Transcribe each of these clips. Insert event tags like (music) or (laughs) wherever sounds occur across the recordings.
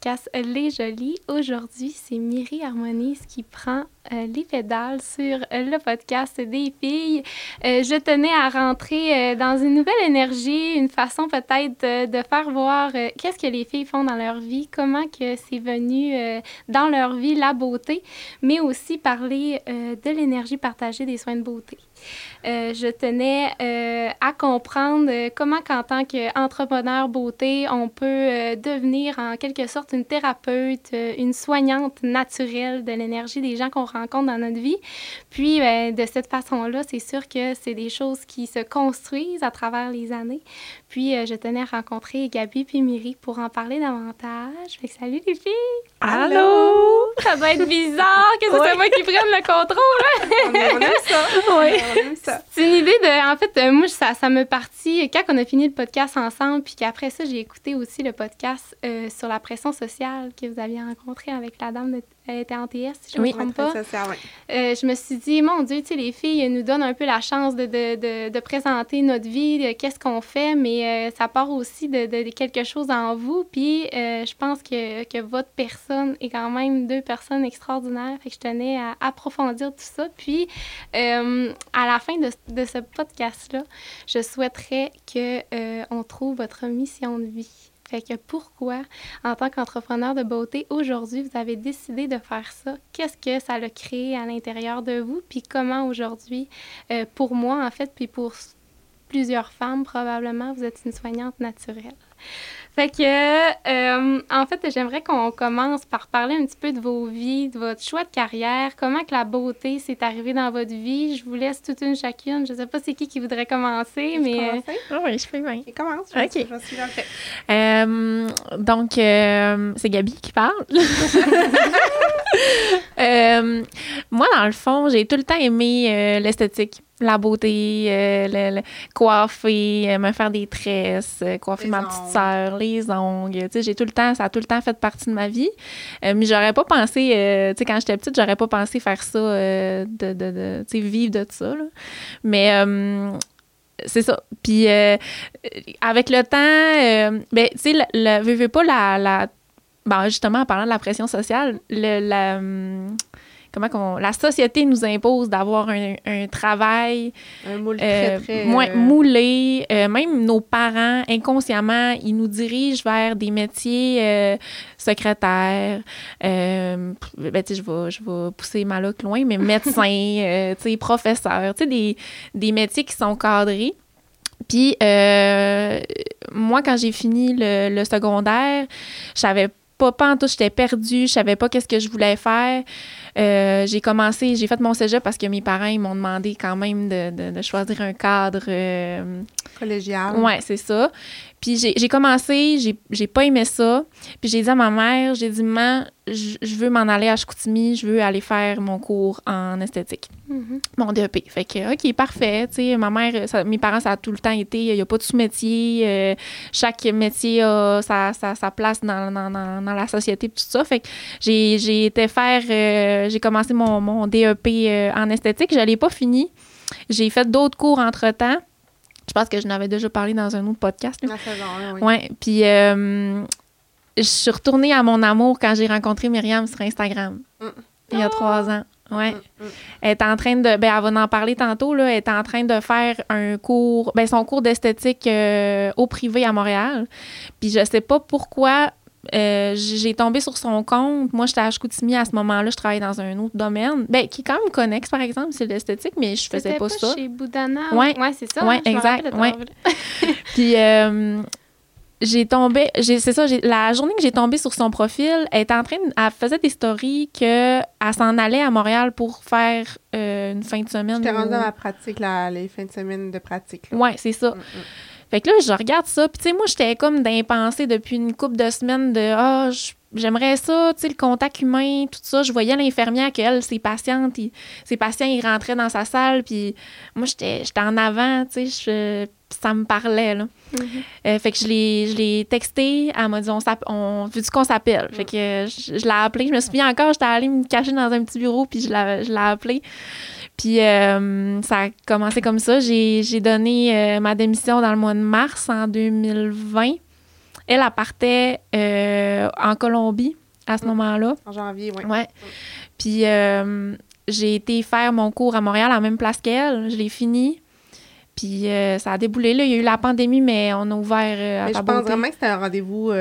podcast Les Jolies. Aujourd'hui, c'est Myri Harmonise qui prend euh, les pédales sur euh, le podcast des filles. Euh, je tenais à rentrer dans une nouvelle énergie, une façon peut-être de faire voir qu'est-ce que les filles font dans leur vie, comment que c'est venu dans leur vie la beauté, mais aussi parler de l'énergie partagée des soins de beauté. Je tenais à comprendre comment qu'en tant qu'entrepreneur beauté, on peut devenir en quelque sorte une thérapeute, une soignante naturelle de l'énergie des gens qu'on rencontre dans notre vie. Puis, ben, de cette façon-là, c'est sûr que c'est des choses qui se construisent à travers les années. Puis, euh, je tenais à rencontrer Gabi puis Myri pour en parler davantage. Fait que salut les filles! Allô! Ça doit être bizarre que ce soit moi qui prenne le contrôle. Hein? on, aime ça. (laughs) Oui. ça. C'est une idée de. En fait, euh, moi, ça, ça me partit quand on a fini le podcast ensemble, puis qu'après ça, j'ai écouté aussi le podcast euh, sur la pression sociale que vous aviez rencontré avec la dame de elle était en TS, si je ne me trompe pas. Euh, je me suis dit, mon Dieu, tu sais, les filles nous donnent un peu la chance de, de, de, de présenter notre vie, qu'est-ce qu'on fait, mais euh, ça part aussi de, quelque chose en vous. Puis euh, je pense que, que, votre personne est quand même deux personnes extraordinaires. Fait que je tenais à approfondir tout ça. Puis à la fin de, ce podcast-là, je souhaiterais qu'on trouve votre mission de vie. Fait que pourquoi, en tant qu'entrepreneur de beauté, aujourd'hui, vous avez décidé de faire ça? Qu'est-ce que ça a créé à l'intérieur de vous? Puis comment aujourd'hui, euh, pour moi, en fait, puis pour plusieurs femmes, probablement, vous êtes une soignante naturelle? Fait que, euh, en fait, j'aimerais qu'on commence par parler un petit peu de vos vies, de votre choix de carrière, comment que la beauté s'est arrivée dans votre vie? Je vous laisse toute une chacune. Je sais pas c'est qui qui voudrait commencer, mais... Euh, ah oui, je fais bien. commence. OK. Je suis euh, donc, c'est Gabi qui parle. (laughs) moi, dans le fond, j'ai tout le temps aimé l'esthétique la beauté, euh, le, coiffer, euh, me faire des tresses, euh, coiffer ma petite sœur, les ongles. Tu sais, j'ai tout le temps, ça a tout le temps fait partie de ma vie. mais j'aurais pas pensé, tu sais, quand j'étais petite, j'aurais pas pensé faire ça, de, de, de tu sais, vivre de ça. Là. Mais c'est ça. Puis avec le temps, ben, tu sais, le, veux, veux pas la, la ben, justement, en parlant de la pression sociale, le, la hum, comment qu'on, la société nous impose d'avoir un, travail un moule très, euh, très, moins euh, moulé. Euh, même nos parents, inconsciemment, ils nous dirigent vers des métiers secrétaires. ben, je vais, je vais pousser ma loque loin, mais (laughs) médecins, tu sais, tu sais, des, des métiers qui sont cadrés. Puis, moi, quand j'ai fini le, le secondaire, je savais pas, pas en tout, j'étais perdue, je savais pas qu'est-ce que je voulais faire. Euh, j'ai commencé, j'ai fait mon cégep parce que mes parents ils m'ont demandé quand même de, de, choisir un cadre euh, collégial. Ouais, c'est ça. Puis j'ai commencé, j'ai pas aimé ça. Puis j'ai dit à ma mère, j'ai dit, maman, je veux m'en aller à Chicoutimi, je veux aller faire mon cours en esthétique, mm-hmm. mon DEP. Fait que, OK, parfait. Tu sais, ma mère, mes parents, ça a tout le temps été, il n'y a pas de sous-métier. Euh, chaque métier a sa, sa, place dans, dans, dans, la société, tout ça. Fait que j'ai été faire, euh, j'ai commencé mon, mon DEP euh, en esthétique. Je l'ai pas fini. J'ai fait d'autres cours entre-temps. Je pense que je n'avais déjà parlé dans un autre podcast. La saison, oui. Ouais. Puis euh, je suis retournée à mon amour quand j'ai rencontré Myriam sur Instagram. Mm. Il y a trois ans. Ouais. Mm, mm. Elle est en train de. Ben, elle va en parler tantôt, là. Elle est en train de faire un cours. Ben, son cours d'esthétique euh, au privé à Montréal. Puis je sais pas pourquoi euh, j'ai tombé sur son compte. Moi, j'étais à Chicoutimi à ce moment-là. Je travaillais dans un autre domaine. Ben, qui est quand même connexe, par exemple, c'est l'esthétique, mais je faisais pas, pas ça. chez Boudana. Ouais, ouais c'est ça. Ouais, hein, exact. Ouais. (laughs) (laughs) Puis, euh, j'ai tombé, c'est ça, la journée que j'ai tombé sur son profil, elle était en train, elle faisait des stories qu'elle s'en allait à Montréal pour faire euh, une fin de semaine. J'étais rendue à ma pratique, là, les fins de semaine de pratique. Ouais, c'est ça. Mm, mm. Fait que là, je regarde ça, puis tu sais, moi, j'étais comme d'impensé depuis une couple de semaines de Ah, j'aimerais ça, tu sais, le contact humain, tout ça. Je voyais l'infirmière qu'elle, ses patientes, ses patients, ils rentraient dans sa salle, puis moi, j'étais en avant, tu sais, ça me parlait, là. Mm-hmm. Euh, fait que je l'ai texté, elle m'a dit, on, on vu qu'on s'appelle. Fait que je, je l'ai appelé, je me souviens encore, j'étais allée me cacher dans un petit bureau, puis je l'ai appelé. Puis euh, ça a commencé comme ça. J'ai donné euh, ma démission dans le mois de mars en 2020. elle, elle partait euh, en Colombie à ce Mm. moment-là. En janvier, oui. Ouais. Puis j'ai été faire mon cours à Montréal à la même place qu'elle. Je l'ai fini. Puis ça a déboulé. Là. Il y a eu la pandémie, mais on a ouvert à Mais je pense vraiment que c'était un rendez-vous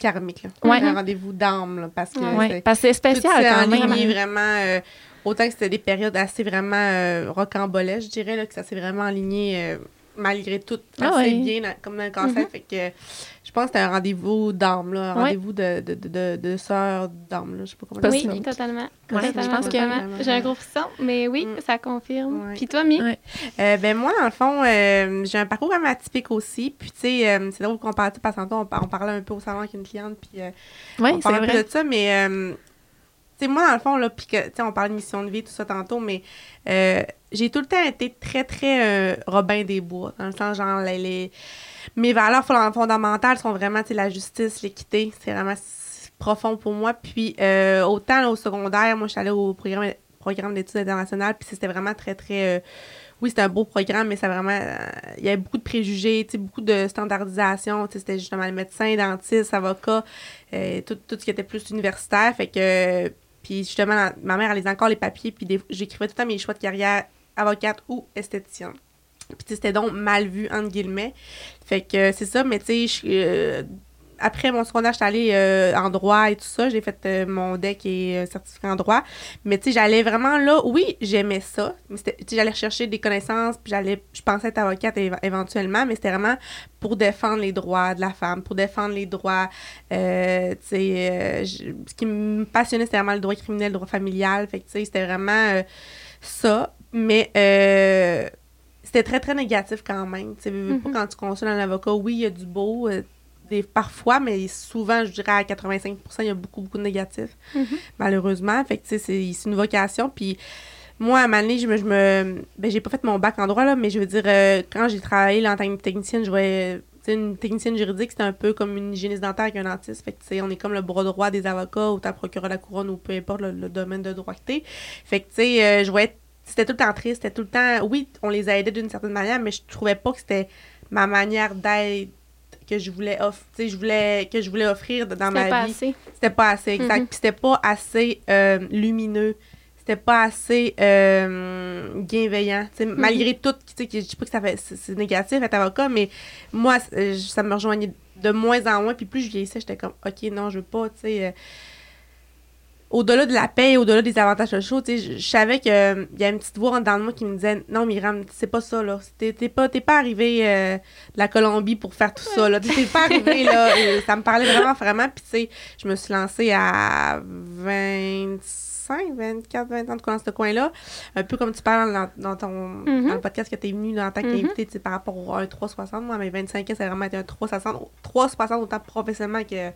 karmique. Là. Ouais. Un rendez-vous d'âme, parce que Ouais. C'est- spécial quand même. vraiment. Autant que c'était des périodes assez vraiment euh, rocambolesques, je dirais, là, que ça s'est vraiment aligné euh, malgré tout Ah assez bien dans- comme dans le cancer. Mhm. Fait que je pense que c'était un rendez-vous d'âme, là, un Ouais. rendez-vous de, de, de, de, sœurs d'âme. là, Je sais pas comment Oui, ça. totalement. Ouais, Totalement, je pense que- totalement. J'ai un gros frisson, mais oui, Mm. ça confirme. Ouais. Puis toi, Mi? Ouais. Euh, ben moi, dans le fond, euh, j'ai un parcours quand même atypique aussi. Puis, tu sais, euh, c'est drôle qu'on parle, parce que tantôt, on, par- on parlait un peu au salon avec une cliente, puis euh, Oui, on parlait un peu de ça, mais, euh, sais, moi, dans le fond, là, puis que, tu sais, on parlait de mission de vie, tout ça tantôt, mais euh, j'ai tout le temps été très, très euh, Robin des Bois, dans le sens, genre, les, mes valeurs fond- fondamentales sont vraiment, tu sais, la justice, l'équité, c'est vraiment profond pour moi. Puis, euh, autant là, au secondaire, moi, je suis allée au programme, programme d'études internationales, puis c'était vraiment très, très... euh, oui, c'était un beau programme, mais ça vraiment. il y avait beaucoup de préjugés, beaucoup de standardisation. C'était justement les médecins, dentistes, avocats, euh, tout, tout ce qui était plus universitaire. Fait que. Puis justement, ma mère, elle lisait encore les papiers, puis j'écrivais tout le temps mes choix de carrière, avocate ou esthéticienne. Puis c'était donc mal vu, entre guillemets. Fait que c'est ça, mais tu sais, euh, après mon secondaire, j'étais allée euh, en droit et tout ça. J'ai fait euh, mon deck et euh, certificat en droit. Mais tu sais, j'allais vraiment là. Oui, j'aimais ça. Mais c'était- tu sais, j'allais rechercher des connaissances, puis j'allais, je pensais être avocate éve- éventuellement, mais c'était vraiment pour défendre les droits de la femme, pour défendre les droits. tu sais, ce qui me passionnait, c'était vraiment le droit criminel, le droit familial. Fait que tu sais, c'était vraiment ça. Mais euh, c'était très, très négatif quand même. Tu sais, Mhm. quand tu consultes un avocat, oui, il y a du beau. Des, parfois, mais souvent, je dirais à 85% il y a beaucoup, beaucoup de négatifs, Mhm. malheureusement. Fait que, tu sais, c'est une vocation. Puis, moi, à un moment donné, je me. Je me ben, j'ai pas fait mon bac en droit, là, mais je veux dire, euh, quand j'ai travaillé là, en tant que technicienne, je voyais. une technicienne juridique, c'était un peu comme une hygiéniste dentaire avec un dentiste. Fait que, tu sais, on est comme le bras droit des avocats ou ta procureur de la couronne ou peu importe le, le domaine de droit que t'es. Fait que, tu sais, euh, je voyais. C'était tout le temps triste, c'était tout le temps. Oui, on les aidait d'une certaine manière, mais je trouvais pas que c'était ma manière d'aide que je voulais off- je voulais que je voulais offrir dans ma pas vie assez. c'était pas assez exact Mhm. puis c'était pas assez euh, lumineux c'était pas assez euh, bienveillant Mhm. malgré tout tu sais, que je dis pas que ça fait c'est c'est négatif être avocat mais moi euh, ça me rejoignait de moins en moins puis plus je vieillissais j'étais comme ok non je veux pas tu sais au-delà de la paix, au-delà des avantages sociaux, tu sais, je, je savais qu'il y a une petite voix en dedans de moi qui me disait Non, Myriam, c'est pas ça, là. T'es pas, pas arrivé euh, de la Colombie pour faire tout ça, là. T'es pas arrivé, là. (laughs) Et ça me parlait vraiment, vraiment. Puis, tu sais, je me suis lancée à 25, 24, 20 ans de quoi dans ce coin-là. Un peu comme tu parles dans, dans ton Mhm. dans le podcast que t'es venu dans tant qu'invité, tu sais, par rapport au 1 360. Moi, à mes 25 ans, ça a vraiment été un 360, 360 autant professionnellement que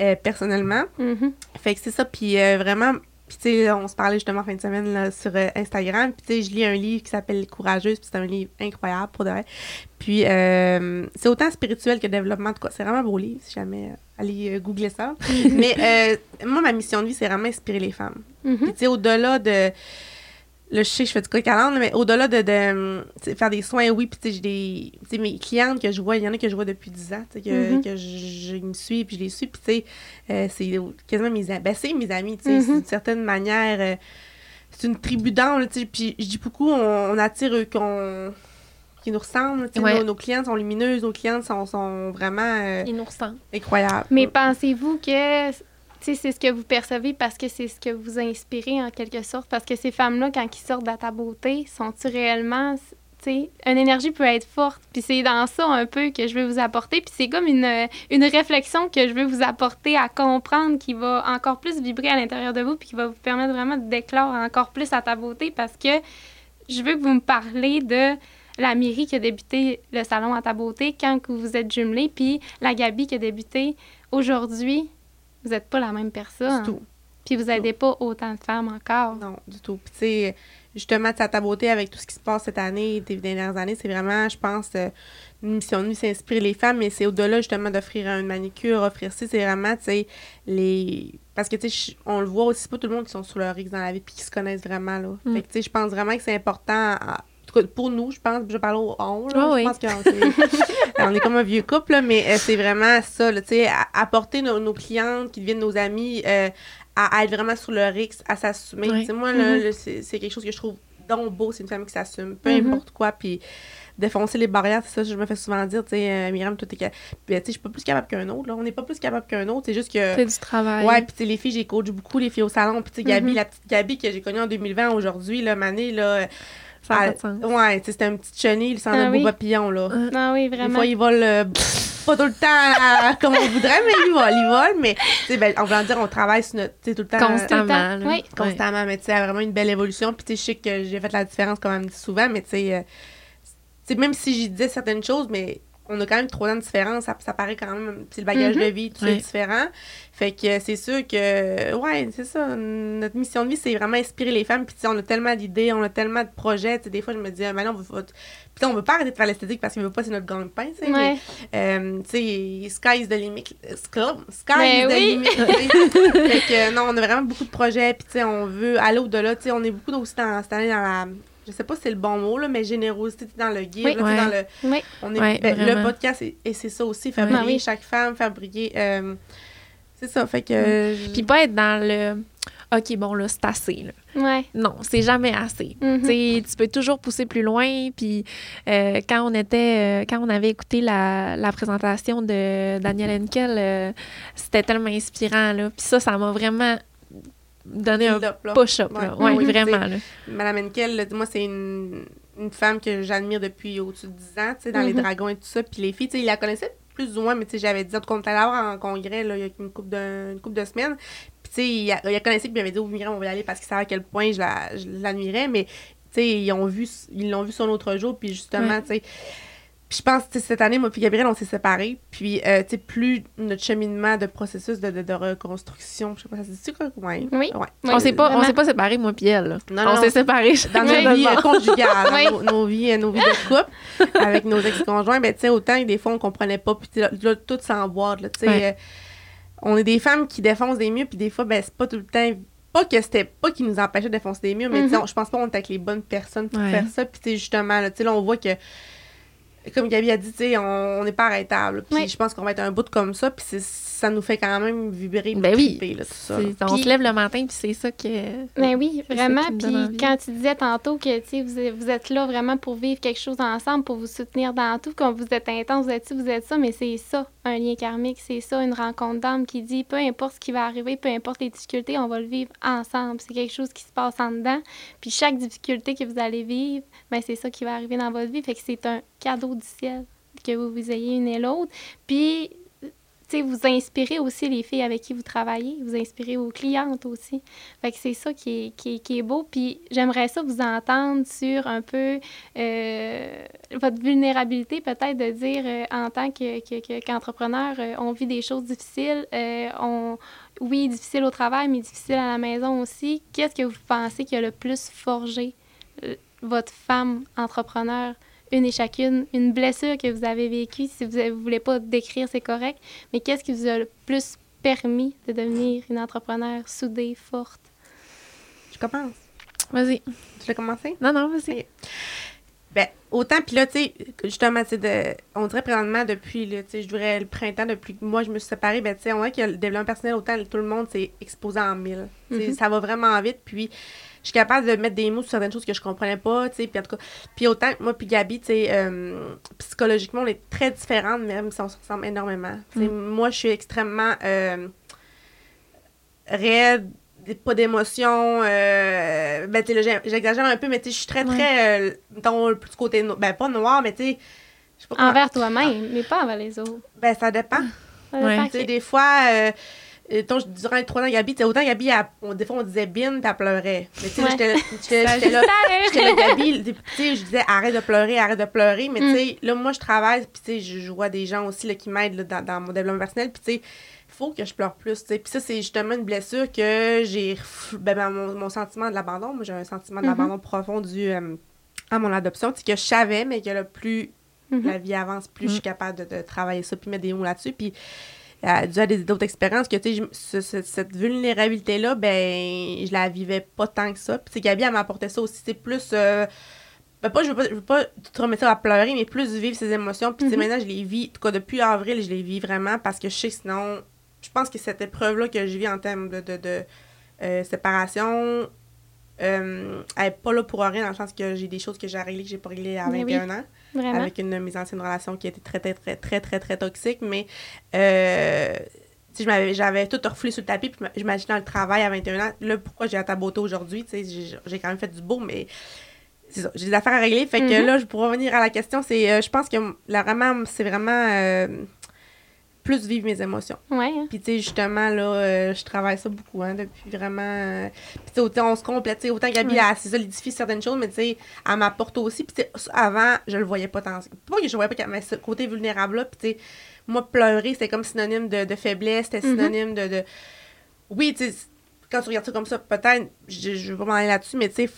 euh, personnellement. Mhm. Fait que c'est ça, puis euh, vraiment, puis tu sais, on se parlait justement en fin de semaine là, sur euh, Instagram, puis tu sais, je lis un livre qui s'appelle Courageuse, puis c'est un livre incroyable pour de vrai. Puis euh, c'est autant spirituel que développement, en tout cas, c'est vraiment un beau livre, si jamais, allez googler ça. Mais euh, moi, ma mission de vie, c'est vraiment inspirer les femmes. Puis tu sais, au-delà de... Là, je sais que je fais du coq à mais au-delà de, de sais, faire des soins, oui, puis j'ai des... Mes clientes que je vois, il y en a que je vois depuis 10 ans, que, Mhm. que je, je me suis, puis je les suis, puis tu sais, euh, c'est quasiment mes amis. Ben, c'est mes amis, tu sais, d'une certaine manière. euh, c'est une tribu d'âme, tu sais, puis je dis beaucoup, on, on attire eux qu'on qui nous ressemblent, Ouais. nos, nos clientes sont lumineuses, nos clientes sont, sont vraiment euh, nous incroyables. Mais pensez-vous que c'est ce que vous percevez parce que c'est ce que vous inspirez en quelque sorte? Parce que ces femmes-là, quand ils sortent de ta beauté, sont-ils réellement. Tu sais, une énergie peut être forte? Puis c'est dans ça un peu que je veux vous apporter. Puis c'est comme une, une réflexion que je veux vous apporter à comprendre qui va encore plus vibrer à l'intérieur de vous puis qui va vous permettre vraiment de d'éclore encore plus à ta beauté parce que je veux que vous me parlez de la Myri qui a débuté le salon à ta beauté quand vous êtes jumelés, puis la Gabi qui a débuté aujourd'hui. Vous n'êtes pas la même personne. Du tout. Puis vous n'aidez pas autant de femmes encore. Non, du tout. Puis, tu sais, justement, à ta beauté avec tout ce qui se passe cette année, des dernières années, c'est vraiment, je pense, euh, une mission de nous, c'est inspirer les femmes, mais c'est au-delà, justement, d'offrir une manicure, offrir ça, c'est vraiment, tu sais, les. Parce que, tu sais, on le voit aussi, c'est pas tout le monde qui sont sur leur X dans la vie puis qui se connaissent vraiment, là. Mm. Fait que, tu sais, je pense vraiment que c'est important, à- tout tout cas, pour nous, je pense, je parle au on, là, Ah je oui. pense qu'on est, (laughs) on est comme un vieux couple, là, mais euh, c'est vraiment ça, tu sais, apporter nos, nos clientes qui deviennent nos amis euh, à, à être vraiment sur leur X, à s'assumer. Moi, là, Mhm. là, c'est quelque chose que je trouve donc beau, c'est une famille qui s'assume, peu Mhm. importe quoi, puis défoncer les barrières, c'est ça, je me fais souvent dire, tu sais, euh, Myriam, toi, t'es ca- Puis, tu sais, je suis pas plus capable qu'un autre, là, on n'est pas plus capable qu'un autre, c'est juste que... C'est du travail. Ouais, puis tu sais, les filles, j'ai coach beaucoup les filles au salon. Puis tu sais, Gabi, Mhm. la petite Gabi que j'ai connue en 2020, aujourd'hui, là, Mané, là. Ça a pas elle- de sens. Ouais, c'était une petite chenille, sans Ah un beau papillon, là. Euh, Ah oui, Des vraiment. fois, ils volent euh, pas tout le temps à- (laughs) comme on voudrait, mais ils volent, ils volent. Mais, tu ben, en voulant dire, on travaille sur notre, tout le temps. Constamment. Oui. Ouais. constamment, mais tu sais, vraiment une belle évolution. Puis, tu sais, je sais que j'ai fait la différence, comme elle me dit souvent, mais tu sais, euh, tu sais, même si j'y disais certaines choses, mais on a quand même trois ans de différence, ça, ça paraît quand même, c'est le bagage Mhm. de vie, tout Ouais. est différent. Fait que c'est sûr que, ouais, c'est ça, notre mission de vie, c'est vraiment inspirer les femmes. Puis, tu sais, on a tellement d'idées, on a tellement de projets. Des fois, je me dis, ah, maintenant, on veut. Puis, on veut pas arrêter de faire l'esthétique parce qu'on veut pas, c'est notre gagne-pain, tu sais. mais, Ouais. euh, tu sais, sky is the limit. Sky, sky Mais is the oui. limit. fait que non, on a vraiment beaucoup de projets. Puis, tu sais, on veut aller au-delà. Tu sais, on est beaucoup aussi dans, cette année dans la. Je sais pas si c'est le bon mot, là, mais générosité dans le guide. Oui. là, Ouais. dans le, Oui. on est, Ouais, ben, le podcast, et, et c'est ça aussi, briller Ah oui. chaque femme, faire briller. euh, c'est ça, fait que. je- Puis pas être dans le OK, bon, là, c'est assez. Là. Ouais. Non, c'est jamais assez. Mhm. Tu peux toujours pousser plus loin. Puis euh, quand on était, euh, quand on avait écouté la, la présentation de Daniel Henkel, euh, c'était tellement inspirant. Là. Puis ça, ça m'a vraiment donné un push-up. Ouais. Ouais, Oui, vraiment. Là. Madame Henkel, là, moi, c'est une, une femme que j'admire depuis au-dessus de 10 ans, tu sais, dans les Mhm. dragons et tout ça. Puis les filles, tu sais, ils la connaissaient plus ou moins, mais tu sais, j'avais dit, qu'on était allé la voir en congrès, là, il y a une couple de, une couple de semaines. Puis tu sais, il, la- il la connaissait, puis il m'avait dit, oh, Myriam, on va y aller parce qu'il savait à quel point je la- je l'admirais, mais tu sais, ils ont vu, ils l'ont vu son autre jour, puis justement, Ouais. tu sais, puis je pense que cette année, moi puis Gabriel, on s'est séparés. Puis, euh, tu sais, plus notre cheminement de processus de, de, de reconstruction, je sais pas, ça se dit quoi? Ouais. Oui. Ouais. Oui, on s'est pas, on vraiment. s'est pas séparés, moi puis elle. là. Non, on non. s'est séparés. dans chacun nos vies euh, conjugales, Oui. nos, nos vies, euh, nos vies de couple, avec nos ex-conjoints, ben, tu sais, autant que des fois, on comprenait pas, puis là, là, tout s'emboîte, là, tu sais. Ouais. euh, on est des femmes qui défoncent des murs, puis des fois, ben, c'est pas tout le temps... Pas que c'était pas qui nous empêchait de défoncer des murs, mais tu sais, Mhm. on- je pense pas qu'on est avec les bonnes personnes pour Ouais. faire ça. Puis tu sais, justement, là, tu sais, là, on voit que, comme Gabi a dit, tu sais, on n'est pas arrêtable. Puis Oui. je pense qu'on va être un bout comme ça, puis ça nous fait quand même vibrer, Ben oui. triper, là, tout ça. là. On se lève le matin, puis c'est ça que. Ben oui, vraiment. Puis quand tu disais tantôt que tu sais, vous, êtes- vous êtes là vraiment pour vivre quelque chose ensemble, pour vous soutenir dans tout, quand vous êtes intense, vous êtes ci, vous êtes ça, mais c'est ça, un lien karmique, c'est ça, une rencontre d'âme qui dit peu importe ce qui va arriver, peu importe les difficultés, on va le vivre ensemble. C'est quelque chose qui se passe en dedans. Puis chaque difficulté que vous allez vivre, ben c'est ça qui va arriver dans votre vie. Fait que c'est un cadeau du ciel que vous vous ayez une et l'autre. Puis tu sais, vous inspirez aussi les filles avec qui vous travaillez, vous inspirez vos clientes aussi. Fait que c'est ça qui est, qui est, qui est beau. Puis j'aimerais ça vous entendre sur un peu euh, votre vulnérabilité, peut-être de dire euh, en tant que, que- que- qu'entrepreneur, euh, on vit des choses difficiles. on, oui, difficile au travail, mais difficile à la maison aussi. Qu'est-ce que vous pensez qui a le plus forgé votre femme entrepreneur? Une et chacune, une blessure que vous avez vécue. Si vous ne voulez pas décrire, c'est correct. Mais qu'est-ce qui vous a le plus permis de devenir une entrepreneur soudée, forte? Je commence. Vas-y. Tu l'as commencé? Non, non, vas-y. Ben, autant, puis là, tu sais, justement, tu sais, de- on dirait présentement depuis, tu sais, je dirais le printemps, depuis que moi, je me suis séparée, ben, tu sais, on dirait que le développement personnel, autant tout le monde s'est exposé en mille. Mhm. Ça va vraiment vite, puis je suis capable de mettre des mots sur certaines choses que je comprenais pas, tu sais, puis en tout cas, puis autant que moi puis Gabi, tu sais, euh, psychologiquement, on est très différentes, même si on se ressemble énormément. Sais, moi, je suis extrêmement euh, raide, pas d'émotion, euh, ben, tu sais, j'exagère un peu, mais tu sais, je suis très, très, euh, mettons, le plus côté, no- ben, pas noir, mais tu sais, Envers toi-même, mais pas envers les autres. Ben, ça dépend. Ça que- des fois, euh, euh, mettons, durant les trois ans, Gabi, autant Gabi, elle- on- des fois, on disait bin, elle pleurait. Mais tu sais, j'étais là. J'étais là, Gabi, tu sais, je disais arrête de pleurer, arrête de pleurer, mais Mm. tu sais, là, moi, je travaille, puis tu sais, je, je vois des gens aussi là, qui m'aident là, dans, dans mon développement personnel, puis tu sais, faut que je pleure plus, tu sais. Puis ça, c'est justement une blessure que j'ai, ben, ben, mon, mon sentiment de l'abandon, moi, j'ai un sentiment de l'abandon profond dû euh, à mon adoption, que je savais, mais que là, plus Mhm. la vie avance, plus je Mm. suis capable de, de travailler ça, puis mettre des mots là-dessus, puis euh, dû à des- d'autres expériences que, tu sais, ce- cette vulnérabilité-là, ben, je la vivais pas tant que ça. Puis, tu sais, Gabi, elle m'apportait ça aussi, c'est plus euh, ben, pas, je veux pas, je veux pas te remettre à pleurer, mais plus vivre ses émotions. Puis, Mhm. maintenant, je les vis, en tout cas, depuis avril, je les vis vraiment parce que je sais que sinon, je pense que cette épreuve-là que je vis en termes de, de, de, euh, séparation, euh, elle est pas là pour rien, dans le sens que j'ai des choses que j'ai à régler que j'ai pas réglées à Mais 21 oui. ans Vraiment. avec une de mes anciennes relations qui était très, très, très, très, très, très toxique. Mais, euh, j'avais tout refoulé sur le tapis, puis dans le travail à 21 ans. Là, pourquoi j'ai à ta beauté aujourd'hui? Tu sais, j'ai- j'ai quand même fait du beau, mais c'est ça. J'ai des affaires à régler. Fait que Mhm. là, je pourrais revenir à la question. C'est, euh, je pense que là, vraiment, c'est vraiment euh, plus vivre mes émotions. Ouais. hein. Puis, tu sais, justement, là, euh, je travaille ça beaucoup, hein, depuis vraiment. euh, Puis, tu sais, autant on se complète, tu sais, autant Gabi, Ouais. elle solidifie certaines choses, mais tu sais, elle m'apporte aussi. Puis, tu sais, ça, avant, je le voyais pas tant. Pas que je voyais pas mais ce côté vulnérable-là, puis, tu sais, moi, pleurer, c'était comme synonyme de, de faiblesse, c'était Mhm. synonyme de, de. Oui, tu sais, quand tu regardes ça comme ça, peut-être, je, je vais pas m'en aller là-dessus, mais tu sais,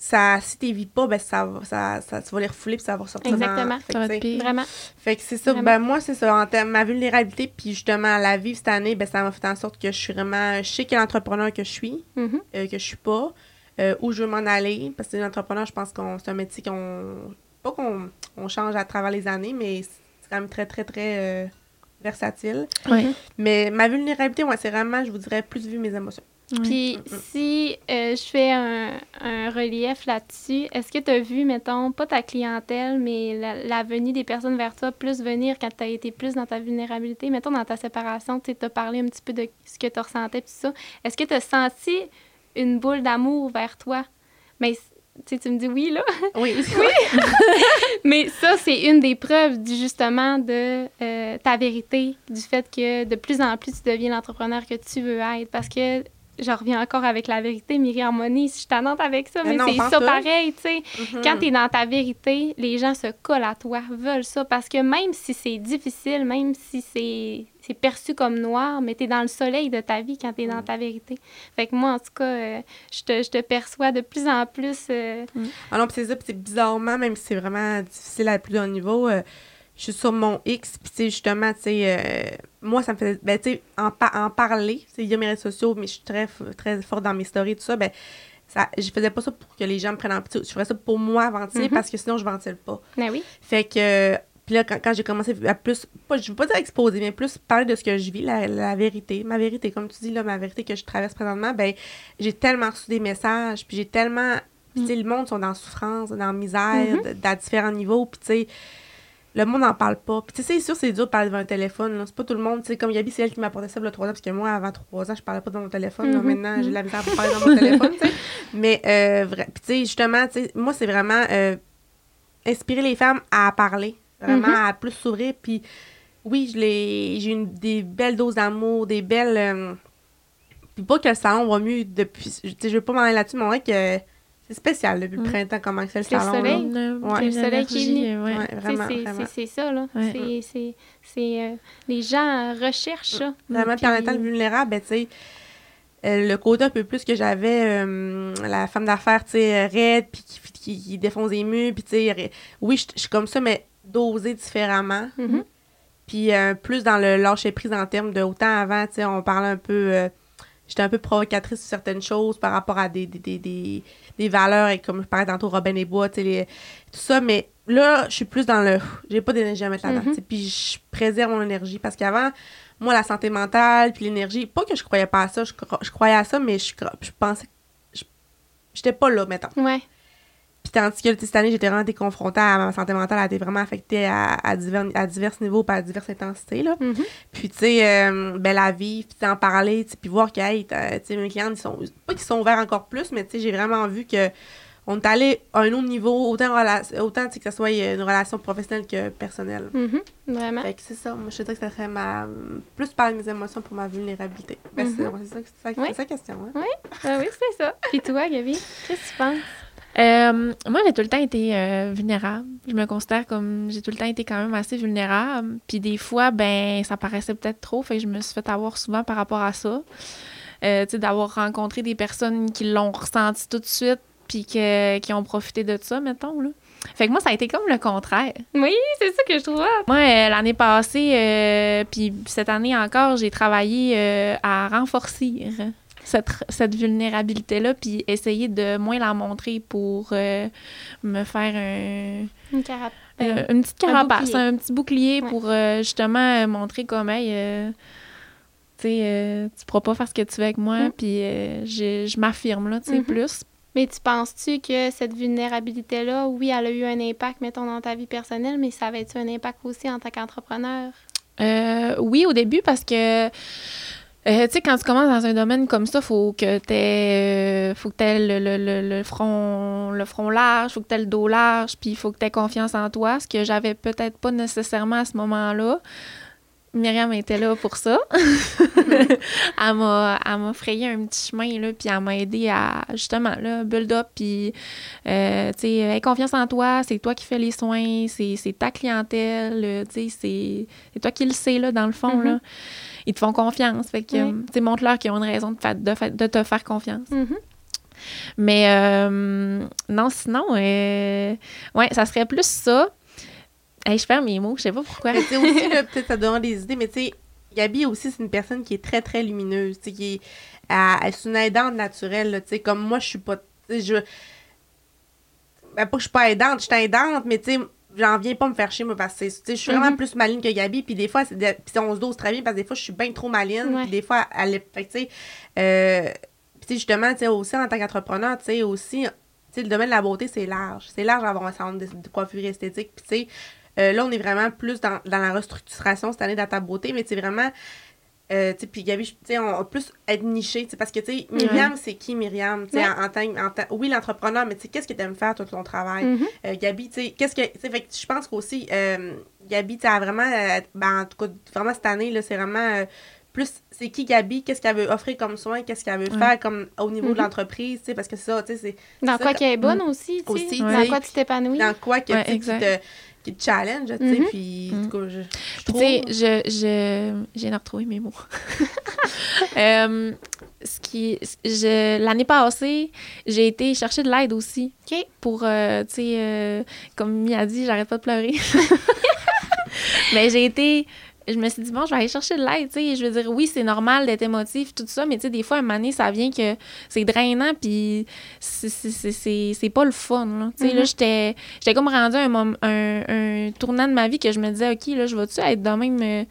ça, si t'évis pas, ben, ça, va- ça, ça, tu vas les refouler, puis ça va ressortir. dans- Exactement. Fait que, être pire. Vraiment. fait que c'est ça. Vraiment. Ben, moi, c'est ça. En termes ma vulnérabilité, puis justement, la vivre cette année, ben, ça m'a fait en sorte que je suis vraiment. Je sais quel entrepreneur que je suis, Mhm. euh, que je suis pas, euh, où je veux m'en aller. Parce que l'entrepreneur, je pense qu'on c'est un métier qu'on. Pas qu'on on change à travers les années, mais c'est quand même très, très, très euh, versatile. Ouais. Mais ma vulnérabilité, moi, c'est vraiment, je vous dirais, plus vivre mes émotions. Puis Mm, mm. si euh, je fais un, un relief là-dessus, est-ce que tu as vu, mettons, pas ta clientèle, mais la, la venue des personnes vers toi plus venir quand tu as été plus dans ta vulnérabilité? Mettons, dans ta séparation, tu as parlé un petit peu de ce que tu ressentais, tout ça. Est-ce que tu as senti une boule d'amour vers toi? Mais tu sais, tu me dis oui, là. (laughs) Oui, Mais ça, c'est une des preuves du, justement de euh, ta vérité, du fait que de plus en plus tu deviens l'entrepreneur que tu veux être. Parce que je reviens encore avec la vérité, Myri Harmonie, je suis tannante avec ça, Mais c'est ça tout. pareil, tu sais. Mhm. Quand tu es dans ta vérité, les gens se collent à toi, veulent ça. Parce que même si c'est difficile, même si c'est c'est perçu comme noir, mais tu es dans le soleil de ta vie quand tu es dans Mm. ta vérité. Fait que moi, en tout cas, euh, je, te, je te perçois de plus en plus. euh, Ah non, puis c'est ça, puis c'est bizarrement, même si c'est vraiment difficile à plus haut niveau, euh, je suis sur mon X, puis sais, justement, tu sais, euh, moi, ça me fait, ben, tu sais, en, pa- en parler, via mes réseaux sociaux, mais je suis très, très forte dans mes stories, tout ça, ben, ça, je faisais pas ça pour que les gens me prennent en pitié, je ferais ça pour moi ventiler, Mhm. parce que sinon, je ventile pas. Ben oui. Fait que, puis là, quand, quand j'ai commencé à plus, pas, je veux pas dire exposer, mais plus parler de ce que je vis, la, la vérité, ma vérité, comme tu dis, là, ma vérité que je traverse présentement, ben, j'ai tellement reçu des messages, puis j'ai tellement, puis tu sais, le monde sont dans souffrance, dans misère, Mhm. à différents niveaux, puis tu sais, le monde n'en parle pas. Puis tu sais, c'est sûr, c'est dur de parler devant un téléphone. C'est pas tout le monde, tu sais, comme Gabi, c'est elle qui m'apportait ça, le 3 ans, parce que moi, avant 3 ans, je parlais pas dans mon téléphone. Mhm. Maintenant, j'ai la misère pour parler dans mon (laughs) téléphone, tu sais. Mais, euh, puis tu sais, justement, tu sais, moi, c'est vraiment euh, inspirer les femmes à parler, vraiment Mhm. à plus s'ouvrir. Puis oui, j'ai une- des belles doses d'amour, des belles. euh, puis pas que le salon va mieux depuis. Tu sais, je veux pas m'en aller là-dessus, mais on que c'est spécial depuis le Mhm. printemps, comment que c'est le C'est le salon. là. soleil. Ouais. Le soleil qui est venu. Ouais. Ouais, vraiment, c'est- ça, là. Ouais. C'est- C'est. c'est, euh, les gens recherchent ça. Vraiment, puis en étant vulnérable, ben, tu sais, euh, le côté un peu plus que j'avais, euh, la femme d'affaires, tu sais, raide, puis qui, qui, qui défonce des murs, puis tu sais, oui, je suis comme ça, mais dosée différemment. Mhm. Puis euh, plus dans le lâcher prise en termes de autant avant, tu sais, on parlait un peu. euh, J'étais un peu provocatrice sur certaines choses par rapport à des, des, des, des, des valeurs, et comme je parlais tantôt, Robin et Bois, tu sais, les- tout ça. Mais là, je suis plus dans le. J'ai pas d'énergie à mettre là-dedans. Sais, Puis je préserve mon énergie. Parce qu'avant, moi, la santé mentale, puis l'énergie, pas que je croyais pas à ça, je, je croyais à ça, mais je, je pensais. je- J'étais pas là, mettons. Ouais. Puis tandis que cette année, j'étais vraiment été confrontée à ma santé mentale, elle a été vraiment affectée à, à, divers, à divers niveaux, pas à diverses intensités. Là. Mhm. Puis, tu sais, euh, ben, la vie, puis en parler, puis voir que, hey, tu sais, mes clients, ils sont, pas qu'ils sont ouverts encore plus, mais tu sais, j'ai vraiment vu que on est allé à un autre niveau, autant, autant que ce soit une relation professionnelle que personnelle. Mhm. Vraiment. Fait que c'est ça, moi, je dirais que ça serait ma... plus de mes émotions pour ma vulnérabilité. Ben, c'est Mhm. ouais, c'est ça, c'est ça, Oui. c'est ça question, hein? Ah oui, c'est ça. Puis toi, Gabi, qu'est-ce que tu penses? Euh, moi, j'ai tout le temps été euh, vulnérable. Je me considère comme j'ai tout le temps été quand même assez vulnérable. Puis des fois, ben, ça paraissait peut-être trop, fait que je me suis fait avoir souvent par rapport à ça. Euh, tu sais, d'avoir rencontré des personnes qui l'ont ressenti tout de suite, puis que- qui ont profité de ça, mettons, là. Fait que moi, ça a été comme le contraire. Oui, c'est ça que je trouve. hot. Moi, euh, l'année passée, euh, puis cette année encore, j'ai travaillé euh, à renforcer cette, cette vulnérabilité-là, puis essayer de moins la montrer pour euh, me faire un... Une, carap euh, une petite carapace, un un, petit bouclier Ouais. pour euh, justement montrer comme, hey, euh, tu tu pourras pas faire ce que tu veux avec moi, Mm. puis je, m'affirme, là, tu sais, Mhm. plus. Mais tu penses-tu que cette vulnérabilité-là, oui, elle a eu un impact, mettons, dans ta vie personnelle, mais ça avait tu un impact aussi en tant qu'entrepreneur? Euh, oui, au début, parce que, euh, tu sais, quand tu commences dans un domaine comme ça, faut que tu aies, faut que t'aies le, le, le, le front, le front large, faut que tu aies le dos large, puis il faut que tu aies confiance en toi, ce que j'avais peut-être pas nécessairement à ce moment-là. Myriam était là pour ça. (laughs) elle m'a elle m'a frayé un petit chemin, là, puis elle m'a aidé à, justement, là, build up, puis, euh, tu sais, aie confiance en toi, c'est toi qui fais les soins, c'est c'est ta clientèle, euh, tu sais, c'est c'est toi qui le sais, là, dans le fond, Mhm. là. Ils te font confiance, fait que, Oui. euh, tu sais, montre-leur qu'ils ont une raison de, fa- de, fa- de te faire confiance. Mhm. Mais euh, non, sinon, euh, ouais, ça serait plus ça. Hey, je perds mes mots, je sais pas pourquoi. Mais tu sais, aussi, là, peut-être ça donne des idées, mais tu sais, Gabi aussi, c'est une personne qui est très, très lumineuse, tu sais, qui est, elle- elle- c'est une aidante naturelle, là, tu sais, comme moi, je suis pas, tu sais, je, ben, pas que je suis pas aidante, je suis aidante, mais tu sais, j'en viens pas me faire chier, moi, parce que, je suis vraiment Mhm. plus maline que Gabi, puis des fois, c'est de- puis on se dose très bien, parce que des fois, je suis bien trop maline, puis des fois, elle est, fait que, tu sais, euh, puis justement, tu sais, aussi, en tant qu'entrepreneur, tu sais, aussi, tu sais, le domaine de la beauté, c'est large. C'est large d'avoir un salon de, de coiffure esthétique. Puis, tu sais, euh, là, on est vraiment plus dans, dans la restructuration cette année dans ta beauté, mais c'est vraiment. Euh, puis Gabi, on va plus être niché, tu sais, parce que, tu sais, Myriam, c'est qui Myriam? Ouais. en, en tant, en tant- oui, l'entrepreneur, mais qu'est-ce que tu aimes faire tout ton travail? Mhm. Euh, Gabi, tu sais, qu'est-ce que. Je pense qu'aussi, euh, Gabi, tu sais, elle a vraiment. euh, ben, en tout cas, vraiment cette année, c'est vraiment. euh, plus, c'est qui Gabi, qu'est-ce qu'elle veut offrir comme soin, qu'est-ce qu'elle veut faire comme au niveau de Mhm. l'entreprise, tu sais, parce que ça, tu sais, c'est Dans quoi qu'elle est bonne aussi, tu sais. Aussi, Dans quoi tu t'épanouis. dans quoi que, Ouais, tu te, qui te challenge, tu sais, Mhm. puis, Mhm. cas, je, trouve... tu sais, je, je, de retrouver mes mots. (laughs) Euh, ce qui, je, l'année passée, j'ai été chercher de l'aide aussi. OK. Pour, euh, tu sais, euh, comme Mimi a dit, j'arrête pas de pleurer. (laughs) mais j'ai été, je me suis dit, bon, je vais aller chercher de l'aide, tu sais. Je veux dire, oui, c'est normal d'être émotif, tout ça, mais tu sais, des fois, à un moment donné, ça vient que c'est drainant, puis c'est- pas le fun, là. Tu sais, là, Mhm. j'étais j'étais comme rendue à un, un, un tournant de ma vie que je me disais, OK, là, je vais-tu être de même euh,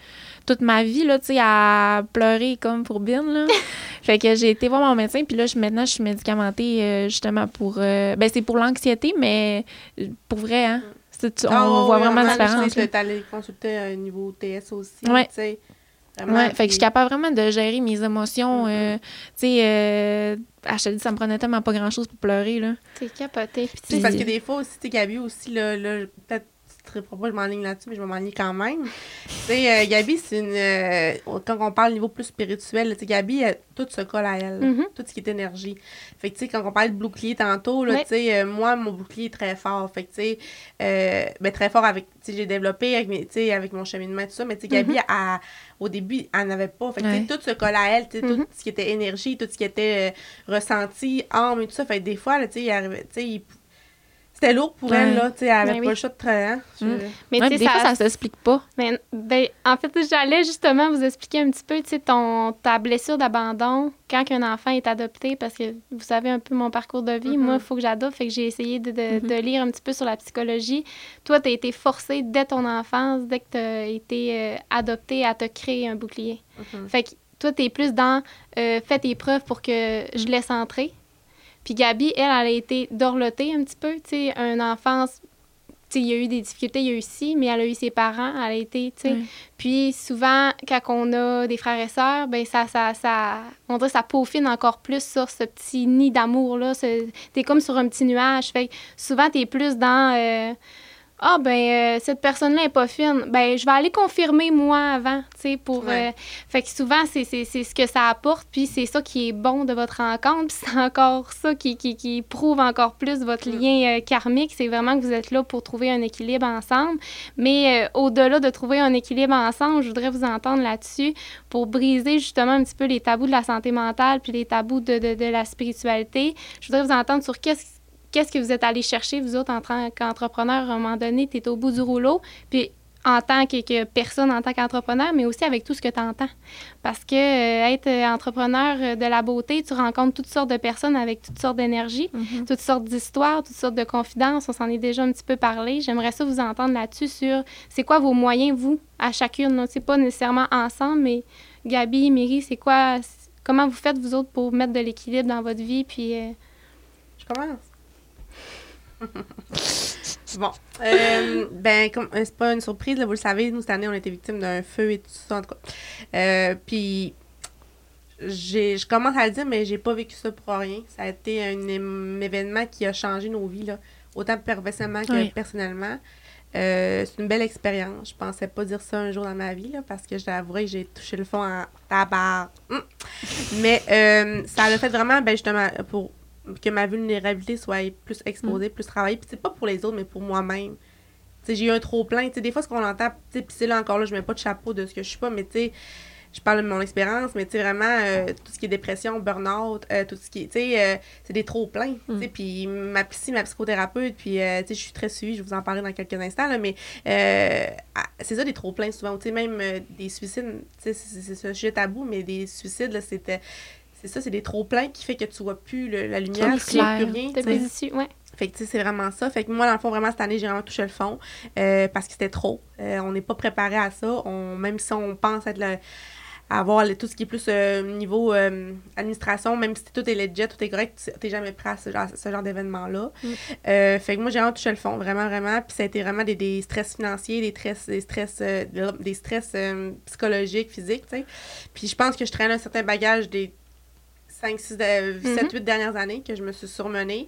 toute ma vie, là, tu sais, à pleurer comme pour Bin, là? (laughs) fait que j'ai été voir mon médecin, puis là, je, maintenant, je suis médicamentée euh, justement pour... euh, ben, c'est pour l'anxiété, mais pour vrai, hein? C'est- tu- on Ah, ouais, voit ouais, vraiment la différence. Tu t'es allé consulter un niveau TS aussi, Ouais. tu sais. Vraiment, Ouais, fait que je suis capable vraiment de gérer mes émotions. euh, Mhm. tu sais, euh, ah, je te dis, ça me prenait tellement pas grand-chose pour pleurer, là. T'es capoté. Puis Tu sais, tu- parce que des fois aussi, tu sais, Gabi aussi, là, là peut-être, ne pas, je m'enligne là-dessus, mais je vais m'enligner quand même. tu sais, euh, Gabi, c'est une. euh, quand on parle niveau plus spirituel, tu sais, Gabi, euh, tout se colle à elle. Mhm. Tout ce qui est énergie. Fait que, tu sais, quand on parlait de bouclier tantôt, là, Ouais. tu sais, euh, moi, mon bouclier est très fort. Fait que, tu sais, euh, ben, très fort avec. Tu sais, j'ai développé avec, mes, sais, avec mon cheminement et tout ça, mais, tu sais, Gabi, Mhm. elle- au début, elle n'avait pas. Fait que, sais, tout se colle à elle, tu sais, Mhm. tout ce qui était énergie, tout ce qui était euh, ressenti, âme et tout ça. Fait que, des fois, tu sais, il arrivait- tu sais, il- c'était lourd pour Ouais. elle, là, tu sais, elle avait Ben pas oui. le choix de travailler. hein. Mm. Mais Ouais, des fois, ça s'explique pas. Mais, ben, en fait, j'allais justement vous expliquer un petit peu, tu sais, ton, ta blessure d'abandon quand un enfant est adopté, parce que vous savez un peu mon parcours de vie. Moi, il faut que j'adopte, fait que j'ai essayé de, de- Mhm. de lire un petit peu sur la psychologie. Toi, tu as été forcé dès ton enfance, dès que tu as été euh, adopté, à te créer un bouclier. Mhm. Fait que toi, tu es plus dans euh, fais tes preuves pour que je laisse entrer. Puis Gabi, elle, elle a été dorlotée un petit peu, tu sais, une enfance. Tu sais, il y a eu des difficultés, il y a eu ci, mais elle a eu ses parents, elle a été, tu sais. Puis souvent, quand on a des frères et sœurs, ben ça, ça, ça, on dirait ça peaufine encore plus sur ce petit nid d'amour-là. T'es comme sur un petit nuage. Fait que souvent, t'es plus dans... euh, ah, ben, euh, cette personne-là est pas fine. Ben, je vais aller confirmer moi avant, tu sais, pour. Ouais. euh, fait que souvent, c'est c'est- c'est ce que ça apporte, puis c'est ça qui est bon de votre rencontre, (laughs) puis c'est encore ça qui, qui, qui prouve encore plus votre Mm. lien euh, karmique. C'est vraiment que vous êtes là pour trouver un équilibre ensemble. Mais au-delà de trouver un équilibre ensemble, je voudrais vous entendre là-dessus pour briser justement un petit peu les tabous de la santé mentale puis les tabous de, de, de la spiritualité. Je voudrais vous entendre sur qu'est-ce Qu'est-ce que vous êtes allé chercher, vous autres, en tant qu'entrepreneur, à un moment donné, tu es au bout du rouleau. Puis en tant que, personne, en tant qu'entrepreneur, mais aussi avec tout ce que tu entends. Parce que euh, être entrepreneur de la beauté, tu rencontres toutes sortes de personnes avec toutes sortes d'énergie, mm-hmm. toutes sortes d'histoires, toutes sortes de confidences. On s'en est déjà un petit peu parlé. J'aimerais ça vous entendre là-dessus sur c'est quoi vos moyens, vous, à chacune. C'est pas nécessairement ensemble, mais Gabi, Miri, c'est quoi, comment vous faites, vous autres, pour mettre de l'équilibre dans votre vie, puis... Euh, Je commence. (laughs) bon. Euh, ben, euh, c'est pas une surprise, vous le savez, nous, cette année, on a été victimes d'un feu et tout ça, en tout cas. Euh, puis, je commence à le dire, mais j'ai pas vécu ça pour rien. Ça a été un, événement qui a changé nos vies, là, autant professionnellement que personnellement. c'est une belle expérience. Je pensais pas dire ça un jour dans ma vie, là, parce que je que j'ai touché le fond en tabac. Hum. Mais ça a fait vraiment, ben, justement, pour que ma vulnérabilité soit plus exposée, mm. plus travaillée. Puis c'est pas pour les autres, mais pour moi-même. J'ai eu un trop plein. des fois, ce qu'on entend, puis c'est là encore là, je mets pas de chapeau de ce que je suis pas, mais tu sais, je parle de mon expérience, mais tu sais, vraiment, euh, tout ce qui est dépression, burn-out, euh, tout ce qui est, tu sais, euh, c'est des trop pleins. Mm. Puis ma psy, ma psychothérapeute, puis tu sais, je suis très suivie, je vais vous en parler dans quelques instants, là, mais c'est ça, des trop pleins souvent. Tu sais, même des suicides, tu sais, c'est un sujet tabou, mais des suicides, c'était c'est ça, c'est des trop-pleins qui fait que tu vois plus la lumière, tu vois plus rien. Plus ouais. Fait que, tu sais, c'est vraiment ça. Fait que moi, dans le fond, vraiment, cette année, j'ai vraiment touché le fond euh, parce que c'était trop. Euh, on n'est pas préparé à ça. On, même si on pense être le, avoir tout ce qui est plus euh, niveau administration, même si tout est legit, tout est correct, tu n'es jamais prêt à ce genre, ce genre d'événement-là. Mm. fait que moi, j'ai vraiment touché le fond, vraiment, vraiment. Puis ça a été vraiment des, des stress financiers, des stress, des stress, des stress psychologiques, physiques, tu sais. Puis je pense que je traîne un certain bagage des 5, 6, 7, 8 dernières années que je me suis surmenée.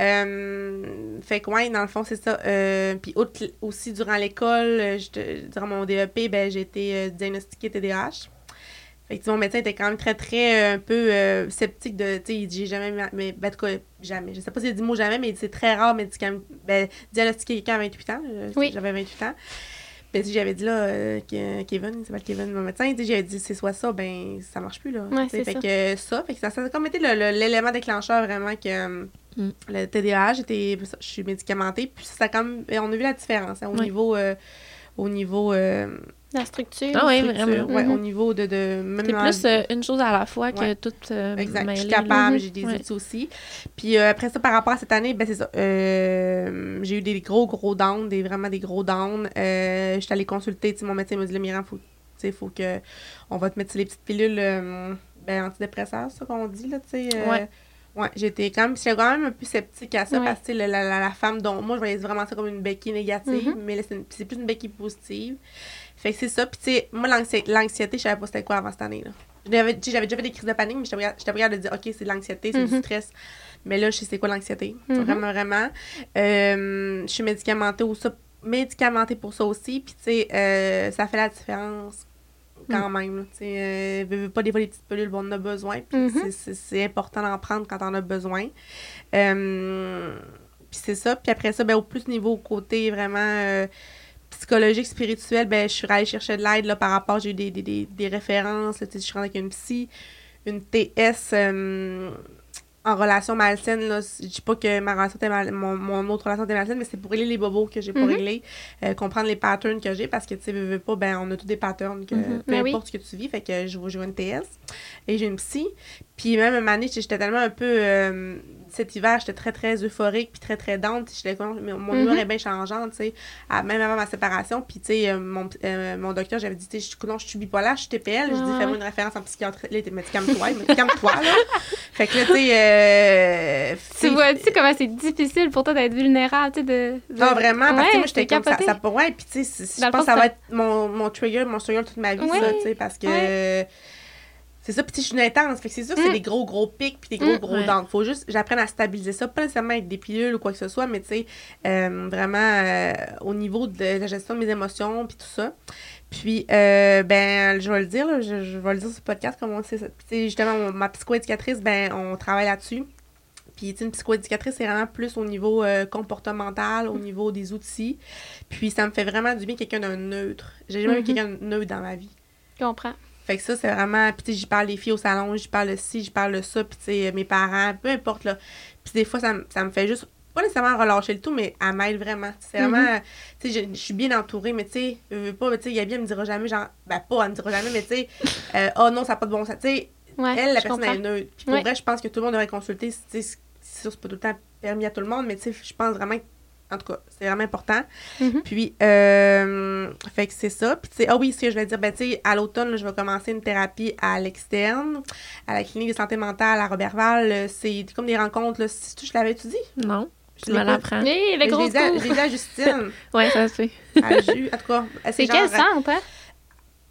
Euh, fait que, ouais, dans le fond, c'est ça. Euh, puis aussi, durant l'école, euh, durant mon DEP, ben, j'ai été diagnostiquée TDAH. Fait que mon médecin était quand même très, très un peu sceptique de. Tu sais, j'ai jamais. Mais, ben, en tout cas, jamais. Je sais pas s'il a dit mot jamais, mais c'est très rare médicament. Ben, diagnostiquer quelqu'un à 28 ans. Oui. J'avais 28 ans. Ben, si j'avais dit là, euh, Kevin, il s'appelle Kevin, mon médecin, j'avais dit c'est soit ça, ben ça marche plus là. Ouais, fait ça. que ça, fait que ça, ça a comme été l'élément déclencheur vraiment que mm. le TDAH, je suis médicamentée, puis ça comme, on a vu la différence hein, au niveau, euh, au niveau euh, la structure. Ah oui, vraiment. Ouais, Au niveau de. de c'est plus euh, une chose à la fois que tout. Euh, exact. je suis capable, j'ai des outils aussi. Puis euh, après ça, par rapport à cette année, ben c'est ça. j'ai eu des gros, gros downs, des, vraiment des gros downs. Euh, J'étais allée consulter, mon médecin m'a dit, le Miran, faut, faut que. On va te mettre les petites pilules ben, antidépresseurs, ça qu'on dit, là, tu sais. ouais. Ouais, j'étais quand même, quand même un peu sceptique à ça parce que la, la, la, femme dont moi je voyais vraiment ça comme une béquille négative, mm-hmm. mais c'est plus une béquille positive. Fait que c'est ça. Puis, tu sais, moi, l'anxiété, je savais pas c'était quoi avant cette année-là. J'avais déjà fait des crises de panique, mais j'étais pas de dire, OK, c'est de l'anxiété, c'est du mm-hmm. stress. Mais là, je sais c'est quoi l'anxiété. Mm-hmm. Vraiment, vraiment. Euh, je suis médicamentée, ou ça, médicamentée pour ça aussi. Puis, tu sais, euh, ça fait la différence quand mm. même. Tu sais, euh, pas des fois les petites pilules, on en a besoin. Puis, mm-hmm. c'est important d'en prendre quand on a besoin. Euh, puis, c'est ça. Puis après ça, ben, au plus niveau côté vraiment psychologique, spirituel, ben, je suis allée chercher de l'aide par rapport, j'ai eu des, des, des, références. je suis rentrée avec une psy, une TS euh, en relation malsaine. Là, je dis pas que ma relation mon, mon, autre relation était malsaine, mais c'est pour régler les bobos que j'ai pas mm-hmm. réglés, euh, comprendre les patterns que j'ai, parce que tu sais, veux, pas, ben, on a tous des patterns, que, mm-hmm. peu ben importe ce que tu vis. Fait que je vais une TS et j'ai une psy. Puis même une année, j'étais tellement un peu. Euh, cet hiver, j'étais très, très euphorique, puis très, très down. Mon mm humeur est bien changeante, tu sais, même avant ma séparation. Puis, tu sais, euh, mon, euh, mon docteur, j'avais dit, tu sais, je suis bipolaire, je suis TPL. J'ai dit, fais-moi une référence en psychiatrie. Là, il m'a dit, calme-toi, il m'a dit, calme-toi, là. fait que là, tu sais. Euh, tu vois-tu comment c'est difficile pour toi d'être vulnérable, tu sais, de, Non, vraiment, parce que moi, j'étais comme ça. ça ouais, puis, tu sais, je pense que ça va être mon, mon trigger, mon trigger toute ma vie, ça, tu sais, parce que. C'est ça, puis je suis une intense. Fait que c'est sûr que c'est mm. des gros, gros pics puis des gros, mm, gros dents. Faut juste j'apprenne à stabiliser ça. Pas nécessairement avec des pilules ou quoi que ce soit, mais tu sais, euh, vraiment euh, au niveau de la gestion de mes émotions puis tout ça. Puis, euh, ben, je vais le dire, je, vais le dire sur le podcast, comme on sait ça. Puis, justement, ma psychoéducatrice, ben, on travaille là-dessus. Puis, une psychoéducatrice, c'est vraiment plus au niveau comportemental, au niveau des outils. Puis, ça me fait vraiment du bien quelqu'un d'un neutre. J'ai jamais eu mm-hmm. quelqu'un de neutre dans ma vie. Je comprends. Fait que ça, c'est vraiment. Puis, tu j'y parle des filles au salon, j'y parle de ci, j'y parle de ça, puis, tu sais, mes parents, peu importe, là. Puis, des fois, ça, ça me fait juste pas nécessairement relâcher le tout, mais elle m'aide vraiment. C'est vraiment, tu sais, je, je suis bien entourée, mais tu sais, je veux pas, mais tu sais, Gabi, elle me dira jamais, genre, ben pas, elle me dira jamais, mais tu sais, euh, oh non, ça n'a pas de bon sens. Tu sais, Ouais, elle, la personne, comprends. elle neutre. Puis pour Ouais. vrai, je pense que tout le monde devrait consulter. tu sais, C'est c'est sûr, c'est pas tout le temps permis à tout le monde, mais tu sais, je pense vraiment que, en tout cas, c'est vraiment important. Mhm. Puis, euh, fait que c'est ça. Puis, tu sais, ah oui, ce que je vais dire, ben, tu sais, à l'automne, là, je vais commencer une thérapie à l'externe, à la clinique de santé mentale à Robertval. C'est comme des rencontres, là. Si tu, je l'avais-tu dit? Non, Je tu me l'apprends. Oui, le gros Je l'ai dit à- Justine, (laughs) Ouais, ça se fait. à Ju, en tout cas. C'est genre, quel centre, hein?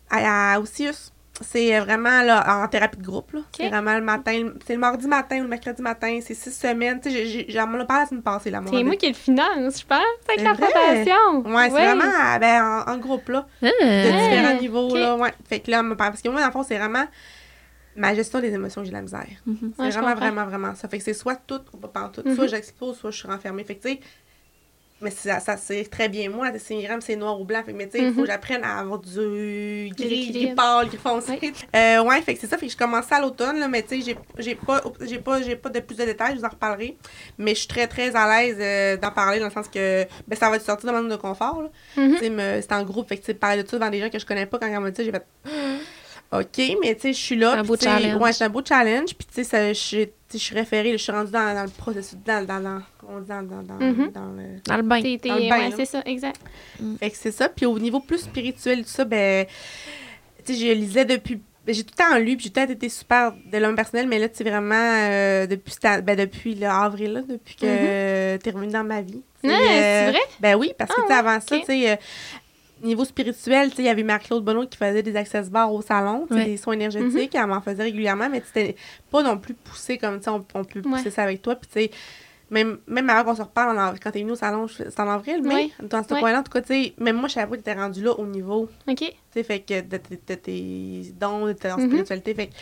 à, à Osius. C'est vraiment là, en thérapie de groupe. là. C'est vraiment le matin. C'est le mardi matin ou le mercredi matin. C'est six semaines. Tu sais, j'en ai parlé la semaine passée. Là, C'est moi qui le finance, je pense, avec C'est la vrai? fondation. Ouais, c'est vraiment à- ben, en, en groupe, là. De Ah. différents niveaux, ok. là. Ouais. Fait que là, on me parle- parce que moi, dans le fond, c'est vraiment ma gestion des émotions que j'ai de la misère. Mhm. C'est Ouais, vraiment, vraiment, vraiment ça. Fait que c'est soit tout ou pas en tout. Mhm. Soit j'explose, soit je suis renfermée. Fait que, tu sais, mais ça, ça c'est très bien moi. C'est Myriam, c'est noir ou blanc. Fait mais tu sais, il faut Mhm. que j'apprenne à avoir du gris, gris pâle, gris foncé. Ouais. Euh, ouais, fait que c'est ça. Fait que je commençais à l'automne, là, mais tu sais, j'ai- j'ai pas, j'ai pas, j'ai pas de plus de détails, je vous en reparlerai. Mais je suis très, très à l'aise euh, d'en parler dans le sens que, ben, ça va être sorti de ma zone de confort, là. Mhm. Tu sais, me- c'est en groupe, fait que, tu parler de ça devant des gens que je connais pas, quand on m'a dit, j'ai fait, OK, mais tu sais, je suis là. C'est un beau tu sais, challenge. Ouais, c'est un beau challenge. Puis, tu sais, je suis- référée, je suis rendue dans, dans le processus, dans, dans, dans, comment on dit, dans, dans, dans, Mhm. dans le... Dans le bain. T'es- t'es- Dans le bain, ouais, là. c'est ça, exact. Fait que c'est ça. Puis au niveau plus spirituel, tout ça, ben, tu sais, je lisais depuis. ben, J'ai tout le temps lu, puis j'ai tout le temps été super de l'homme personnel, mais là, tu sais, vraiment, euh, depuis, ben, depuis le avril, là, depuis que euh, t'es revenu dans ma vie. Ouais, c'est euh, vrai? Ben oui, parce que, Ah tu sais, ouais, avant ça, tu sais, euh, niveau spirituel, tu sais, il y avait Marie-Claude Bonneau qui faisait des access bars au salon, Ouais. des soins énergétiques, Mhm. elle m'en faisait régulièrement, mais c'était pas non plus poussé comme, tu on, on peut pousser Ouais. ça avec toi, puis tu sais, même, même avant qu'on se reparle, en quand t'es venu au salon, c'était en avril, mais dans ce Ouais. coin-là, en tout cas, tu sais, même moi, je savais pas que t'étais rendu là au niveau, OK. tu sais, fait que de, de- de tes dons, de ta Mhm. spiritualité, fait que,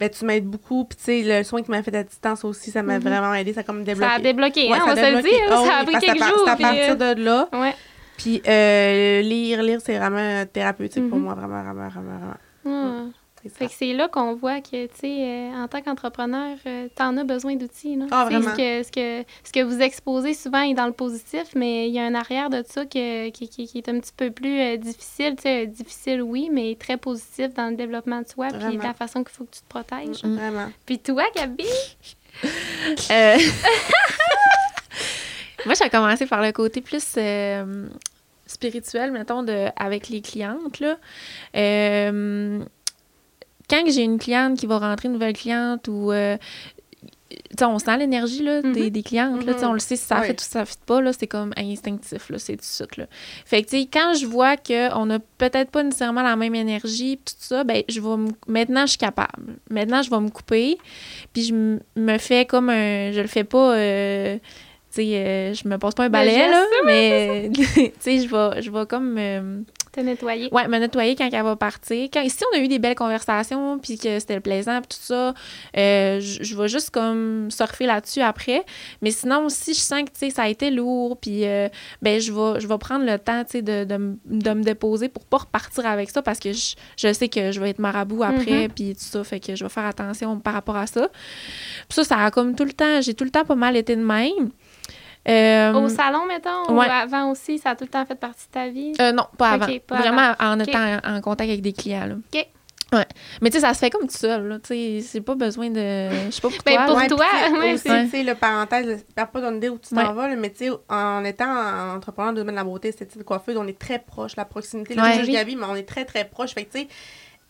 ben, tu m'aides beaucoup, puis tu sais, le soin que tu m'as fait à distance aussi, ça m'a Mhm. vraiment aidé, ça a comme débloqué. Ça a débloqué, Ouais, hein, ça on va se le dire. Ah ça oui, a pris quelques c'est à jours. par- C'est à puis, partir de là. euh, Ouais. Puis euh, lire, lire, c'est vraiment thérapeutique pour Mhm. moi, vraiment, vraiment, vraiment, vraiment. Ah. C'est ça. Fait que c'est là qu'on voit que, tu sais, euh, en tant qu'entrepreneur, euh, t'en as besoin d'outils, là. Ah, vraiment. Ce que, ce, que, ce que vous exposez souvent est dans le positif, mais il y a un arrière de ça que, qui, qui- qui est un petit peu plus euh, difficile, tu sais, difficile, oui, mais très positif dans le développement de soi, puis la façon qu'il faut que tu te protèges. Mm. Vraiment. Puis toi, Gabi? Euh, (laughs) Moi, j'ai commencé par le côté plus euh, spirituel, mettons, de, avec les clientes. Là. Euh, quand j'ai une cliente qui va rentrer, une nouvelle cliente, ou. euh, on sent l'énergie là, des, Mhm. des clientes. là, on le sait si ça Oui. fait ou ça fait pas. là, C'est comme instinctif. là, C'est tout de suite. Là. Fait que, tu sais, quand je vois qu'on n'a peut-être pas nécessairement la même énergie, tout ça, ben, je vais me- maintenant, je suis capable. Maintenant, je vais me couper. Puis je me fais comme un. Je le fais pas. euh, tu sais, euh, je me passe pas un balai, geste, là, mais (laughs) tu sais, je vais, je vais comme. euh, T'as nettoyé. Ouais, me nettoyer quand elle va partir. Quand, si on a eu des belles conversations, puis que c'était plaisant, puis tout ça, euh, je je vais juste comme surfer là-dessus après. Mais sinon, si je sens que, tu sais, ça a été lourd, puis euh, ben, je vais, je vais prendre le temps, tu sais, de, de, de me déposer pour pas repartir avec ça, parce que je, je sais que je vais être marabout après, puis tout ça, fait que je vais faire attention par rapport à ça. Puis ça, ça a comme tout le temps, j'ai tout le temps pas mal été de même. Euh, Au salon, mettons, ouais. ou avant aussi, ça a tout le temps fait partie de ta vie? Euh, non, pas avant. pas Vraiment en étant en, en contact avec des clients. Là. OK. Ouais. Mais tu sais, ça se fait comme tout seul. Là. Tu sais, c'est pas besoin de. Je sais pas pour Ben, toi. pour toi, ouais, aussi, c'est- tu sais, le parenthèse, je perds pas d'une idée où tu t'en Ouais. vas, là, mais tu sais, en étant entrepreneur de domaine de la beauté, esthétique, de coiffeuse, on est très proche, la proximité. Là, Ouais. je juge Oui. Gabi, mais on est très, très proche. Fait que, tu sais,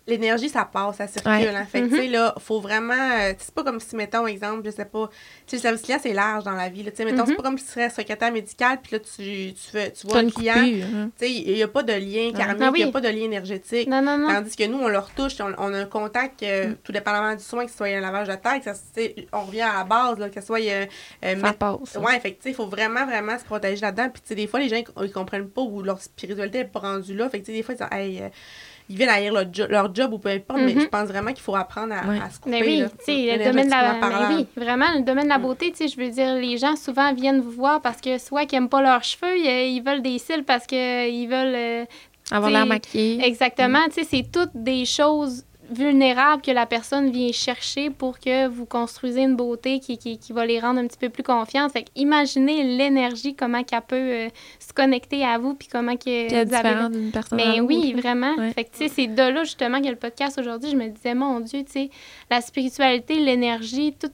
l'énergie, ça passe, ça circule. Ouais. hein. Fait tu sais, là, faut vraiment. euh, c'est pas comme si, mettons, exemple, je sais pas. Tu sais, le service client, c'est large dans la vie. là. Tu sais, mettons, c'est pas comme si tu serais secrétaire médical, puis là, tu, tu, fais, tu vois un client. hein. Tu sais, il n'y a pas de lien karmique, il Ah n'y a pas de lien énergétique. Non, non, non. Tandis que nous, on leur touche, on, on a un contact, euh, Mm. tout dépendamment du soin, que ce soit un lavage de tête, que ça, on revient à la base, là, que ce soit. euh, euh, Ça passe. Ouais, fait tu sais, il faut vraiment, vraiment se protéger là-dedans. Puis, tu sais, des fois, les gens, ils, comprennent pas ou leur spiritualité n'est pas rendue là. Fait que, tu sais, des fois, ils disent, hey, euh, ils viennent haïr leur, jo- leur job ou peu importe, mais Mhm. je pense vraiment qu'il faut apprendre à, Ouais. à se couper. Mais oui, là, tu sais, le domaine de la mais parlant. oui, vraiment, le domaine de la Mm. beauté, tu sais, je veux dire, les gens souvent viennent vous voir parce que soit qu'ils n'aiment pas leurs cheveux, ils, ils veulent des cils parce qu'ils veulent... euh, Avoir l'air maquillé. exactement, tu sais, c'est toutes des choses vulnérables que la personne vient chercher pour que vous construisez une beauté qui, qui, qui va les rendre un petit peu plus confiantes. Fait que imaginez l'énergie, comment qu'elle peut euh, se connecter à vous, puis comment que Puis vous avez... d'une personne Mais l'autre, oui, vraiment. Ouais. Fait que, tu sais, c'est de là, justement, qu'il y a le podcast aujourd'hui. Je me disais, mon Dieu, tu sais, la spiritualité, l'énergie, toute,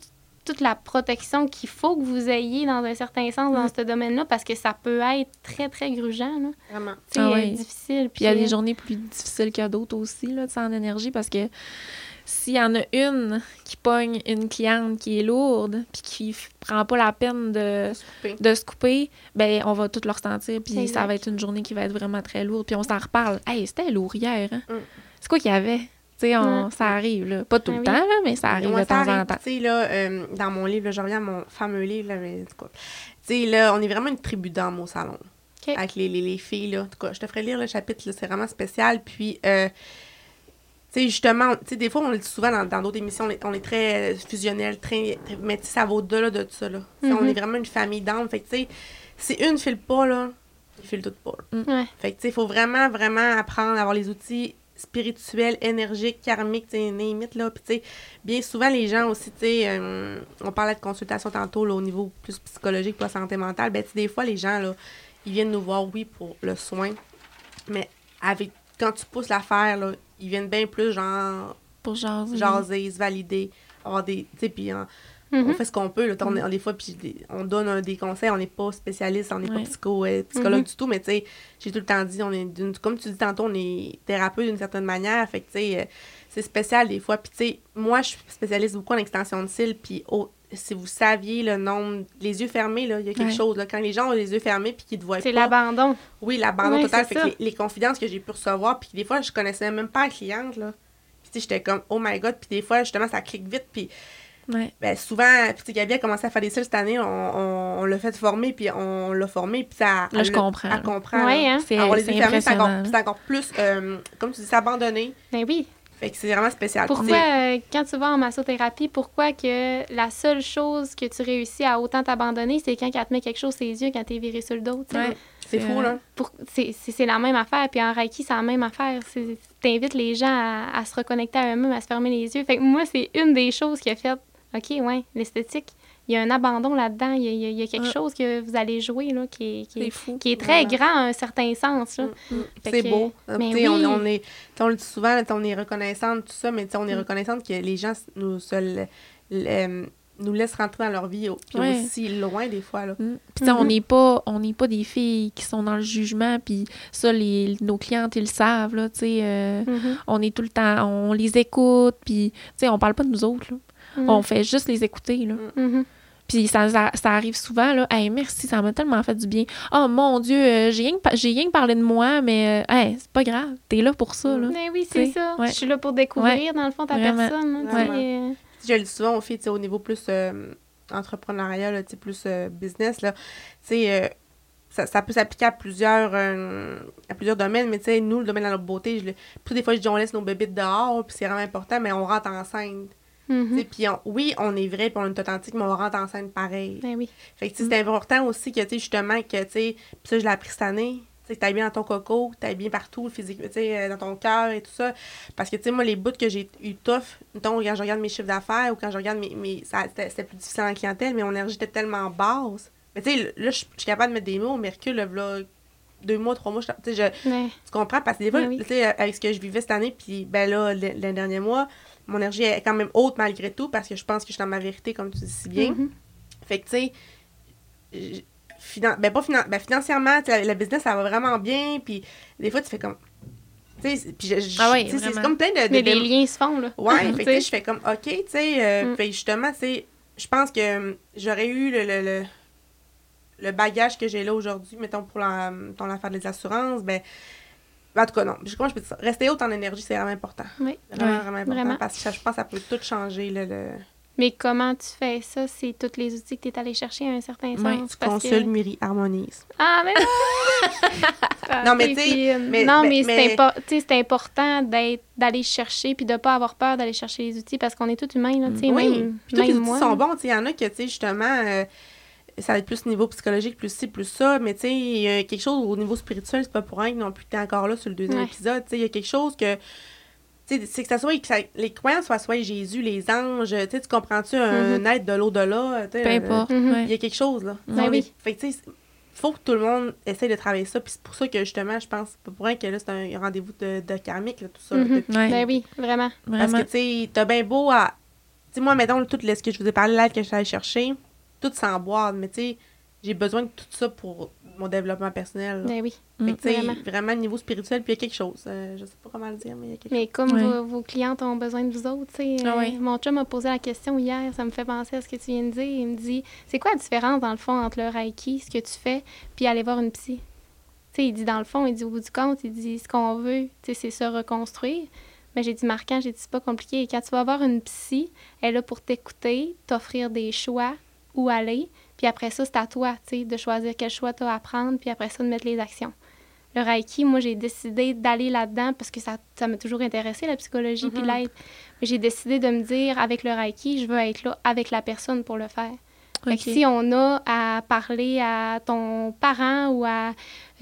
toute la protection qu'il faut que vous ayez dans un certain sens Mm. dans ce domaine-là, parce que ça peut être très, très grugeant, là. Vraiment. Sais, Ah euh, ouais. difficile. Puis il y a euh, des journées plus difficiles que d'autres aussi, là, en énergie, parce que s'il y en a une qui pogne une cliente qui est lourde, puis qui prend pas la peine de, Se couper. de se couper, ben on va tout le ressentir, puis ça va être une journée qui va être vraiment très lourde, puis on s'en reparle. Hey, c'était lourd hier, hein? Mm. C'est quoi qu'il y avait? Tu sais, on- Ouais. ça arrive, là. Pas tout Ah le oui. temps, là, mais ça arrive de temps en temps. Tu sais, là, euh, dans mon livre, là, je reviens à mon fameux livre, là, mais en tout cas, Tu sais, là, on est vraiment une tribu d'hommes au salon. Avec les, les, les filles, là. En tout cas, je te ferai lire le chapitre, là, c'est vraiment spécial. Puis, euh, tu sais, justement, tu sais, des fois, on le dit souvent dans dans d'autres émissions, on est, on est très euh, fusionnel, très, très- mais ça va au-delà de ça, là. On Mhm. est vraiment une famille d'hommes. Fait que, tu sais, si une file pas, là, il file toutes pas. là. Ouais. Fait que, tu sais, il faut vraiment, vraiment apprendre à avoir les outils spirituels, énergiques, karmiques, tu it, là. Puis, tu sais, bien souvent, les gens aussi, tu sais, euh, on parlait de consultation tantôt, là, au niveau plus psychologique pour la santé mentale. Ben, des fois, les gens, là, ils viennent nous voir, oui, pour le soin, mais avec, quand tu pousses l'affaire, là, ils viennent bien plus, genre, Pour jaser. jaser, se valider, avoir des, tu sais, puis hein, on Mhm. fait ce qu'on peut, là, on est- des fois, puis on donne un- des conseils, on n'est pas spécialiste, on n'est Ouais. pas psycho, euh, psychologue Mhm. du tout, mais tu sais, j'ai tout le temps dit, on est comme tu dis tantôt, on est thérapeute d'une certaine manière, fait que tu sais, euh, c'est spécial des fois, puis tu sais, moi, je suis spécialiste beaucoup en extension de cils, puis oh, si vous saviez le nombre, les yeux fermés, là, il y a quelque Ouais. chose, là, quand les gens ont les yeux fermés, puis qu'ils te voient C'est l'abandon. oui, l'abandon Ouais, total. Fait que les, les confidences que j'ai pu recevoir, puis des fois, je connaissais même pas la cliente, là. Puis, tu sais, j'étais comme, oh my god. Puis, des fois, justement, ça clique vite. Puis, Ouais. ben, souvent, puis, tu sais, Gabi a commencé à faire des cils cette année. On, on, on l'a fait former, puis on l'a formé. Puis, ça. Là, je comprends, Elle comprend. Ouais, hein? C'est encore, impressionnant. c'est encore plus, euh, comme tu dis, s'abandonner. Ben oui. Fait que c'est vraiment spécial. Pourquoi, euh, quand tu vas en massothérapie, pourquoi que la seule chose que tu réussis à autant t'abandonner, c'est quand elle te met quelque chose sur les yeux quand t'es viré sur le dos, tu sais? Ouais. C'est fou, là. Pour- C'est c'est- c'est la même affaire. Puis en Reiki, c'est la même affaire. C'est- T'invites les gens à, à se reconnecter à eux-mêmes, à se fermer les yeux. Fait que moi, c'est une des choses qui a fait, OK, ouais, l'esthétique, il y a un abandon là-dedans. Il y a, il y a- il y a quelque chose que vous allez jouer là, qui, est, qui, est, fou. qui est très grand à un certain sens. Là. Mm, mm. C'est que- beau. mais on, oui. on est, on le dit souvent, là, on est reconnaissante, tout ça, mais on est Mm. reconnaissante que les gens nous, se le- le- nous laissent rentrer dans leur vie, au- puis Ouais. aussi loin des fois. Là. Mm. Puis, tu sais, on Mhm. n'est pas, on n'est pas des filles qui sont dans le jugement, puis ça, les, nos clientes, ils le savent, là, tu sais. euh, Mhm. on est tout le temps, on les écoute, puis, tu sais, on parle pas de nous autres, là. Mhm. On fait juste les écouter, là. Mhm. Puis ça, ça, ça arrive souvent, là. Hey, merci, ça m'a tellement fait du bien. Oh mon Dieu, euh, j'ai rien, rien que parlé de moi, mais euh, hey, c'est pas grave. T'es là pour ça, là. Mais oui, c'est ça. ouais. Je suis là pour découvrir, dans le fond, ta Vraiment. personne. hein, tu Vraiment. sais, euh, Je le dis souvent aux filles, au niveau plus euh, entrepreneurial, là, tu sais, plus euh, business, là, tu sais, euh, ça, ça peut s'appliquer à plusieurs, euh, à plusieurs domaines, mais tu sais, nous, le domaine de la beauté, je, le- puis des fois, je dis, on laisse nos bébés dehors, puis c'est vraiment important, mais on rentre enceinte. Mhm. Puis oui, on est vrai, puis on est authentique, mais on rentre enceinte pareil. Ben oui. Fait que sais, c'est important aussi que, tu sais, justement, que, tu sais, puis ça, je l'ai appris cette année, tu sais, que bien dans ton coco, que bien partout, physiquement, tu sais, euh, dans ton cœur et tout ça. Parce que, tu sais, moi, les bouts que j'ai eu tough, mettons, quand je regarde mes chiffres d'affaires ou quand je regarde mes. c'était, plus difficile en clientèle, mais mon énergie était tellement basse. Mais, tu sais, là, je suis capable de mettre des mots, recule, là, v'là deux mois, trois mois, je- tu je, comprends? Parce que des fois, Ben oui. tu sais, avec ce que je vivais cette année, puis ben là, le, le dernier mois, mon énergie est quand même haute malgré tout, parce que je pense que je suis dans ma vérité, comme tu dis si bien. Mhm. Fait que, tu sais, j- finan- ben, pas finan- ben, financièrement, la, la business, ça va vraiment bien, puis des fois, tu fais comme. Tu sais, c'est- puis je- je- Ah oui, tu sais, c'est comme plein de. de- Mais de- les liens se font, là. Ouais, (laughs) fait que, je fais comme, OK, tu sais, euh, Mm. fait justement, tu sais, je pense que hum, j'aurais eu le, le, le, le bagage que j'ai là aujourd'hui, mettons, pour la, mettons, l'affaire des assurances, ben, en tout cas, non. Je- Comment je peux dire ça? Rester haute en énergie, c'est vraiment important. Oui. Vraiment, vraiment important. Vraiment. Parce que ça, je pense que ça peut tout changer, le, le... Mais comment tu fais ça? C'est tous les outils que tu es allé chercher à un certain sens. Tu parce consultes, que- Miri, harmonise. Ah, mais non! (laughs) Non, mais tu sais, mais- Non, mais- mais, mais- c'est tu important d'être d'aller chercher puis de pas avoir peur d'aller chercher les outils parce qu'on est tous humains, là, tu sais, Oui, même, puis tous les outils moi. sont bons. tu Il y en a que, tu sais, justement, euh, ça va être plus au niveau psychologique, plus ci, plus ça. Mais, tu sais, il y a quelque chose au niveau spirituel, c'est pas pour rien que non plus t'es encore là sur le deuxième Ouais. épisode. Tu sais, il y a quelque chose que c'est que ça soit que les croyants soient soit Jésus, les anges, tu comprends-tu un, mm-hmm. être de l'au-delà? Peu importe. Mm-hmm. Il y a quelque chose, là. Ben oui. Fait tu sais, faut que tout le monde essaye de travailler ça. Puis c'est pour ça que, justement, je pense, pas pour rien que là, c'est un rendez-vous de, de karmique, là, tout ça. Mm Ben oui, vraiment. Parce que, tu sais, t'as bien beau à. Tu sais, moi, mettons, tout ce que je vous ai parlé, là, que je suis allée chercher, tout sans boire, mais tu sais, j'ai besoin de tout ça pour mon développement personnel. Ben oui. Fait que, vraiment. vraiment, niveau spirituel, puis il y a quelque chose. Euh, je sais pas comment le dire, mais il y a quelque mais chose. Mais comme vos, clientes ont besoin de vous autres, tu sais. Ah euh, mon chum m'a posé la question hier, ça me fait penser à ce que tu viens de dire. Il me dit c'est quoi la différence, dans le fond, entre le Reiki, ce que tu fais, puis aller voir une psy Tu sais, il dit dans le fond, il dit au bout du compte, il dit ce qu'on veut, tu sais, c'est se reconstruire. Mais j'ai dit marquant, j'ai dit c'est pas compliqué. Et quand tu vas voir une psy, elle est là pour t'écouter, t'offrir des choix, où aller. Puis après ça, c'est à toi, tu sais, de choisir quel choix tu as à prendre, puis après ça, de mettre les actions. Le Reiki, moi, j'ai décidé d'aller là-dedans parce que ça, ça m'a toujours intéressé, la psychologie, puis mm-hmm. l'aide. Mais j'ai décidé de me dire, avec le Reiki, je veux être là avec la personne pour le faire. si on a à parler à ton parent ou à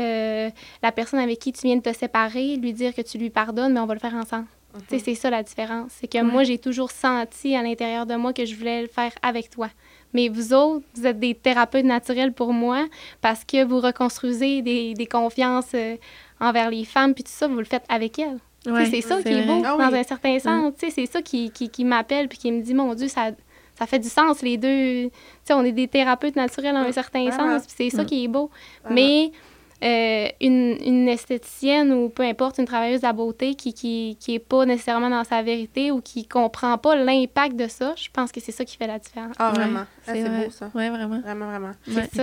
euh, la personne avec qui tu viens de te séparer, lui dire que tu lui pardonnes, mais on va le faire ensemble. Mm-hmm. C'est ça la différence. C'est que moi, j'ai toujours senti à l'intérieur de moi que je voulais le faire avec toi. Mais vous autres, vous êtes des thérapeutes naturels pour moi parce que vous reconstruisez des, des confiances euh, envers les femmes, puis tout ça, vous le faites avec elles. c'est ça qui est beau, ah dans un certain sens. C'est ça qui, qui, qui m'appelle, puis qui me dit, mon Dieu, ça, ça fait du sens, les deux. on est des thérapeutes naturels dans un certain sens, puis c'est ça qui est beau. Mais euh, une, une, esthéticienne ou peu importe, une travailleuse de la beauté qui, qui, qui est pas nécessairement dans sa vérité ou qui comprend pas l'impact de ça, je pense que c'est ça qui fait la différence. Ah, vraiment. Ah, c'est beau, ça. Oui, vraiment. Vraiment, vraiment.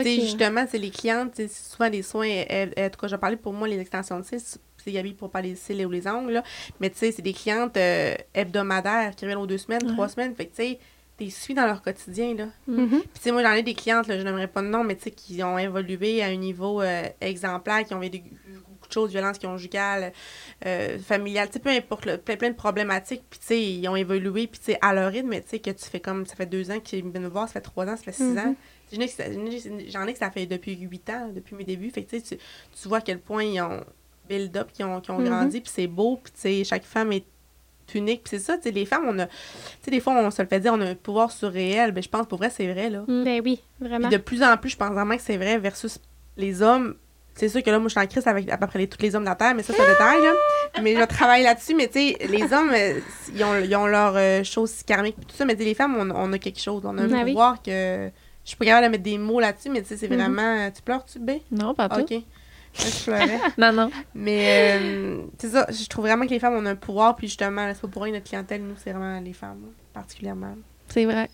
Justement, c'est les clientes, souvent les soins, en tout cas, je parlais pour moi, les extensions de cils, c'est Gabi pour pas les cils ou les ongles, là. mais tu sais, c'est des clientes euh, hebdomadaires qui reviennent aux deux semaines, trois semaines, fait que tu sais, t'es suis dans leur quotidien, là. Mm-hmm. Puis, tu sais, moi, j'en ai des clientes, là, je n'aimerais pas de nom, mais tu sais, qui ont évolué à un niveau euh, exemplaire, qui ont vécu beaucoup de choses, violences conjugales, euh, familiales, tu sais, peu importe, plein, plein de problématiques, puis tu sais, ils ont évolué, puis tu sais, à leur rythme, mais tu sais, que tu fais comme, ça fait deux ans qu'ils viennent me voir, ça fait trois ans, ça fait six mm-hmm. ans. J'en ai que ça fait depuis huit ans, depuis mes débuts, fait que tu sais, tu vois à quel point ils ont build-up, qui ont, qui ont mm-hmm. grandi, puis c'est beau, puis tu sais, chaque femme est unique. Puis c'est ça, tu sais, les femmes, on a. Tu sais, des fois, on se le fait dire, on a un pouvoir surréel. Ben, je pense, pour vrai, c'est vrai, là. Mm. Ben oui, vraiment. de plus en plus, je pense vraiment que c'est vrai versus les hommes. C'est sûr que là, moi, je suis en crise avec à peu près les, tous les hommes de la Terre, mais ça, c'est un détail, là. Mais je travaille là-dessus, mais tu sais, les hommes, euh, ils, ont, ils ont leurs euh, choses karmiques, tout ça, mais les femmes, on, on, a quelque chose. On a un ben pouvoir que. Je suis pas capable de mettre des mots là-dessus, mais tu sais, c'est mm-hmm. vraiment. Tu pleures-tu, B? Non, pas tout. OK. Je pleurais. (laughs) non, non. Mais euh, c'est ça, je trouve vraiment que les femmes ont un pouvoir, puis justement, c'est pas pour rien notre clientèle, nous, c'est vraiment les femmes, particulièrement. C'est vrai.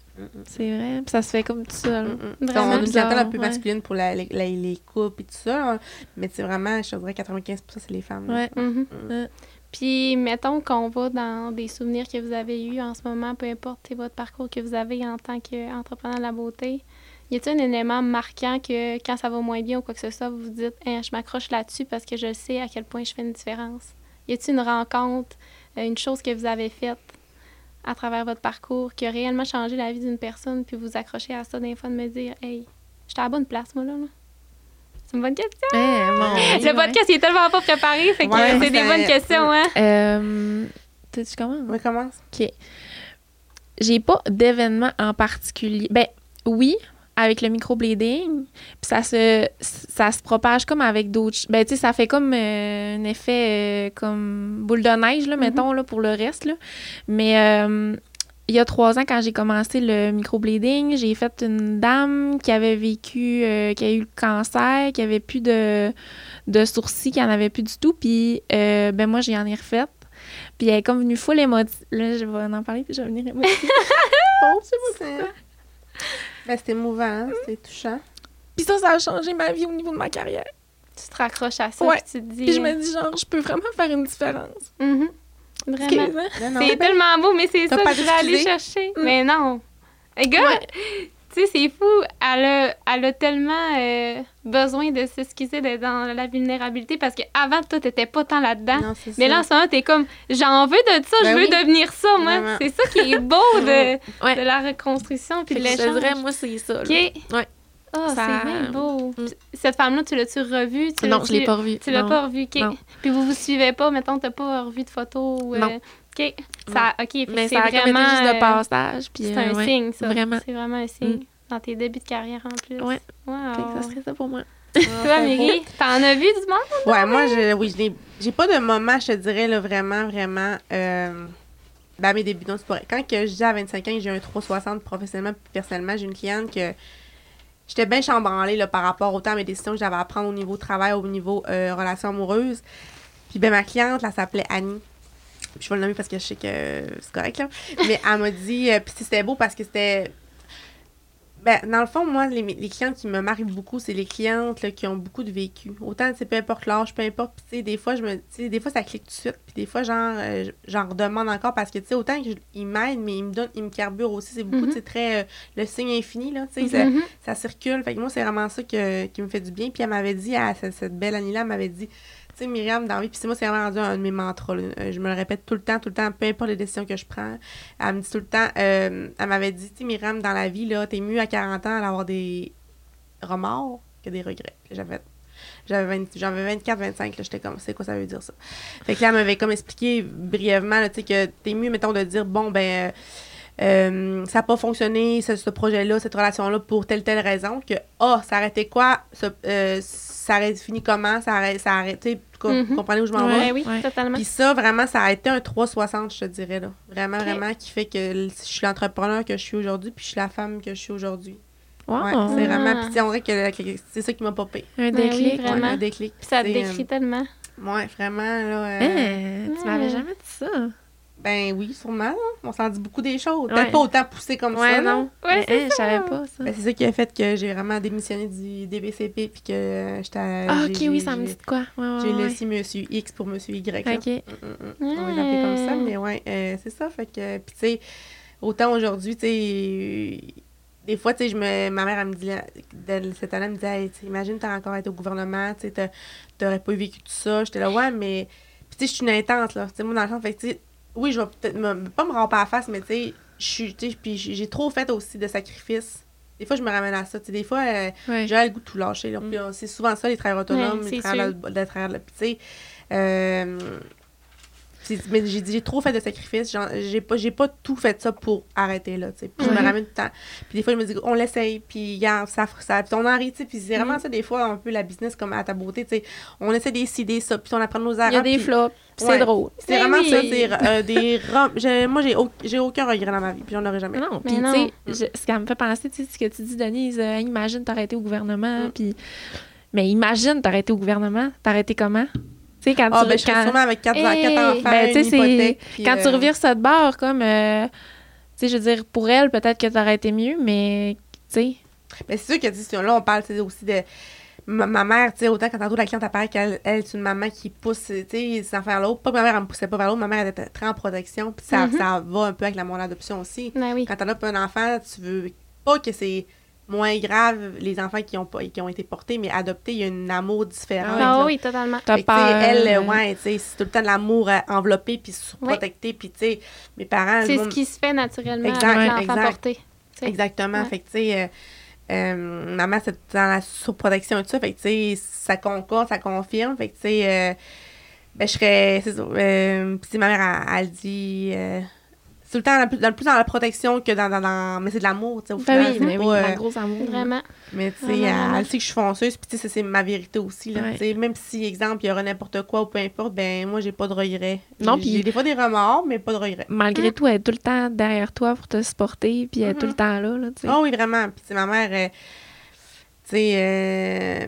C'est vrai. Puis ça se fait comme tout ça. on a une clientèle un peu masculine pour la, les couples et tout ça, mais c'est vraiment, je dirais 95% c'est les femmes. Ouais. Mm-hmm. Puis, mettons qu'on va dans des souvenirs que vous avez eus en ce moment, peu importe votre parcours que vous avez en tant qu'entrepreneur de la beauté. Y a-t-il un élément marquant que quand ça va moins bien ou quoi que ce soit, vous vous dites hein, je m'accroche là-dessus parce que je sais à quel point je fais une différence? Y a-t-il une rencontre, euh, une chose que vous avez faite à travers votre parcours qui a réellement changé la vie d'une personne, puis vous accrochez à ça d'un fois de me dire Hey, j'étais à la bonne place, moi, là. C'est une bonne question. Eh, bon, (laughs) le podcast, il est tellement pas préparé, fait que c'est des bonnes questions, hein? Euh, tu commences? Oui, commence. OK. J'ai pas d'événement en particulier. Ben, oui, avec le microblading, puis ça se, ça se propage comme avec d'autres... Ben, tu sais, ça fait comme euh, un effet euh, comme boule de neige, là, mm-hmm. mettons, là, pour le reste, là. Mais euh, il y a trois ans, quand j'ai commencé le microblading, j'ai fait une dame qui avait vécu, qui a eu le cancer, qui avait plus de, de sourcils, qui en avait plus du tout, puis ben moi, j'y en ai refait. Puis elle est comme venue full émotive. Là, je vais en parler, puis je vais venir émotive. (laughs) oh, c'est ben, c'était émouvant, hein? c'était touchant. Puis ça, ça a changé ma vie au niveau de ma carrière. Tu te raccroches à ça, ouais. tu te dis... Puis je me dis, genre, je peux vraiment faire une différence. Mm Vraiment. C'est tellement beau, mais c'est ça que je vais aller chercher. Mm. Mais non. Les gars, tu sais, c'est fou. Elle a, elle a tellement euh, besoin de s'excuser d'être dans la vulnérabilité parce qu'avant, toi, t'étais pas tant là-dedans. Mais là, en ce moment, t'es comme, j'en veux de ça, je ben veux devenir ça, moi. C'est ça qui est beau de, (laughs) de la reconstruction puis de l'échange. vrai, moi, c'est ça. OK. Ouais. Oh, c'est bien beau. Mm. Cette femme-là, tu l'as-tu revue? non, je l'ai pas revue. Tu l'as pas revue, OK. Puis vous vous suivez pas, mettons, t'as pas revu de photos? Non. OK. Ça, OK, fait que Mais c'est ça vraiment... juste de euh, passage. Puis, C'est euh, un ouais, signe, ça. Vraiment. C'est vraiment un signe. Mm. Dans tes débuts de carrière, en plus. Ouais. Wow. Fait que ça serait ça pour moi. (laughs) Toi, Mary, t'en as vu du monde? Ouais, moi, je, oui, je n'ai- j'ai pas de moment, je te dirais, là, vraiment, vraiment, euh, dans mes débuts. Non, c'est pas vrai. Quand que je dis à 25 ans que j'ai un 360 professionnellement puis personnellement, j'ai une cliente que j'étais bien chambranlée là, par rapport autant à mes décisions que j'avais à prendre au niveau travail, au niveau euh, relation amoureuse. Puis ben, ma cliente, là, s'appelait Annie. Je vais le nommer parce que je sais que c'est correct, là. Mais elle m'a dit, euh, puis c'était beau parce que c'était ben, dans le fond, moi, les, les clientes qui me marquent beaucoup, c'est les clientes là, qui ont beaucoup de vécu. Autant, sais, peu importe l'âge, peu importe. Puis, tu sais, des fois, je me, des fois, ça clique tout de suite. Puis, des fois, genre, euh, j'en redemande encore parce que, tu sais, autant qu'ils m'aident, mais ils me donnent, ils me carburent aussi. C'est beaucoup, Mhm. tu sais, très euh, le signe infini, là. Tu sais, ça- Mhm. ça, circule. Fait que moi, c'est vraiment ça que, qui me fait du bien. Puis, elle m'avait dit, à cette, cette belle Annie-là, elle m'avait dit, sais, Myriam, dans la vie, puis c'est moi, c'est vraiment rendu un de mes mantras. Euh, Je me le répète tout le temps, tout le temps, peu importe les décisions que je prends. Elle me dit tout le temps, euh, elle m'avait dit, tu sais, Myriam, dans la vie, là, t'es mieux à 40 ans d'avoir des remords que des regrets. J'avais j'avais 20 j'avais 24 25 là j'étais comme c'est quoi ça veut dire ça? Fait que là elle m'avait comme expliqué brièvement tu sais que t'es mieux mettons de dire bon ben euh, euh, ça n'a pas fonctionné ce, projet-là cette relation-là pour telle telle raison que ah ça arrêtait quoi euh, ça aurait fini comment ça aurait ça vous Mhm. comprenez où je m'en Ouais. vais? oui, Ouais. totalement. puis ça, vraiment, ça a été un 360, je te dirais, là. Vraiment, vraiment, qui fait que je suis l'entrepreneur que je suis aujourd'hui, puis je suis la femme que je suis aujourd'hui. Wow. Ouais, c'est vraiment... Ah. Puis on dirait que, c'est ça qui m'a popé. Un Ben oui, déclic. vraiment. Ouais, un déclic. Puis ça décrit tellement. euh, ouais, vraiment, là... euh, Hein, tu m'avais jamais dit ça. Ben oui, sûrement. On s'en dit beaucoup des choses. Ouais. Peut-être pas autant poussé comme Ouais, ça, là. non. Ouais, hein, je savais pas ça. Ben, c'est ça qui a fait que j'ai vraiment démissionné du DBCP, puis que euh, j'étais... à- Ah, ok, oui, ça me dit de quoi. Ouais, ouais, J'ai ouais. laissé Monsieur X pour Monsieur Y, là. Ok. Mm, mm, mm. On va les appeler comme ça, mais ouais, euh, c'est ça. Fait que, puis tu sais, autant aujourd'hui, tu sais, des fois, tu sais, je me, ma mère, elle me dit, cette année, elle me disait, Hey, tu sais, imagine, t'as encore été au gouvernement, tu sais, t'aurais pas vécu tout ça. J'étais là, ouais, mais, puis tu sais, je suis une intense, là. Tu sais, moi, dans le sens, fait que, tu sais, oui, je vais peut-être pas me rendre à la face, mais tu sais, je suis, tu sais, puis j'ai trop fait aussi de sacrifices. Des fois, je me ramène à ça. Tu sais, des fois, euh, Ouais. j'ai le goût de tout lâcher. Mm. C'est souvent ça, les travailleurs autonomes, Ouais, les travailleurs de, de de- Puis, tu sais, euh, mais j'ai dit, j'ai trop fait de sacrifices. J'ai pas, j'ai pas tout fait ça pour arrêter, là, tu sais. Puis, je Ouais. me ramène tout le temps. Puis, des fois, je me dis, on l'essaye. Puis, regarde, ça, ça. Puis, on en rit, tu sais. Puis, c'est vraiment Mm. ça, des fois, un peu la business comme à ta beauté, tu sais. On essaie des idées, ça. Puis, on apprend nos erreurs. Il y a des puis- flops, Ouais. c'est drôle. C'est vraiment oui. ça, des, euh, des rom- j'ai- Moi, j'ai, au- j'ai aucun regret dans ma vie. Puis, j'en aurai jamais. Non, Mais puis non. tu sais, je- ce qui me fait penser, tu sais, ce que tu dis, Denise, euh, imagine t'aurais été au gouvernement, Mm. puis... Mais imagine t'aurais été au gouvernement, t'aurais été comment? Tu sais, quand Ah, tu... ben, je quand- sûrement avec quatre, Hey! quatre enfants, Ben, une hypothèque. puis, quand tu euh, revires ça de bord, comme... euh, tu sais, je veux dire, pour elle, peut-être que t'aurais été mieux, mais... Tu sais... Mais c'est sûr que tu sais, là, on parle aussi de. Ma, ma mère, tu sais, autant quand tantôt la cliente apparaît qu'elle, elle, c'est une maman qui pousse, tu sais, sans faire l'autre. Pas que ma mère, elle me poussait pas vers l'autre, ma mère, elle était très en protection, puis ça, Mhm. ça va un peu avec la mon adoption aussi. Ben oui. Quand t'en as pas un enfant, tu veux pas que c'est moins grave les enfants qui ont, pas, qui ont été portés, mais adoptés, il y a un amour différent. Ah oui, totalement. T'as peur. elle, ouais, tu sais, c'est tout le temps de l'amour euh, enveloppé puis surprotecté, puis tu sais, mes parents... C'est ce qui se fait naturellement Exact, avec l'enfant exact. porté. Exactement. Ouais. Fait que, tu sais, euh, euh, maman, c'est dans la surprotection et tout ça. Fait que, tu sais, ça concorde, ça confirme. Fait que, tu sais, euh, ben, je serais. C'est. Euh, sais, ma mère, elle, elle dit. C'est tout le temps dans, le plus- dans le plus dans la protection que dans. dans, dans- mais c'est de l'amour, tu sais, au Ben final. oui, un euh, gros amour. Vraiment. mais tu sais, elle, sait que je suis fonceuse, puis tu sais, c'est ma vérité aussi. Là, Ouais. Tu sais, Même si, exemple, il y aura n'importe quoi ou peu importe, ben moi, j'ai pas de regrets. Non, puis- J'ai des fois des remords, mais pas de regrets. Malgré tout, elle est tout le temps derrière toi pour te supporter, puis elle est tout le temps là, là, tu sais. Ah oui, vraiment. Puis, tu sais, ma mère, euh, tu sais, euh,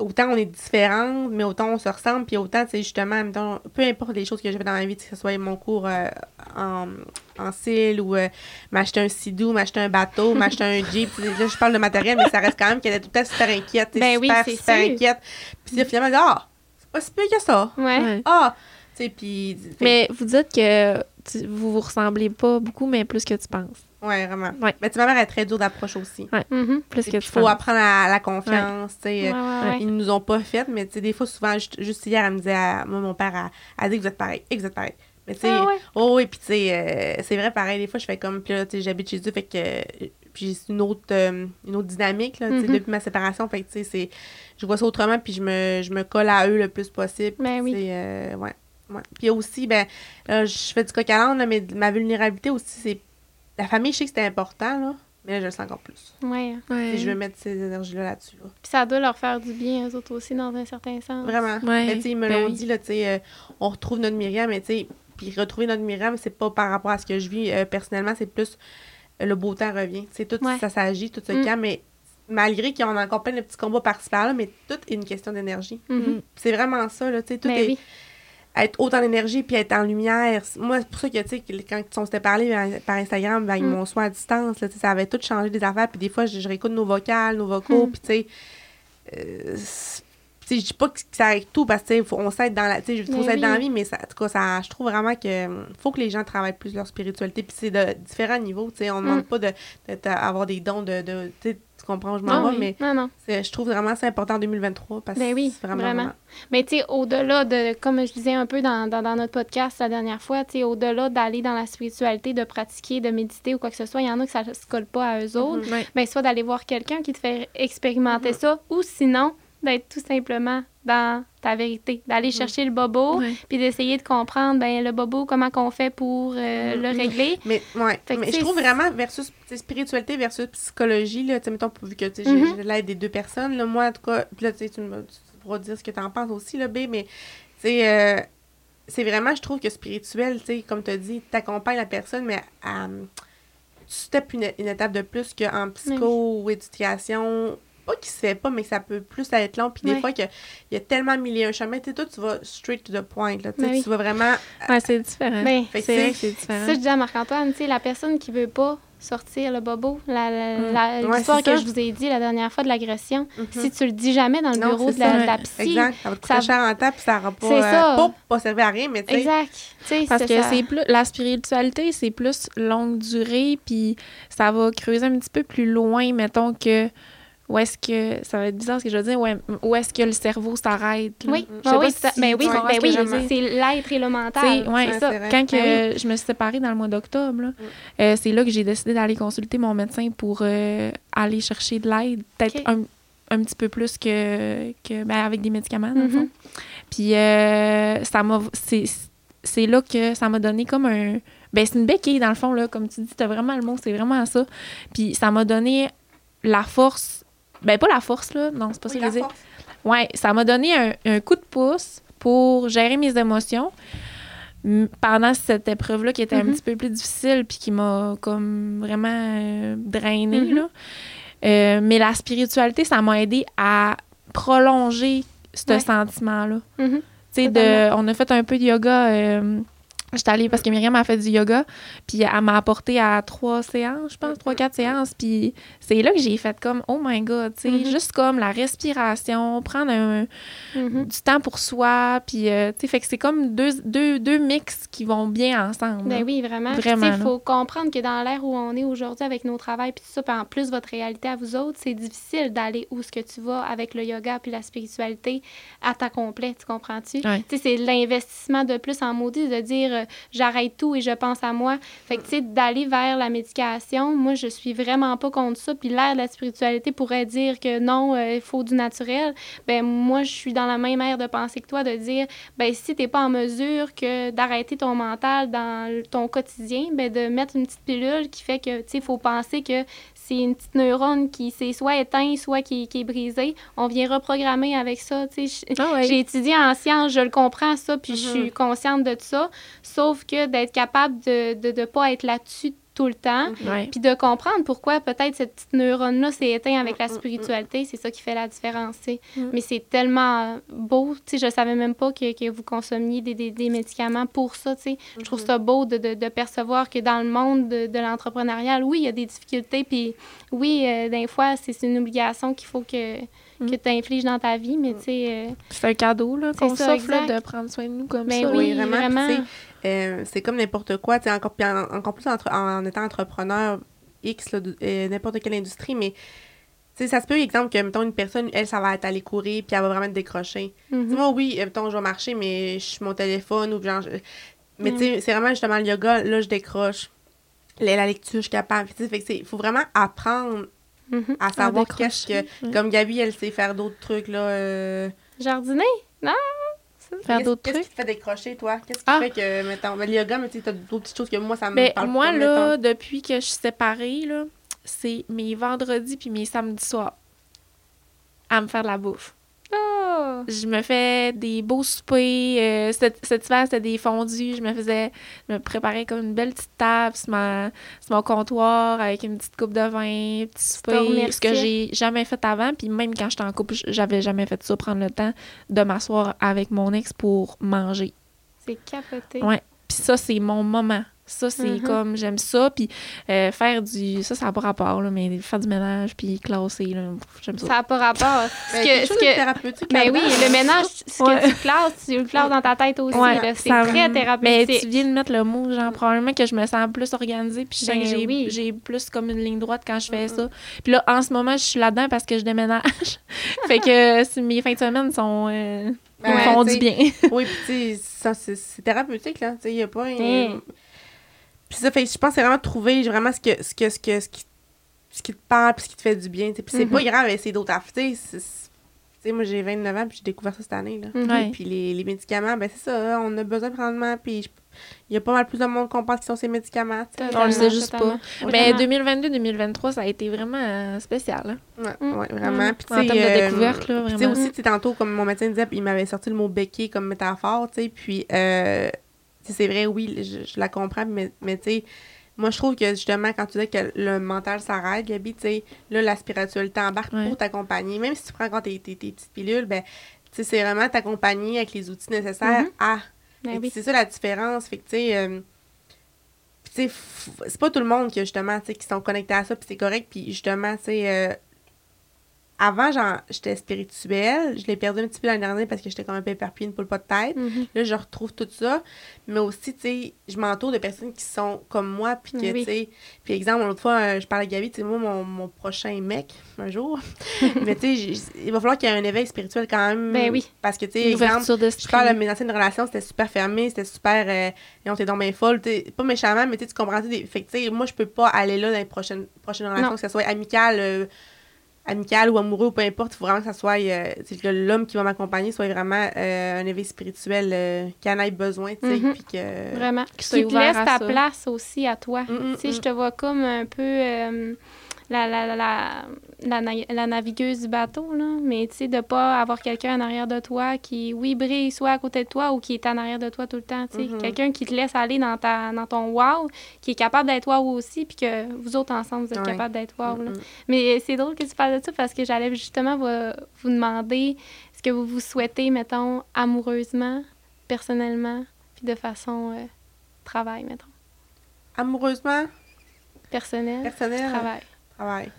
autant on est différentes, mais autant on se ressemble, puis autant, tu sais, justement, mettons, peu importe les choses que j'ai fait dans ma vie, que ce soit mon cours euh, en, en cils ou euh, m'acheter un sidou, m'acheter un bateau, (laughs) m'acheter un jeep. Là, je parle de matériel, mais ça reste quand même qu'elle est tout le temps super inquiète. Ben oui, super, c'est super sûr. inquiète. Puis là, finalement, elle dit, ah, c'est pas si pire que ça. Ouais. Ouais. Ah, tu sais, puis. Mais vous dites que tu- vous vous ressemblez pas beaucoup, mais plus que tu penses. Ouais, vraiment. Ouais. Mais tu sais, ma mère est très dure d'approche aussi. Mhm. Plus Il que faut penses. apprendre à la confiance, tu sais. Ouais, euh, ouais, ouais. Ils nous ont pas fait, mais tu sais, des fois, souvent, juste, juste hier, elle me disait, à- moi, mon père a, a dit que vous êtes pareil, et que vous êtes pareil. Mais tu sais, Ah ouais. oh oui, puis tu sais, euh, c'est vrai, pareil, des fois, je fais comme, puis là, tu sais, j'habite chez eux, fait que, puis c'est une autre, euh, une autre dynamique, là, tu sais, Mhm. depuis ma séparation, fait que, tu sais, c'est, je vois ça autrement, puis je me, je me colle à eux le plus possible. Ben puis oui. euh, ouais. Ouais. Puis aussi, ben, là, je fais du coq à l'âne, mais ma vulnérabilité aussi, c'est. La famille, je sais que c'était important, là. Mais là, je le sens encore plus. Ouais. Et je vais mettre ces énergies-là là-dessus. Là. Puis ça doit leur faire du bien, eux autres aussi, dans un certain sens. Vraiment. Ouais. Mais tu sais, ils me Ben l'ont oui. dit, là, tu sais, euh, on retrouve notre Myriam, mais tu sais, puis retrouver notre Myriam, c'est pas par rapport à ce que je vis euh, personnellement, c'est plus euh, le beau temps revient. Tu sais, tout Ouais. ça s'agit, tout se Mm. calme, mais malgré qu'on a encore plein de petits combats par-ci par-là, mais tout est une question d'énergie. Mhm. C'est vraiment ça, là, tu sais, tout Ben est oui. Être haut en énergie puis être en lumière. Moi, c'est pour ça que, tu sais, quand on s'était parlé par Instagram, ben, ils Mm. m'ont soit à distance, là, ça avait tout changé des affaires, puis des fois, je, je réécoute nos vocales, nos vocaux, Mm. puis tu sais, euh, je dis pas que ça arrive tout, parce que, faut- on s'aide dans la, tu sais, je trouve oui. dans la vie, mais ça, en tout cas, ça, je trouve vraiment que faut que les gens travaillent plus leur spiritualité, puis c'est de différents niveaux, tu sais, on ne Mm. demande pas de, de- d'avoir des dons de, de tu comprends je m'en vais, oui. mais Non, non. c'est- je trouve vraiment c'est important en 2023, parce que Ben oui, c'est vraiment, vraiment. vraiment- Mais tu sais, au-delà de, comme je disais un peu dans, dans, dans notre podcast la dernière fois, tu sais, au-delà d'aller dans la spiritualité, de pratiquer, de méditer ou quoi que ce soit, il y en a que ça se colle pas à eux autres. Mhm. Ouais. Ben, soit d'aller voir quelqu'un qui te fait expérimenter Mhm. ça, ou sinon, d'être tout simplement dans ta vérité, d'aller chercher le bobo, Ouais. puis d'essayer de comprendre, ben, le bobo, comment qu'on fait pour euh, Mhm. le régler. Mais, ouais. Fait que, mais tu je trouve vraiment versus tu spiritualité versus psychologie, là, tu sais, mettons, vu que tu sais, j'ai j'ai l'aide des deux personnes, là, moi, en tout cas, là, tu sais, tu, me- tu pourras dire ce que tu en penses aussi, là, B, mais, tu sais, euh, c'est vraiment, je trouve que spirituel, tu sais, comme tu as dit, t'accompagnes la personne, mais à, tu steps une, une étape de plus qu'en psycho ou éducation, pas qui se fait pas, mais que ça peut plus être long, puis des Ouais. fois, qu'il y a tellement mille et un chemins, tu sais, toi, tu vas straight to the point, là, Ben oui. tu vas vraiment... Ouais, c'est différent. Ben, que c'est vrai c'est- que c'est différent. Ça, je dis à Marc-Antoine, tu sais, la personne qui veut pas sortir le bobo, la- la- Mm. la- Ouais, l'histoire c'est que ça. je vous ai dit la dernière fois de l'agression, Mhm. si tu le dis jamais dans le Non, bureau de la, ça. de la psy, Exact. Ça va te coûter Ça- cher en temps, puis ça n'aura pas, euh, ça. pas, pas servi à rien, mais tu sais. exact. Tu sais, Parce que c'est plus la spiritualité, c'est plus longue durée, puis ça va creuser un petit peu plus loin, mettons que où est-ce que ça va être bizarre ce que je veux dire, où est-ce que le cerveau s'arrête. Oui, Je sais ben pas oui, si ça- tu ben oui, ben ce c'est l'être et le mental. ouais, c'est ça. Quand que, Ben je me suis séparée dans le mois d'octobre, euh, c'est là que j'ai décidé d'aller consulter mon médecin pour euh, aller chercher de l'aide, peut-être un, un petit peu plus que, que ben, avec des médicaments, dans le fond. Puis euh, ça m'a c'est c'est là que ça m'a donné comme un ben c'est une béquille dans le fond là comme tu dis, t'as vraiment le mot, c'est vraiment ça. Puis ça m'a donné la force ben pas la force là, non, c'est pas Oui, ça que je veux dire. Ouais, ça m'a donné un, un coup de pouce pour gérer mes émotions pendant cette épreuve-là qui était un Mhm. petit peu plus difficile puis qui m'a comme vraiment euh, drainée. Mhm. là. Euh, mais la spiritualité, ça m'a aidé à prolonger ce Ouais. sentiment-là. Mhm. Tu sais, on a fait un peu de yoga. euh, J'étais allée parce que Myriam a fait du yoga, puis elle m'a apporté à trois séances, je pense, trois, quatre séances. Puis c'est là que j'ai fait comme, oh my god, tu sais, Mhm. juste comme la respiration, prendre un, Mhm. du temps pour soi, puis euh, tu sais, fait que c'est comme deux, deux, deux mix qui vont bien ensemble. Ben oui, vraiment. Vraiment, Il faut comprendre que dans l'ère où on est aujourd'hui avec nos travails puis tout ça, puis en plus votre réalité à vous autres, c'est difficile d'aller où ce que tu vas avec le yoga puis la spiritualité à ta complet, tu comprends-tu? Ouais. Tu sais, c'est l'investissement de plus en maudit de dire j'arrête tout et je pense à moi. Fait que tu sais, d'aller vers la médication, moi je suis vraiment pas contre ça. Puis l'ère de la spiritualité pourrait dire que non, euh, il faut du naturel. Ben moi je suis dans la même ère de pensée que toi de dire ben si t'es pas en mesure que d'arrêter ton mental dans ton quotidien, ben de mettre une petite pilule qui fait que tu sais, il faut penser que c'est une petite neurone qui s'est soit éteinte, soit qui, qui est brisée. On vient reprogrammer avec ça. Ah ouais. j'ai étudié en sciences, je le comprends ça, puis je Mhm. suis consciente de ça. Sauf que d'être capable de ne de, de pas être là-dessus tout le temps, Ouais. puis de comprendre pourquoi peut-être cette petite neurone-là s'est éteinte avec la Mm, mm, mm. spiritualité, c'est ça qui fait la différence. tu sais. Mm. Mais c'est tellement euh, beau. Tu sais, je savais même pas que, que vous consommiez des, des, des médicaments pour ça. tu sais. Je trouve ça beau de, de, de percevoir que dans le monde de, de l'entrepreneurial, oui, il y a des difficultés, puis oui, euh, des fois, c'est une obligation qu'il faut que, Mm. que tu infliges dans ta vie, mais tu sais... euh, C'est un cadeau là, qu'on s'offre de prendre soin de nous comme Ben ça. oui, vraiment. vraiment. Euh, c'est comme n'importe quoi, tu encore, en- encore plus entre- en, étant entrepreneur X, euh, n'importe quelle industrie, mais ça se peut, exemple, que, mettons, une personne, elle, ça va être aller courir, puis elle va vraiment te décrocher. mhm. Tu Moi, oui, euh, mettons, je vais marcher, mais je suis mon téléphone, ou genre, mais Mm. tu sais, c'est vraiment justement le yoga, là, je décroche. La, la lecture, je suis capable. Tu fait que faut vraiment apprendre Mhm. à savoir qu'est-ce que. Comme Gabi, elle sait faire d'autres trucs, là. euh, Jardiner? Non? Faire Qu'est-ce- d'autres Qu'est-ce trucs. qui te fait décrocher, toi? Qu'est-ce qui Ah. fait que, mettons, ben, le yoga, mais tu t'as d'autres petites choses que moi, ça me Ben, parle moi, pas, là, mettons. depuis que je suis séparée, là, c'est mes vendredis puis mes samedis soirs à me faire de la bouffe. Oh! Je me fais des beaux soupers. euh, cet, cet hiver, c'était des fondus. Je me faisais... Je me préparais comme une belle petite table sur, ma- sur mon comptoir avec une petite coupe de vin, petit souper. Ce que j'ai jamais fait avant. Puis même quand j'étais en couple, j'avais jamais fait ça, prendre le temps de m'asseoir avec mon ex pour manger. C'est capoté. Ouais. Puis ça, c'est mon moment. Ça, c'est Mhm. comme, j'aime ça. Puis euh, faire du... Ça, ça n'a pas rapport, là, mais faire du ménage, puis classer, là, j'aime ça. Ça n'a pas rapport. (laughs) Ce que- ce que- thérapeutique Ben oui, le ménage, ce Ouais. que tu classes, tu le classes dans ta tête aussi. Ouais. C'est très thérapeutique. Mais tu viens de mettre le mot, genre, probablement que je me sens plus organisée, puis je sens Ben que j'ai, oui. j'ai plus comme une ligne droite quand je fais ça. Puis là, en ce moment, je suis là-dedans parce que je déménage. (laughs) fait que si mes fins de semaine sont, euh, Ben ouais, font du bien. Oui, puis tu sais, ça, c'est c'est thérapeutique, là. Tu sais, il n'y a pas... un- Mm. Puis ça fait, je pense que c'est vraiment de trouver vraiment ce que, ce que, ce que, ce qui, ce qui te parle puis ce qui te fait du bien, tu sais. Puis c'est Mhm. pas grave d'essayer d'autres affaires, tu sais. moi, j'ai 29 ans, puis j'ai découvert ça cette année, là. Mhm. Puis les, les médicaments, ben c'est ça, hein, on a besoin de rendement, puis il y a pas mal plus de monde qu'on pense qui sont ces médicaments. On le sait Totalement, juste totalement. Mais Vraiment. 2022-2023, ça a été vraiment euh, spécial. hein. Ouais, Mm. ouais, vraiment. Mm. Puis, En termes de euh, découverte, là, puis, tu sais, vraiment. aussi, tu sais, tantôt, comme mon médecin disait, il m'avait sorti le mot béquille comme métaphore, tu sais, puis, euh, c'est vrai, oui, je, je la comprends, mais, mais tu sais, moi, je trouve que, justement, quand tu dis que le mental s'arrête, Gabi, tu sais, là, la spiritualité embarque Ouais. pour t'accompagner. Même si tu prends quand tes, tes, tes petites pilules, ben, tu sais, c'est vraiment t'accompagner avec les outils nécessaires à Ben oui. C'est ça la différence. Fait que, tu sais, euh, c'est pas tout le monde qui, justement, tu sais, qui sont connectés à ça, puis c'est correct. Puis, justement, tu sais, euh, avant, j'étais spirituelle. Je l'ai perdu un petit peu l'année dernière parce que j'étais comme un peu éparpillée, une poule pas de tête. Mhm. Là, je retrouve tout ça. Mais aussi, tu sais, je m'entoure de personnes qui sont comme moi. Puis que, Oui. tu sais, puis exemple, l'autre fois, euh, je parlais à Gabi, tu sais, moi, mon, mon prochain mec, un jour. (laughs) mais tu sais, il va falloir qu'il y ait un éveil spirituel quand même. Ben oui. Parce que, tu sais, exemple, je parle de mes anciennes relations, c'était super fermé, c'était super. Euh, et on était dans bien folle. t'sais, Pas méchamment, mais tu comprends. Des... Fait que, moi, je peux pas aller là dans les prochaines, prochaines relations, Non. que ce soit amicale, euh, amicale ou amoureux ou peu importe. Il faut vraiment que ça soit. euh, que l'homme qui va m'accompagner soit vraiment euh, un éveil spirituel euh, qui en ait besoin. t'sais, Mhm. puis que... Vraiment. Qui te laisse ta ça. place aussi à toi. Mm, mm, Tu sais, mm. je te vois comme un peu euh, la, la, la, la, la, na- la navigueuse du bateau, là. Mais tu sais, de pas avoir quelqu'un en arrière de toi qui, oui, brille soit à côté de toi ou qui est en arrière de toi tout le temps, tu sais. Mhm. Quelqu'un qui te laisse aller dans, ta, dans ton wow, qui est capable d'être wow aussi, puis que vous autres ensemble, vous êtes Ouais. capables d'être wow, là. Mm, mm. Mais c'est drôle que tu parles de ça parce que j'allais justement vous, vous demander ce que vous vous souhaitez, mettons, amoureusement, personnellement, puis de façon euh, travail, mettons. Amoureusement, Personnel, personnel, travail. travail.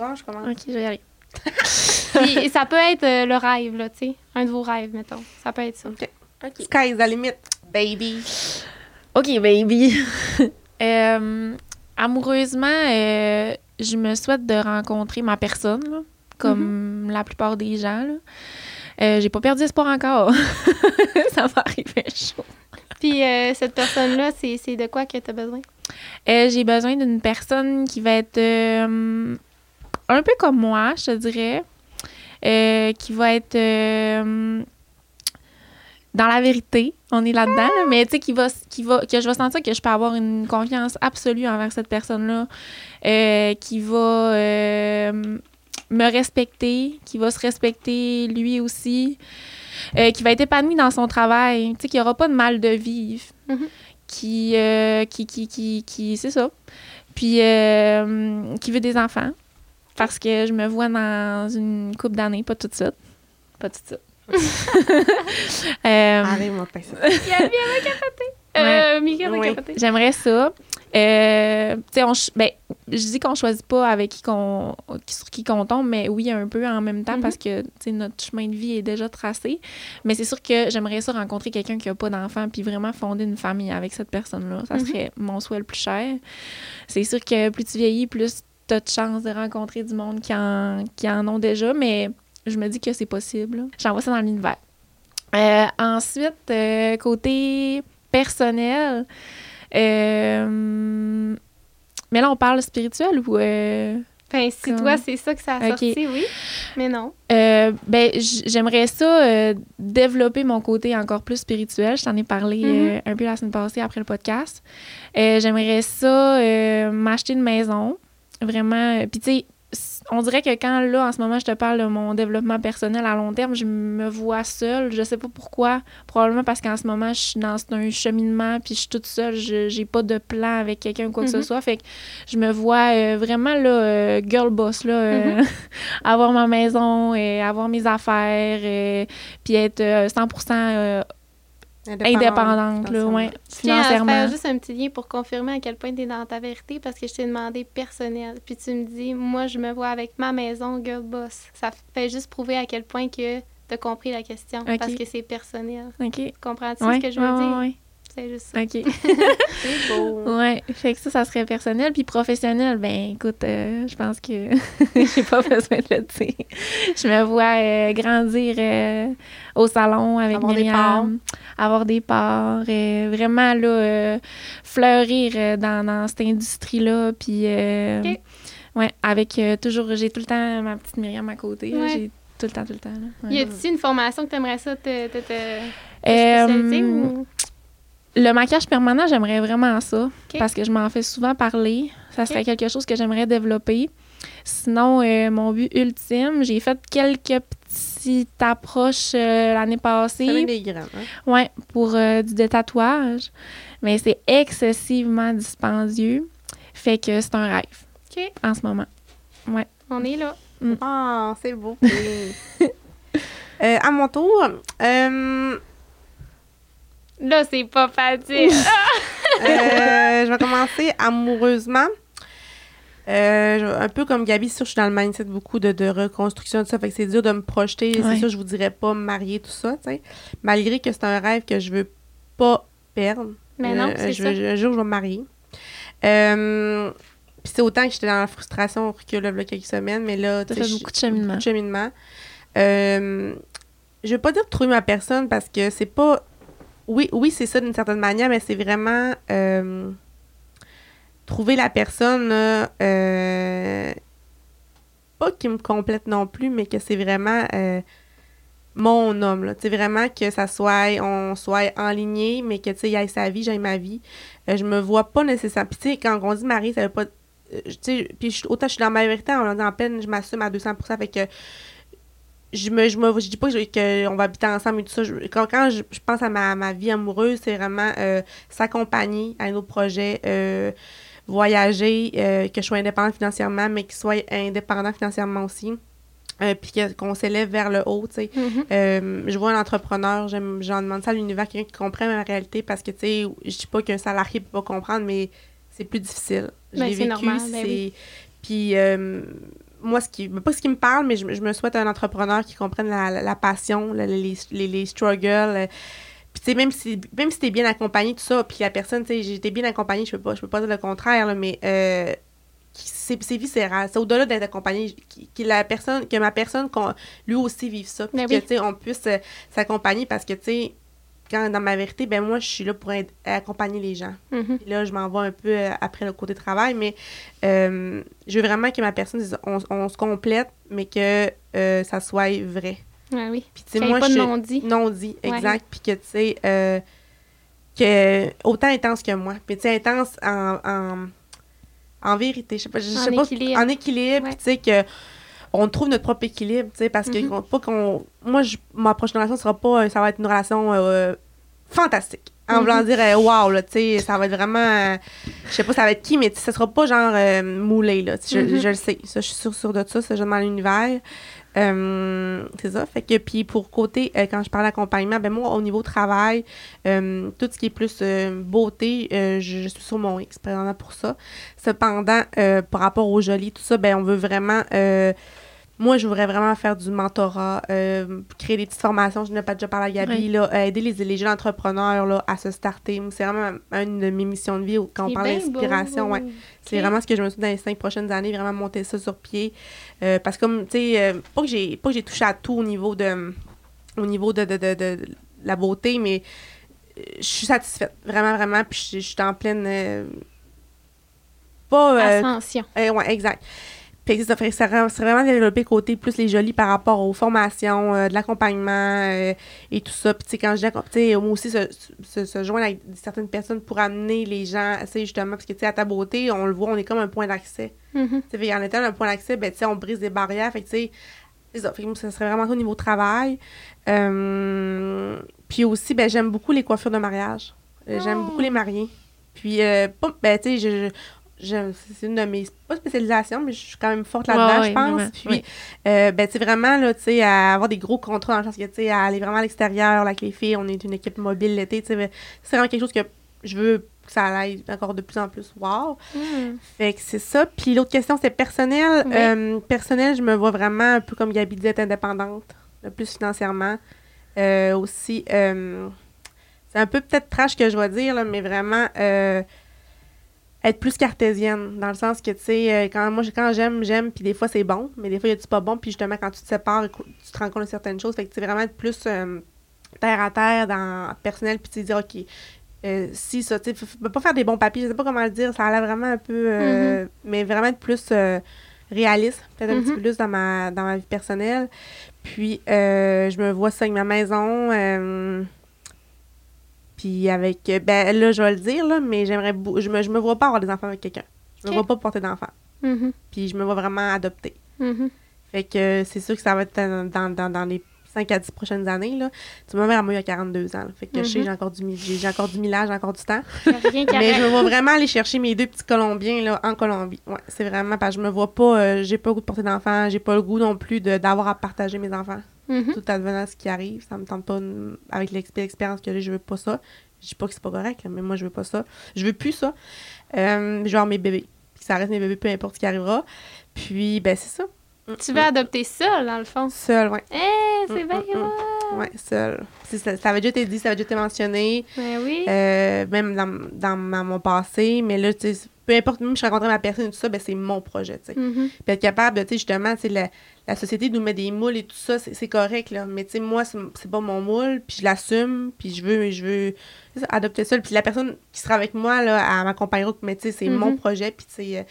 Vois, je commence. Ok, je vais y aller. (laughs) Puis ça peut être euh, le rêve, là, tu sais. Un de vos rêves, mettons. Ça peut être ça. OK. Ok. Sky is the limit, baby. OK, baby. (laughs) Euh, amoureusement, euh, je me souhaite de rencontrer ma personne, là, comme la plupart des gens. Là. Euh, j'ai pas perdu espoir encore. (laughs) Ça va arriver chaud. Puis euh, cette personne-là, c'est c'est de quoi que tu as besoin? Euh, j'ai besoin d'une personne qui va être euh, un peu comme moi, je te dirais. Euh, qui va être euh, dans la vérité. On est là-dedans, là, mais tu sais, qui va, qui va, que je vais sentir que je peux avoir une confiance absolue envers cette personne-là. euh, qui va me respecter, qui va se respecter lui aussi. qui va être épanoui dans son travail, tu sais, qu'il n'y aura pas de mal de vivre Mhm. qui, qui, qui, qui, qui- c'est ça. Puis, qui veut des enfants. Parce que je me vois dans une couple d'années, pas tout de suite. Pas tout de suite. (laughs) Euh, Allez, mon pain, ça. (laughs) Euh, Oui. J'aimerais ça. Euh, tu sais, on ben, je dis qu'on choisit pas avec qui qu'on, qui- sur qui qu'on tombe, mais oui, un peu en même temps Mhm. parce que, tu sais, notre chemin de vie est déjà tracé. Mais c'est sûr que j'aimerais ça rencontrer quelqu'un qui a pas d'enfant puis vraiment fonder une famille avec cette personne-là. Ça Mhm. serait mon souhait le plus cher. C'est sûr que plus tu vieillis, plus tu as de chances de rencontrer du monde qui en, qui en ont déjà, mais je me dis que c'est possible. J'envoie ça dans l'univers. Euh, ensuite, euh, côté personnel, euh, mais là, on parle spirituel ou. Enfin, si toi, c'est ça que ça a sorti, oui. Mais non. Ben, j'aimerais ça développer mon côté encore plus spirituel. Je t'en ai parlé euh, un peu la semaine passée après le podcast. j'aimerais ça m'acheter une maison. Vraiment. Puis, tu sais, on dirait que quand là, en ce moment, je te parle de mon développement personnel à long terme, je me vois seule. Je sais pas pourquoi. Probablement parce qu'en ce moment, je suis dans un cheminement, puis je suis toute seule. Je j'ai pas de plan avec quelqu'un ou quoi que ce mm-hmm. soit. Fait que je me vois euh, vraiment là, euh, girl boss, là, euh, mm-hmm. (laughs) avoir ma maison, et avoir mes affaires, puis être 100% indépendante, là, ouais, financièrement. Je faire juste un petit lien pour confirmer à quel point tu es dans ta vérité parce que je t'ai demandé personnel. Puis tu me dis, moi, je me vois avec ma maison, girl boss. Ça fait juste prouver à quel point que tu as compris la question parce que c'est personnel. OK. Comprends-tu ce que je veux dire? C'est juste ça. OK. (laughs) c'est beau. Ouais. Fait que ça, ça serait personnel. Puis professionnel, ben écoute, euh, je pense que (laughs) j'ai pas besoin de le dire. Je me vois euh, grandir euh, au salon avec avoir Myriam, des avoir des parts, vraiment là, fleurir dans, dans, cette industrie-là. Puis, ouais, avec toujours, j'ai tout le temps ma petite Myriam à côté. J'ai tout le temps, tout le temps. Là. Y a-t-il une formation que tu aimerais ça te, te, te, ou... Le maquillage permanent, j'aimerais vraiment ça parce que je m'en fais souvent parler. Ça serait quelque chose que j'aimerais développer. Sinon, euh, mon but ultime, j'ai fait quelques petites approches euh, l'année passée. des hein? Ouais, pour euh, du détatouage. Mais c'est excessivement dispendieux. Fait que c'est un rêve. OK. En ce moment. Ouais. On est là. Mm. Ah, c'est beau. (laughs) à mon tour, Là, c'est pas facile. (laughs) Euh, je vais commencer amoureusement. Euh, un peu comme Gabi, sûr, je suis dans le mindset beaucoup de, de reconstruction, tout ça. Fait que c'est dur de me projeter. C'est ça, je vous dirais pas me marier, tout ça, tu sais. Malgré que c'est un rêve que je veux pas perdre. Mais non, euh, c'est ça. un jour, je vais me marier. Puis c'est autant que j'étais dans la frustration que là, il quelques semaines, mais là, tu fait beaucoup de cheminement. Beaucoup de cheminement. je vais pas dire trouver ma personne parce que c'est pas oui, oui, c'est ça d'une certaine manière, mais c'est vraiment euh, trouver la personne, euh, pas qui me complète non plus, mais que c'est vraiment euh, mon homme. Là. vraiment que ça soit, on soit enligné, mais que, tu sais, il ait sa vie, j'ai ma vie. je me vois pas nécessairement. Puis, tu sais, quand on dit mari, ça veut pas. Tu sais, puis autant je suis dans ma vérité, en, en peine, je m'assume à 200% fait que je me je me je dis pas qu'on va habiter ensemble et tout ça quand, quand je, pense à ma, ma vie amoureuse c'est vraiment euh, s'accompagner à nos projets euh, voyager euh, que je sois indépendante financièrement mais qu'il soit indépendant financièrement aussi puis qu'on s'élève vers le haut, tu sais. Mm-hmm. je vois un entrepreneur, j'en demande ça à l'univers, quelqu'un qui comprend ma réalité, parce que, tu sais, je dis pas qu'un salarié peut pas comprendre, mais c'est plus difficile. Ben, vécu, normal, ben Puis moi, ce qui, pas ce qui me parle, mais je, me souhaite un entrepreneur qui comprenne la, passion, les, les, struggles. Euh, puis, tu sais, même si, même si t'es bien accompagné, tout ça, puis la personne, tu sais, j'étais bien accompagnée, je peux pas, je peux pas dire le contraire, mais euh, c'est viscéral. C'est au-delà d'être accompagné, que, la personne, que ma personne, lui aussi vive ça. Puis que, tu sais, on puisse euh, s'accompagner parce que, tu sais, quand dans ma vérité, ben moi, je suis là pour accompagner les gens. Mm-hmm. Là, je m'en vais un peu euh, après le côté travail, mais euh, je veux vraiment que ma personne, on, se complète, mais que euh, ça soit vrai. Ah oui. Puis, tu sais, moi, pas je. Non-dit. Non-dit, exact. Puis que, tu sais, que autant intense que moi. Puis, tu sais, intense en, en, en, vérité. Je sais pas, je sais pas. En équilibre. Tu sais, que on trouve notre propre équilibre, tu sais, parce que mm-hmm. pas qu'on. Moi, je, ma prochaine relation sera pas. Ça va être une relation euh, fantastique. En voulant mm-hmm. dire, euh, wow, là, tu sais, ça va être vraiment. Euh, je sais pas, ça va être qui, mais ça sera pas genre moulé, là. Je, mm-hmm. je, le sais. Ça, je suis sûre, sûre de ça. C'est jamais l'univers. Euh, c'est ça. Fait que, puis pour côté, euh, quand je parle d'accompagnement, ben moi, au niveau travail, euh, tout ce qui est plus beauté, je, suis sur mon X, pour ça. Cependant, par rapport au joli, tout ça, ben on veut vraiment moi, je voudrais vraiment faire du mentorat, euh, créer des petites formations. Je n'ai pas déjà parlé à Gabi, là, euh, aider les, les, jeunes entrepreneurs là, à se starter. C'est vraiment une de mes missions de vie quand on parle d'inspiration. Ouais. C'est vraiment ce que je me suis dit dans les cinq prochaines années, vraiment monter ça sur pied. Euh, parce que, comme, tu sais, pas que j'ai touché à tout au niveau de, au niveau de, de, de, de la beauté, mais je suis satisfaite. Vraiment, vraiment. Puis je suis en pleine. pas. Ascension. ouais, exact. Fait que ça ferait ça serait vraiment développer côté plus les jolis par rapport aux formations, euh, de l'accompagnement euh, et tout ça. Puis, tu sais, quand je dis, moi aussi, se, se, se joindre avec certaines personnes pour amener les gens, sais, justement, parce que, tu sais, à ta beauté, on le voit, on est comme un point d'accès. Mhm. Tu sais, en étant un point d'accès, ben, tu sais, on brise des barrières. Fait que, tu sais, c'est ça. Fait serait vraiment ça au niveau travail. Euh, puis aussi, ben, j'aime beaucoup les coiffures de mariage. J'aime Oh. beaucoup les mariés. Puis, euh, ben, tu sais, c'est une de mes, pas spécialisations, mais je suis quand même forte là-dedans, Ouais, je pense. vraiment, Puis, oui. euh, ben, tu sais, vraiment, là, tu sais, à avoir des gros contrats dans le sens que, tu sais, à aller vraiment à l'extérieur, là, avec les filles, on est une équipe mobile l'été, tu sais, c'est vraiment quelque chose que je veux que ça aille encore de plus en plus. Wow! Mhm. Fait que c'est ça. Puis l'autre question, c'est personnel. Oui. Euh, personnel, je me vois vraiment un peu comme Gabi disait, indépendante, le plus financièrement. Euh, aussi, euh, c'est un peu peut-être trash que je vais dire, là, mais vraiment être plus cartésienne, dans le sens que, tu sais, euh, quand moi, quand j'aime, j'aime, puis des fois, c'est bon, mais des fois, il y a du pas bon, puis justement, quand tu te sépares, tu te rends compte de certaines choses. Fait que, tu sais, vraiment être plus euh, terre à terre dans personnel, puis tu te dire, OK, euh, si ça, tu sais, pas faire des bons papiers, je sais pas comment le dire, ça a l'air vraiment un peu, euh, mais vraiment être plus euh, réaliste, peut-être un petit peu plus dans ma, dans ma vie personnelle. Puis, euh, je me vois ça avec ma maison, euh, puis avec, euh, ben là, je vais le dire, là, mais j'aimerais, bou- je me, je me vois pas avoir des enfants avec quelqu'un. Je me Ok. vois pas porter d'enfants. Mhm. Puis, je me vois vraiment adopter. Mhm. Fait que euh, c'est sûr que ça va être dans, dans, dans, les 5 à 10 prochaines années. Là. Tu ma mère, moi, il y a 42 ans. là. Fait que je sais, j'ai encore du j'ai encore du millage, j'ai encore du temps. Rien Mais je me vois vraiment aller chercher mes deux petits Colombiens là, en Colombie. Ouais, c'est vraiment parce que je me vois pas, euh, j'ai pas le goût de porter d'enfants, j'ai pas le goût non plus de- d'avoir à partager mes enfants. Mhm. Tout advenant ce qui arrive, ça me tente pas, mm, avec l'expé- l'expérience que j'ai, je veux pas ça. Je dis pas que c'est pas correct, mais moi, je veux pas ça. Je veux plus ça. Euh, genre mes bébés. Puis ça reste mes bébés, peu importe ce qui arrivera. Puis, ben, c'est ça. Tu veux adopter seul, dans le fond. Seul, ouais. Eh, c'est Mm, bien mm. Ouais, seul. C'est Ça, ça avait déjà été dit, ça avait déjà été mentionné. Ben oui. Euh, même dans, dans mon passé, mais là, tu sais, peu importe, même si je rencontrais ma personne et tout ça, ben c'est mon projet, tu sais. Mhm. Puis être capable de, tu sais, justement, tu sais, la, la société nous met des moules et tout ça, c'est correct, là. Mais, tu sais, moi, c'est pas mon moule, puis je l'assume, puis je veux, je veux ça, adopter ça. Puis la personne qui sera avec moi, là, elle m'accompagnera, mais, tu sais, c'est mon projet, puis, tu sais, euh,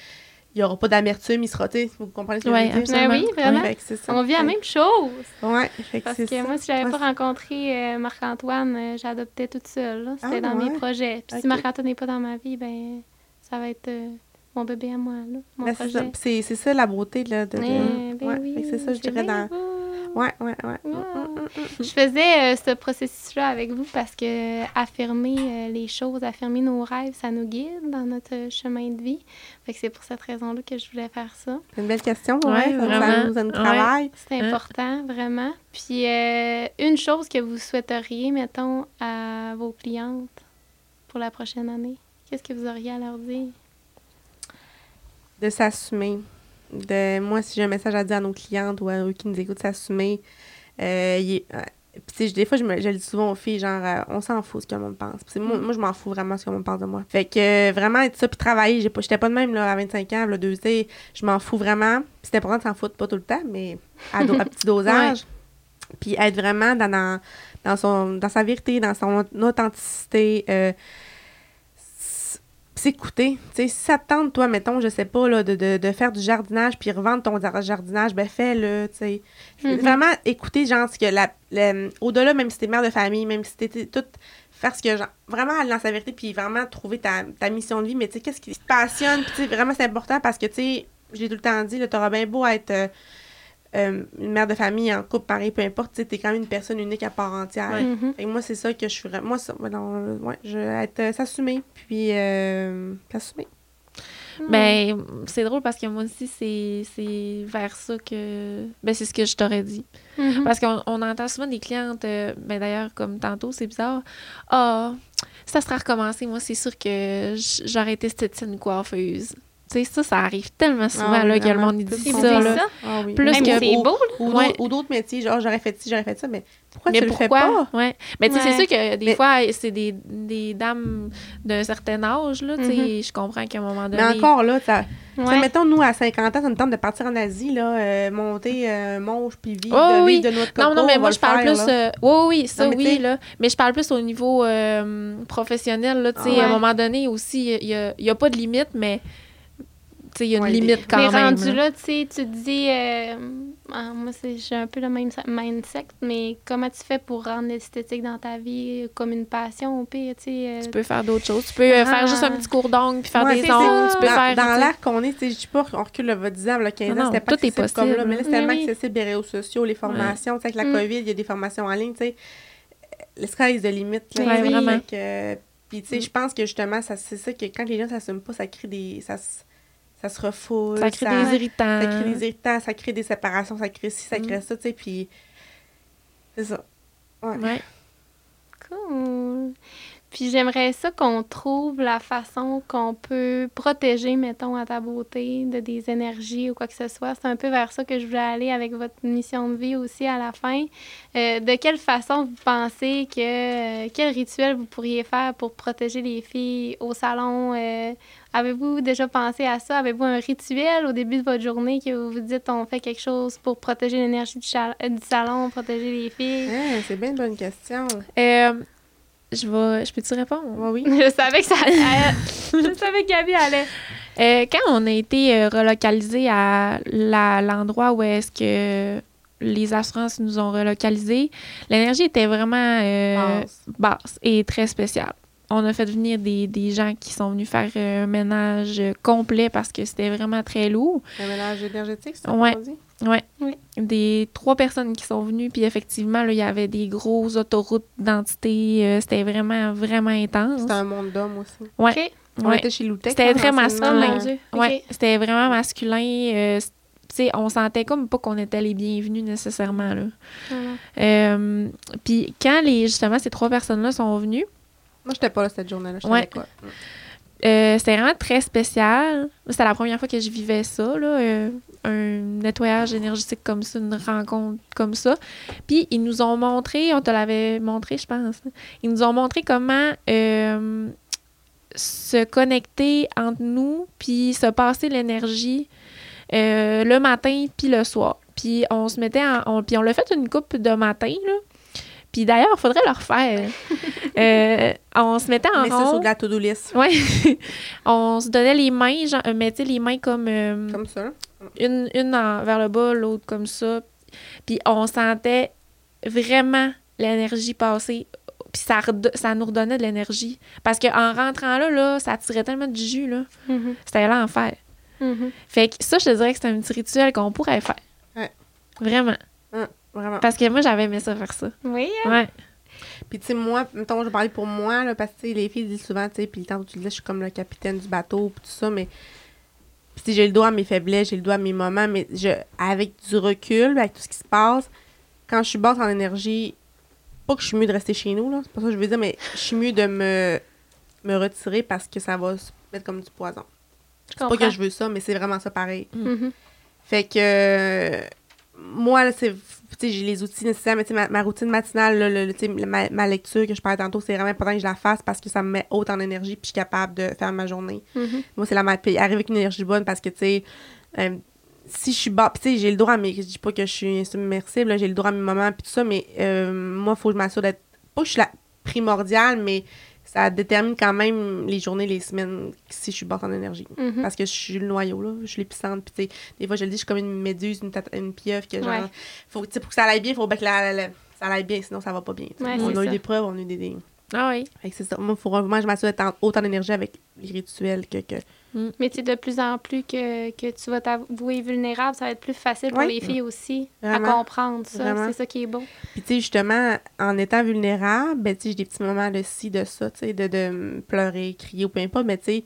il y aura pas d'amertume, il sera, tu sais, vous comprenez ce que Ouais, je veux dire? Ben oui, vraiment. C'est ça. On vit la même chose. Que Parce que ça. moi, si j'avais Ouais, pas rencontré euh, Marc-Antoine, euh, j'adoptais toute seule. C'était Ah, dans mes projets. Puis si Marc-Antoine n'est pas dans ma vie, ben ça va être euh, mon bébé à moi, là, mon Ben, c'est ça. ça la beauté là, de. de- Eh, ben ouais, oui, c'est ça, je dirais dans. Ouais, ouais, ouais. Mm, Wow. mm, mm, mm. Je faisais euh, ce processus-là avec vous parce que affirmer euh, les choses, affirmer nos rêves, ça nous guide dans notre chemin de vie. Fait que c'est pour cette raison-là que je voulais faire ça. C'est une belle question, Ouais, ouais. ça- nous, Ouais. travaille. C'est important, vraiment. Puis euh, une chose que vous souhaiteriez, mettons, à vos clientes pour la prochaine année, qu'est-ce que vous auriez à leur dire? De s'assumer. De, moi, si j'ai un message à dire à nos clientes ou à eux qui nous écoutent, s'assumer. Euh, euh, puis, des fois, je, me, je le dis souvent aux filles, genre, euh, on s'en fout ce que le monde pense. Puis, moi, moi, je m'en fous vraiment ce que le monde pense de moi. Fait que euh, vraiment être ça, puis travailler. J'ai pas- J'étais pas de même là, à 25 ans, là, deux, sais, je m'en fous vraiment. Puis c'est important de s'en foutre, pas tout le temps, mais à, do- à petit (laughs) dosage. Puis être vraiment dans, dans, dans son, dans sa vérité, dans son authenticité. euh, s'écouter. Tu sais, si ça te tente, toi, mettons, je sais pas, là, de, de, de faire du jardinage puis revendre ton jar- jardinage, ben fais-le, tu sais. Mhm. Vraiment écouter, genre, ce que la, la- au-delà, même si t'es mère de famille, même si t'es toute faire ce que genre, vraiment aller dans sa vérité puis vraiment trouver ta, ta mission de vie mais tu sais qu'est-ce qui te passionne? Puis tu sais vraiment c'est important parce que tu sais j'ai tout le temps dit là t'auras bien beau être euh, euh, une mère de famille en couple pareil peu importe tu t'es quand même une personne unique à part entière Ouais. Fait que moi, c'est ça que je suis. Moi, ça, non, euh, ouais, je vais être euh, s'assumer, puis euh, s'assumer. Ben, c'est drôle parce que moi aussi, c'est c'est vers ça que. Ben, c'est ce que je t'aurais dit. Mhm. Parce qu'on on entend souvent des clientes, euh, ben d'ailleurs, comme tantôt, c'est bizarre. Ah, si ça sera recommencé, moi, c'est sûr que j'aurais été esthéticienne coiffeuse. Tu sais, ça, ça arrive tellement souvent Ah oui, là, que le vraiment. monde dit ça. Là. ça. Ah oui. Plus Même que- c'est ou- beau. Ou Ouais. d'autres- métiers, genre j'aurais fait ci, j'aurais fait ça, mais pourquoi Mais tu pourquoi? le fais pas? Ouais. Mais tu sais, Ouais. c'est sûr que des Mais- fois, c'est des, des dames d'un certain âge, là, tu sais, Mhm. je comprends qu'à un moment donné... Mais encore là, ça, Ouais. mettons, nous, à 50 ans, ça nous tente de partir en Asie, là, euh, monter euh, Monge, puis vivre, Oh de, oui. vivre de notre Non, coco, non, mais on moi, je le parle faire, plus... euh, oui, oui, ça, Non, mais oui, là. Mais je parle plus au niveau euh, professionnel, là, tu sais, Ouais. à un moment donné aussi, il y a, il y a pas de limite, mais... il y a une limite quand mais même. rendu là, tu sais, tu te dis, euh, ah, moi, j'ai un peu le même mindset, mais comment tu fais pour rendre l'esthétique dans ta vie comme une passion au pire, tu sais? Euh? Tu peux faire d'autres choses. Tu peux euh, faire juste un petit cours d'ongles puis faire des ongles. Tu peux dans, faire. Dans l'air qu'on est, je sais pas, on recule le votre 10 ans, le 15 ans, c'était pas tout est possible. comme là, mais là, c'est tellement accessible les réseaux sociaux, les formations, tu sais, avec la mm. COVID, il y a des formations en ligne, tu sais. Le sky de limite, là. Ouais, vraiment. Puis, tu sais, je pense que justement, c'est ça que quand les gens s'assument pas, ça crée des. Ça, ça se refoule. Ça crée des irritants. Ça crée des irritants, ça crée des séparations, ça crée ci, ça crée mm. ça, tu sais. Puis, c'est ça. Ouais. ouais. Cool. Puis j'aimerais ça qu'on trouve la façon qu'on peut protéger, mettons, à ta beauté de des énergies ou quoi que ce soit. C'est un peu vers ça que je voulais aller avec votre mission de vie aussi à la fin. Euh, de quelle façon vous pensez que... Euh, quel rituel vous pourriez faire pour protéger les filles au salon? Euh, avez-vous déjà pensé à ça? Avez-vous un rituel au début de votre journée que vous vous dites on fait quelque chose pour protéger l'énergie du, du, salon, protéger les filles? Ah, c'est bien une bonne question. Je vais. Je peux-tu répondre? oui. (laughs) je savais que ça allait. (laughs) je savais que Gabi allait. Euh, quand on a été euh, relocalisé à l'endroit où est-ce que les assurances nous ont relocalisés, l'énergie était vraiment euh, basse. et très spéciale. On a fait venir des, des, gens qui sont venus faire un ménage complet parce que c'était vraiment très lourd. Un ménage énergétique, c'est ça ouais. dit? Ouais. Oui. Des trois personnes qui sont venues, puis effectivement, là, il y avait des grosses autoroutes d'identité. Euh, c'était vraiment, vraiment intense. C'était un monde d'hommes aussi. Ouais. On était chez Loutec. C'était très masculin. Oh, ouais. C'était vraiment masculin. Euh, on sentait comme pas qu'on était les bienvenus nécessairement. Là. Euh, puis quand les, justement ces trois personnes-là sont venues. Moi, j'étais pas là cette journée-là. Ouais. Euh, c'était vraiment très spécial. C'était la première fois que je vivais ça, là, euh, un nettoyage énergétique comme ça, une rencontre comme ça. Puis ils nous ont montré, on te l'avait montré, je pense, ils nous ont montré comment euh, se connecter entre nous, puis se passer l'énergie le matin puis le soir. Puis on se mettait en, puis on l'a fait une coupe de matin, là. Puis d'ailleurs, il faudrait le refaire. (laughs) Euh, on se mettait en Mais sur de la to-do list. Oui. (laughs) on se donnait les mains, genre, euh, mettait les mains comme... Euh, comme ça. Une, une vers le bas, l'autre comme ça. Puis on sentait vraiment l'énergie passer. Puis ça, ça nous redonnait de l'énergie. Parce qu'en rentrant là, là, ça tirait tellement du jus, là. Mm-hmm. C'était l'enfer. Mm-hmm. Fait que ça, je te dirais que c'est un petit rituel qu'on pourrait faire. Ouais. Vraiment. Parce que moi, j'avais aimé ça faire ça. Oui. Hein? Ouais. Puis, tu sais, moi, mettons, je parlais pour moi, là, parce que les filles disent souvent, tu sais, puis le temps où tu disais, je suis comme le capitaine du bateau, puis tout ça, mais. Puis, j'ai le doigt à mes faiblesses, j'ai le doigt à mes moments, mais je, avec du recul, avec tout ce qui se passe, quand je suis basse en énergie, pas que je suis mieux de rester chez nous, là, c'est pas ça que je veux dire, mais je suis mieux de me, me retirer parce que ça va se mettre comme du poison. C'est pas que je veux ça, mais c'est vraiment ça pareil. Mm-hmm. Fait que moi, c'est j'ai les outils nécessaires, mais ma, ma routine matinale, le, ma, lecture que je parlais tantôt, c'est vraiment important que je la fasse parce que ça me met haute en énergie puis je suis capable de faire ma journée. Mm-hmm. Moi, c'est la puis arriver avec une énergie bonne parce que, tu sais, euh, si je suis bas, tu sais, j'ai le droit à mes. Je dis pas que je suis insubmersible, j'ai le droit à mes moments puis tout ça, mais euh, moi, il faut que je m'assure d'être. Pas que je suis la primordiale, mais ça détermine quand même les journées, les semaines, si je suis basse en énergie. Mm-hmm. Parce que je suis le noyau, là. Je suis l'épicentre. Puis, des fois, je le dis, je suis comme une méduse, une, une pieuvre. Que, genre, faut, pour que ça aille bien, il faut que ça aille bien, sinon ça va pas bien. on a eu des preuves, on a eu des. Ah oui. c'est ça. Moi, faut vraiment je m'assure d'être autant d'énergie avec les rituels que. que... Mm. Mais tu de plus en plus que, que tu vas t'avouer vulnérable, ça va être plus facile pour les filles aussi à comprendre ça. C'est ça qui est beau. Puis, tu sais, justement, en étant vulnérable, ben, tu sais, j'ai des petits moments de ci, de ça, tu sais, de, de pleurer, crier ou peu importe, mais tu sais,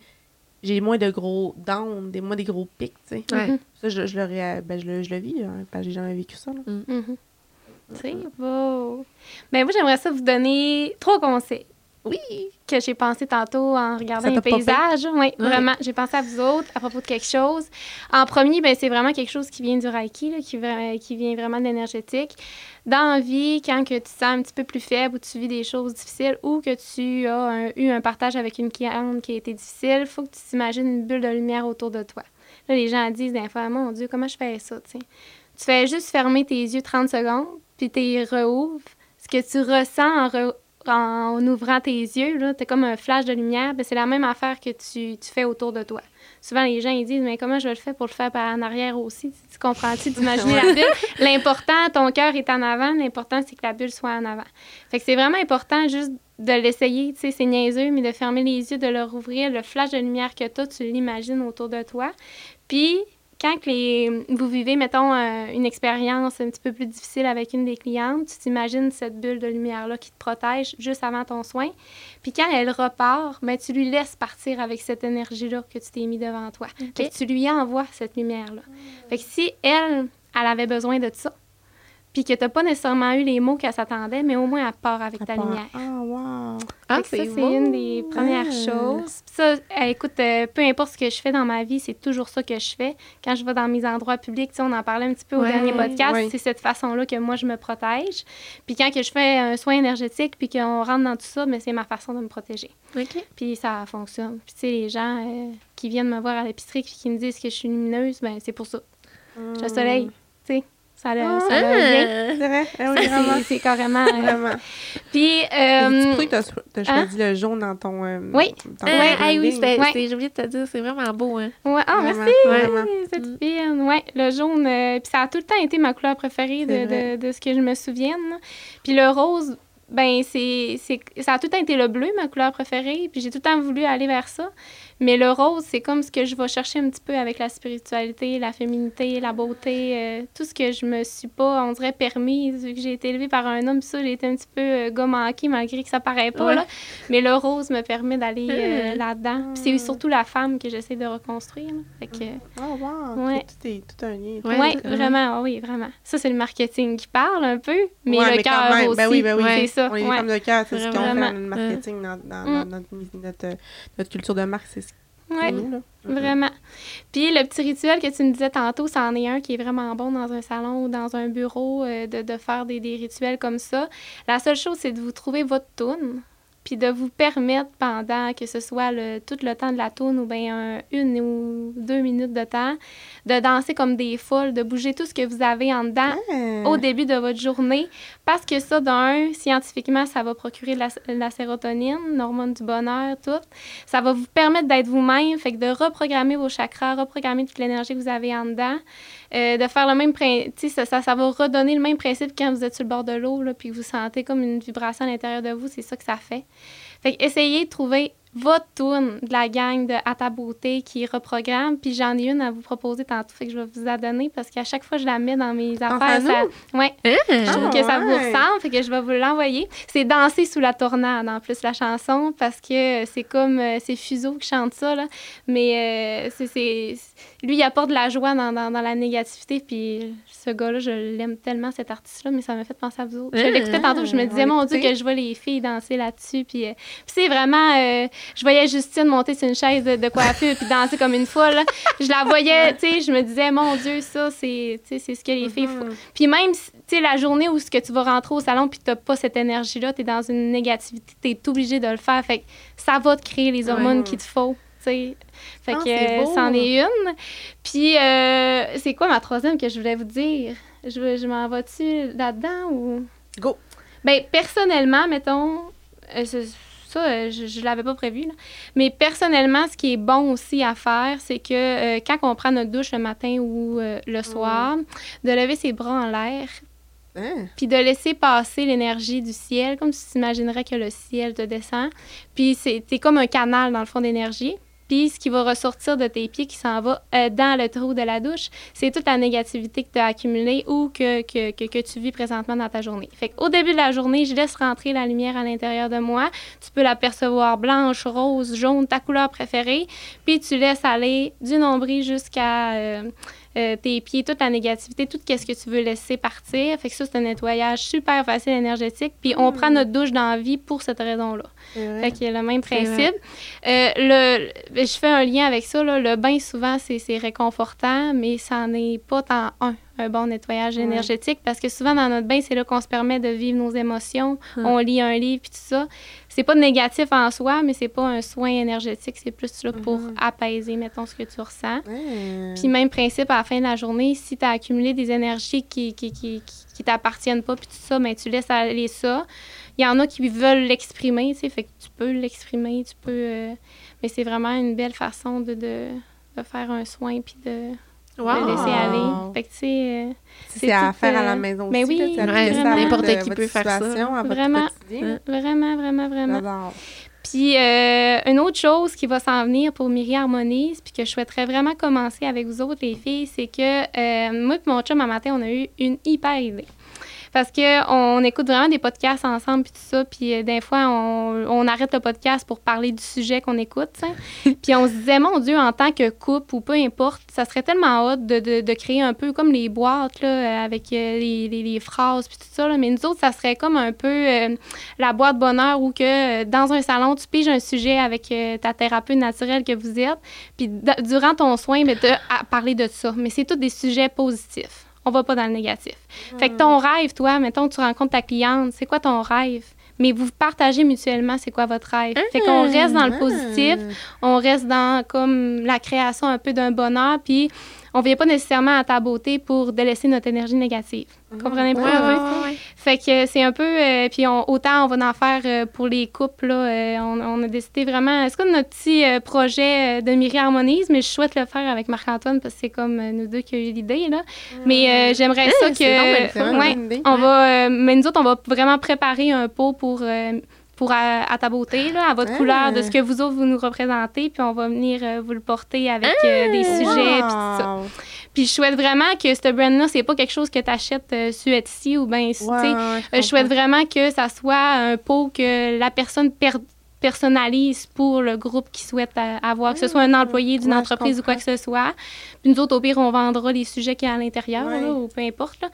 j'ai moins de gros downs, des, moins des gros pics, tu sais. Mm-hmm. Ça, je, je, le, ben, je, le, je le vis, hein, parce que j'ai jamais vécu ça. Mm. C'est beau. Mais ben, moi, j'aimerais ça vous donner trois conseils oui, que j'ai pensé tantôt en regardant les paysages. Oui, vraiment. J'ai pensé à vous autres à propos de quelque chose. En premier, ben, c'est vraiment quelque chose qui vient du Reiki, qui, qui vient vraiment de l'énergétique. Dans la vie, quand que tu te sens un petit peu plus faible ou tu vis des choses difficiles ou que tu as eu un partage avec une cliente qui a été difficile, il faut que tu t'imagines une bulle de lumière autour de toi. Là, les gens disent des fois, mon Dieu, comment je fais ça? Tu fais juste fermer tes yeux 30 secondes, puis tu les rouvres. Ce que tu ressens en, en ouvrant tes yeux, tu as comme un flash de lumière, ben, c'est la même affaire que tu, tu, fais autour de toi. souvent les gens ils disent mais comment je le fais pour le faire par en arrière aussi? Tu, comprends-tu? D'imaginer la bulle. L'important ton cœur est en avant l'important c'est que la bulle soit en avant. Fait que c'est vraiment important juste de l'essayer tu sais c'est niaiseux mais de fermer les yeux de le rouvrir le flash de lumière que tu tu l'imagines autour de toi. Puis quand les, vous vivez, mettons, euh, une expérience un petit peu plus difficile avec une des clientes, tu t'imagines cette bulle de lumière-là qui te protège juste avant ton soin. Puis quand elle repart, ben, tu lui laisses partir avec cette énergie-là que tu t'es mis devant toi. Fait que tu lui envoies cette lumière-là. Fait que si elle, elle avait besoin de ça, puis que tu n'as pas nécessairement eu les mots qu'elle s'attendait, mais au moins elle part avec ta lumière. Ah, wow! Ah, ça, c'est une des premières choses. ça, eh, écoute, euh, peu importe ce que je fais dans ma vie, c'est toujours ça que je fais. Quand je vais dans mes endroits publics, on en parlait un petit peu au dernier podcast, c'est cette façon-là que moi, je me protège. Puis quand que je fais un soin énergétique, puis qu'on rentre dans tout ça, mais ben, c'est ma façon de me protéger. Puis ça fonctionne. Puis tu sais, les gens euh, qui viennent me voir à l'épicerie et qui me disent que je suis lumineuse, ben c'est pour ça. Je suis soleil, Ça le, ah, ça C'est vrai? Ah oui, c'est carrément. Euh, vraiment. Puis. Euh, tu as, hein? choisi le jaune dans ton. Euh, oui. Ouais, oui, j'ai oublié de te dire, c'est vraiment beau. Hein? Ouais, ah, merci. Cette mm. fille. Ouais, le jaune. Euh, puis ça a tout le temps été ma couleur préférée de, de, de, ce que je me souvienne. Puis le rose, ben c'est ça a tout le temps été le bleu, ma couleur préférée. Puis j'ai tout le temps voulu aller vers ça. Mais le rose, c'est comme ce que je vais chercher un petit peu avec la spiritualité, la féminité, la beauté, euh, tout ce que je me suis pas, on dirait, permis, vu que j'ai été élevée par un homme, ça, j'ai été un petit peu euh, malgré que ça paraît pas, là. Mais le rose me permet d'aller euh, là-dedans. Puis c'est surtout la femme que j'essaie de reconstruire. Fait que, oh, wow! Ouais. Tout, est, tout un lien. Oui, vraiment, oui, vraiment. Ça, c'est le marketing qui parle un peu, mais le cœur ben aussi. Ben oui, ben oui. C'est ça. On est ouais. femmes de cœur, c'est ce qu'on fait dans le marketing, dans, dans, notre, notre, notre, culture de marque, c'est ce oui, mm-hmm. vraiment. Puis le petit rituel que tu me disais tantôt, c'en est un qui est vraiment bon dans un salon ou dans un bureau, euh, de, de, faire des, des, rituels comme ça. La seule chose, c'est de vous trouver votre tune puis de vous permettre pendant que ce soit le, tout le temps de la tourne ou bien une ou deux minutes de temps, de danser comme des folles, de bouger tout ce que vous avez en dedans ah. au début de votre journée, parce que ça, d'un, scientifiquement, ça va procurer la, la sérotonine, l'hormone du bonheur, tout. Ça va vous permettre d'être vous-même, fait que de reprogrammer vos chakras, reprogrammer toute l'énergie que vous avez en dedans. Euh, de faire le même principe, ça, ça, ça, va redonner le même principe quand vous êtes sur le bord de l'eau, puis que vous sentez comme une vibration à l'intérieur de vous, c'est ça que ça fait. Fait que essayez de trouver votre tourne de la gang de À ta beauté qui reprogramme. Puis j'en ai une à vous proposer tantôt, fait que je vais vous la donner parce qu'à chaque fois que je la mets dans mes affaires, ça, ouais, ah! je trouve que ça vous ressemble, fait que je vais vous l'envoyer. C'est Danser sous la tornade en plus la chanson parce que c'est comme euh, c'est Fuseau qui chante ça là, mais euh, c'est lui il apporte de la joie dans, dans, la négativité puis ce gars-là je l'aime tellement cet artiste-là, mais ça m'a fait penser à vous autres. Je l'écoutais tantôt, je me disais mon Dieu que je vois les filles danser là-dessus puis, euh, c'est vraiment je voyais Justine monter sur une chaise de, coiffure puis danser comme une folle. Je la voyais, tu sais, je me disais, mon Dieu, ça, c'est ce que les filles font. Mm-hmm. Puis même, tu sais, la journée où ce que tu vas rentrer au salon puis tu n'as pas cette énergie-là, tu es dans une négativité, tu es obligé de le faire. Fait que ça va te créer les hormones qu'il te faut. sais. Fait ah, que c'en est une. Puis, euh, c'est quoi ma troisième que je voulais vous dire? Je, je m'en vais-tu là-dedans ou? Go! Ben, personnellement, mettons, euh, ça, euh, je ne l'avais pas prévu. Mais personnellement, ce qui est bon aussi à faire, c'est que euh, quand on prend notre douche le matin ou euh, le soir, de lever ses bras en l'air, hein? Puis de laisser passer l'énergie du ciel, comme tu t'imaginerais que le ciel te descend. Puis c'est comme un canal, dans le fond, d'énergie ce qui va ressortir de tes pieds qui s'en va euh, dans le trou de la douche, c'est toute la négativité que tu as accumulée ou que, que, que, tu vis présentement dans ta journée. Fait qu'au début de la journée, je laisse rentrer la lumière à l'intérieur de moi. Tu peux l'apercevoir blanche, rose, jaune, ta couleur préférée. Puis tu laisses aller du nombril jusqu'à... Euh, euh, tes pieds, toute la négativité, tout ce que tu veux laisser partir. Fait que ça, c'est un nettoyage super facile, énergétique. Puis on prend hmm. notre douche dans la vie pour cette raison-là. Fait qu'il y a le même principe. Euh, le, je fais un lien avec ça. Là, le bain, souvent, c'est réconfortant, mais ça n'est pas tant un un bon nettoyage énergétique parce que souvent dans notre bain, c'est là qu'on se permet de vivre nos émotions. On lit un livre puis tout ça. C'est pas négatif en soi, mais c'est pas un soin énergétique, c'est plus là pour mm-hmm. apaiser, mettons, ce que tu ressens. Puis même principe, à la fin de la journée, si tu as accumulé des énergies qui, qui, qui, qui, t'appartiennent pas puis tout ça, mais ben, tu laisses aller ça. Il y en a qui veulent l'exprimer, tu sais, fait que tu peux l'exprimer, tu peux... Euh, mais c'est vraiment une belle façon de de faire un soin puis de, Wow. de laisser aller. Fait que, tu sais, euh, Si c'est c'est à faire à euh, la maison mais aussi. oui, à N'importe qui peut faire ça. situation, à votre Vraiment. vraiment, vraiment, vraiment. J'adore. Puis euh, une autre chose qui va s'en venir pour Myri Harmonise, puis que je souhaiterais vraiment commencer avec vous autres, les filles, c'est que euh, moi et mon chum, un matin, on a eu une hyper idée. Parce que on écoute vraiment des podcasts ensemble, puis tout ça, puis euh, des fois, on, on arrête le podcast pour parler du sujet qu'on écoute, sais. (laughs) Puis on se disait, mon Dieu, en tant que couple ou peu importe, ça serait tellement hot de, de, de créer un peu comme les boîtes, là, euh, avec euh, les, les, les phrases, puis tout ça, là. Mais nous autres, ça serait comme un peu euh, la boîte bonheur où que dans un salon, tu piges un sujet avec ta thérapeute naturelle que vous êtes, puis durant ton soin, ben, de à parler de ça. Mais c'est tous des sujets positifs. On va pas dans le négatif. Fait que ton rêve, toi, mettons tu rencontres ta cliente, c'est quoi ton rêve? Mais vous partagez mutuellement c'est quoi votre rêve? Fait qu'on reste dans le positif, on reste dans comme la création un peu d'un bonheur, puis on vient pas nécessairement à ta beauté pour délaisser notre énergie négative. Comprenez Ouais, pas? ouais, ouais, ouais. Fait que c'est un peu. euh, puis on- autant on va en faire euh, pour les couples. Là, euh, on, on a décidé vraiment. C'est comme notre petit euh, projet euh, de Myri Harmonise, mais je souhaite le faire avec Marc-Antoine parce que c'est comme euh, nous deux qui a eu l'idée. là. Mais euh, j'aimerais ça que. bonne idée. on va. euh, mais nous autres, on va vraiment préparer un pot pour. Pour à, à ta beauté, là, à votre Ah. couleur, de ce que vous autres, vous nous représentez, puis on va venir euh, vous le porter avec euh, des sujets, puis tout ça. Wow. Puis je souhaite vraiment que ce brand-là, c'est pas quelque chose que tu achètes euh, sur Etsy ou bien, tu sais, Ouais, ouais, euh, je souhaite vraiment que ça soit un pot que la personne per- personnalise pour le groupe qui souhaite euh, avoir, que ce soit un employé d'une Ouais, entreprise ou quoi que ce soit. Puis nous autres, au pire, on vendra les sujets qu'il y a à l'intérieur, Ouais. ou peu importe. là.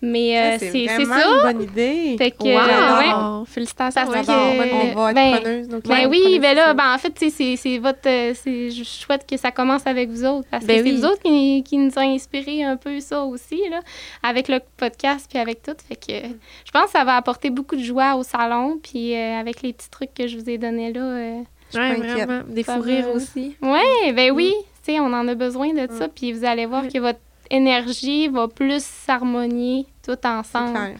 Mais euh, Ça, c'est c'est une bonne idée. Fait que, Wow! euh, ouais. Félicitations. Parce que-. On va être ben, preneuses, donc, Ben oui, ben là, c'est- ben en fait, c'est- c'est votre. c'est- Je souhaite que ça commence avec vous autres. Parce que Ben c'est oui. vous autres qui, qui nous ont inspiré un peu ça aussi, là, avec le podcast puis avec tout. Fait que je pense que ça va apporter beaucoup de joie au salon. Puis euh, avec les petits trucs que je vous ai donnés là. euh, Ouais, vraiment. Des fous rires aussi. Ouais, ben oui, tu sais, on en a besoin de ça. Puis vous allez voir que votre énergie va plus s'harmonier tout ensemble.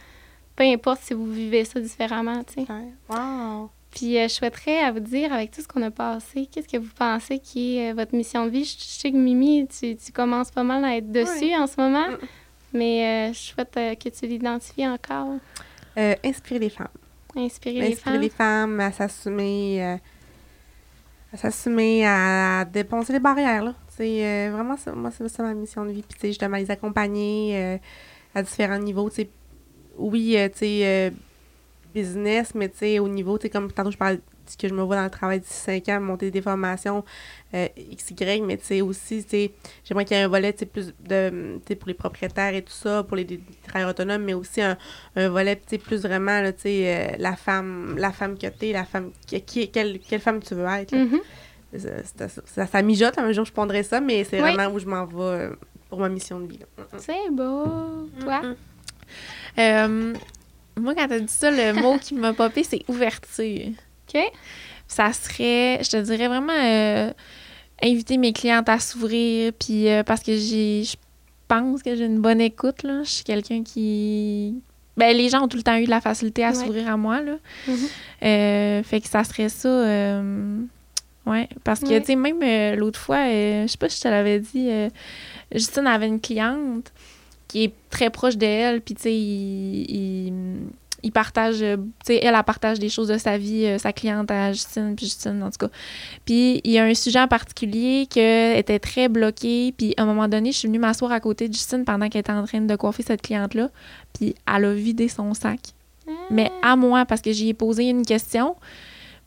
Peu importe si vous vivez ça différemment, tu sais. Wow. Puis euh, je souhaiterais à vous dire, avec tout ce qu'on a passé, qu'est-ce que vous pensez qui est euh, votre mission de vie? Je, je sais que Mimi, tu, tu commences pas mal à être dessus en ce moment, Mm. mais euh, je souhaite que tu l'identifies encore. Inspirer les femmes. Inspirer les femmes. les femmes à s'assumer, euh, à s'assumer, à dépenser les barrières. là. C'est euh, vraiment ça, moi, c'est ma mission de vie. Puis, tu justement, les accompagner euh, à différents niveaux. Tu sais, oui, tu sais, business, mais tu sais, au niveau, tu sais, comme tantôt, je parle de que je me vois dans le travail d'ici 5 ans, monter des formations euh, XY, mais tu sais, aussi, j'aimerais qu'il y ait un volet, plus de, pour les propriétaires et tout ça, pour les, les travailleurs autonomes, mais aussi un, un volet, plus vraiment, là, tu sais, euh, la femme, la femme que t'es, la femme, qui, qui- quelle, quelle femme tu veux être. Mhm. Ça, ça, ça, ça mijote, un jour je pondrai ça, mais c'est Oui. vraiment où je m'en vais euh, pour ma mission de vie. C'est beau. Toi? Euh, moi, quand t'as dit ça, le mot qui m'a popé, c'est ouverture. OK? Ça serait, je te dirais vraiment, euh, inviter mes clientes à s'ouvrir, puis euh, parce que j'ai, je pense que j'ai une bonne écoute, là. Je suis quelqu'un qui... Ben, les gens ont tout le temps eu de la facilité à Ouais. s'ouvrir à moi, là. Mhm. Euh, fait que ça serait ça. ouais, parce que, Ouais. tu sais, même l'autre fois, je sais pas si je te l'avais dit, Justine avait une cliente qui est très proche d'elle, puis, tu sais, il, il, il partage, euh, tu sais, elle, elle partage des choses de sa vie, euh, sa cliente à Justine, puis Justine, en tout cas. Puis, il y a un sujet en particulier qu'elle était très bloquée, puis à un moment donné, je suis venue m'asseoir à côté de Justine pendant qu'elle était en train de coiffer cette cliente-là, puis elle a vidé son sac mais à moi parce que j'y ai posé une question.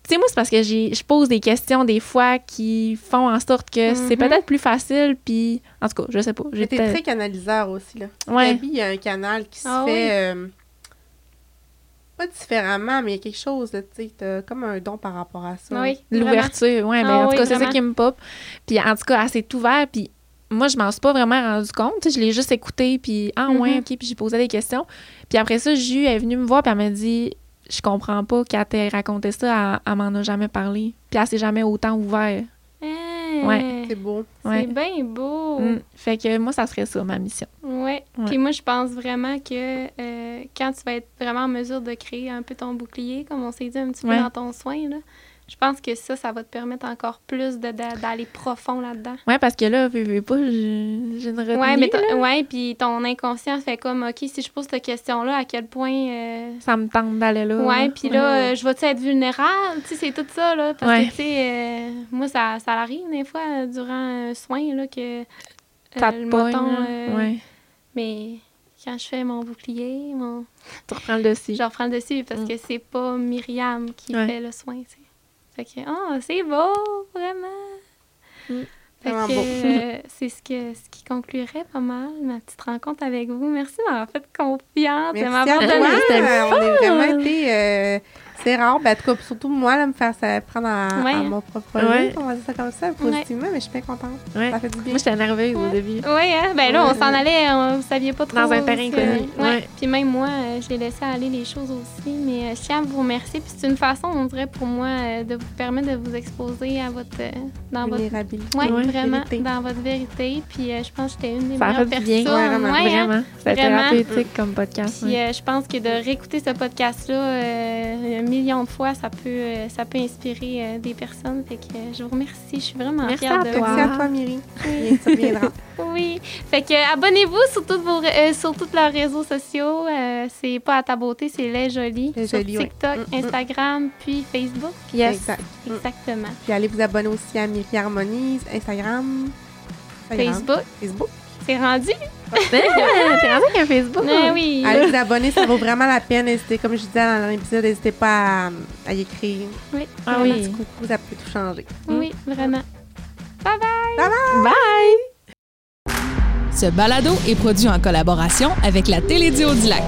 Tu sais, moi, c'est parce que j'ai, je pose des questions des fois qui font en sorte que c'est Mhm. peut-être plus facile, puis en tout cas, je sais pas. Peut-être- très canaliseur aussi, là. Ouais. Gabi, il y a un canal qui se Ah fait... euh, pas différemment, mais il y a quelque chose, tu sais, t'as comme un don par rapport à ça. Oui. L'ouverture, ouais, mais Ah en tout oui, cas, c'est ça qui me pop. Puis en tout cas, elle s'est ouverte, puis moi, je m'en suis pas vraiment rendu compte. tu sais, Je l'ai juste écouté, puis ah ouais, Mhm. OK, puis j'ai posé des questions. Puis après ça, Ju est venue me voir, puis elle m'a dit Je comprends pas qu'elle t'ait raconté ça, elle, elle m'en a jamais parlé. Puis elle s'est jamais autant ouverte. Ah, Ouais. C'est beau. Ouais. C'est bien beau. Mm. Fait que moi, ça serait ça, ma mission. Ouais. Ouais. Puis moi, je pense vraiment que euh, quand tu vas être vraiment en mesure de créer un peu ton bouclier, comme on s'est dit un petit Ouais. peu dans ton soin, là, je pense que ça, ça va te permettre encore plus d'aller profond là-dedans. Oui, parce que là, veux, veux pas, j'ai une retenue. Oui, mais ouais, puis ton inconscient fait comme, OK, si je pose cette question-là, à quel point. Euh, ça me tente d'aller là. Oui, puis là, euh, je vais-tu être vulnérable? Tu sais, c'est tout ça, là. Parce que, tu sais, euh, moi, ça, ça arrive des fois durant un soin, là, que. T'as le bâton. ouais. Mais quand je fais mon bouclier, mon. Tu reprends le dessus. Je reprends le dessus parce mm. que c'est pas Myriam qui fait le soin, tu sais. Fait que, oh, c'est beau, vraiment. Mm. Fait que, euh, (laughs) c'est ce, que, ce qui conclurait pas mal ma petite rencontre avec vous. Merci d'avoir fait confiance, de m'avoir donné. on a vraiment été euh, c'est rare, ben, en tout cas, surtout moi, là, me faire ça, prendre à, mon propre projet, on va dire ça comme ça, positivement, mais je suis bien contente. Ça fait du bien. Moi, j'étais nerveuse au début. Oui, hein? ben là, on s'en allait, on, vous saviez pas trop. Dans un terrain connu. Ouais. Puis même moi, euh, j'ai laissé aller les choses aussi, mais euh, je tiens à vous remercier. Puis c'est une façon, on dirait, pour moi, euh, de vous permettre de vous exposer à votre. dans Vulnérabilité. votre. Oui, vraiment, dans votre vérité. Puis je pense que j'étais une des meilleures personnes. Bien. vraiment, hein? vraiment. C'est thérapeutique comme podcast. Puis je pense que de réécouter ce podcast-là million de fois, ça peut, euh, ça peut inspirer euh, des personnes. Fait que euh, je vous remercie. Je suis vraiment fière de toi. Merci à toi, Myri. Oui. (laughs) oui. Fait que abonnez-vous sur, toutes vos, sur tous leurs réseaux sociaux. c'est pas à ta beauté, c'est Les Jolies. Les sur TikTok, mm, mm. Instagram, puis Facebook. Yes. Exact. Exactement. Puis allez vous abonner aussi à Myri Harmonies, Instagram. Facebook. Facebook. C'est rendu? T'es rendu avec un Facebook? Ben oui. Allez vous abonner, ça vaut vraiment la peine. N'hésitez, comme je disais dans l'épisode, n'hésitez pas à, y écrire. Oui. Ah oui. Un petit coucou, ça peut tout changer. Oui, vraiment. Bye bye! Bye bye! Bye! Ce balado est produit en collaboration avec la Télédio du Lac.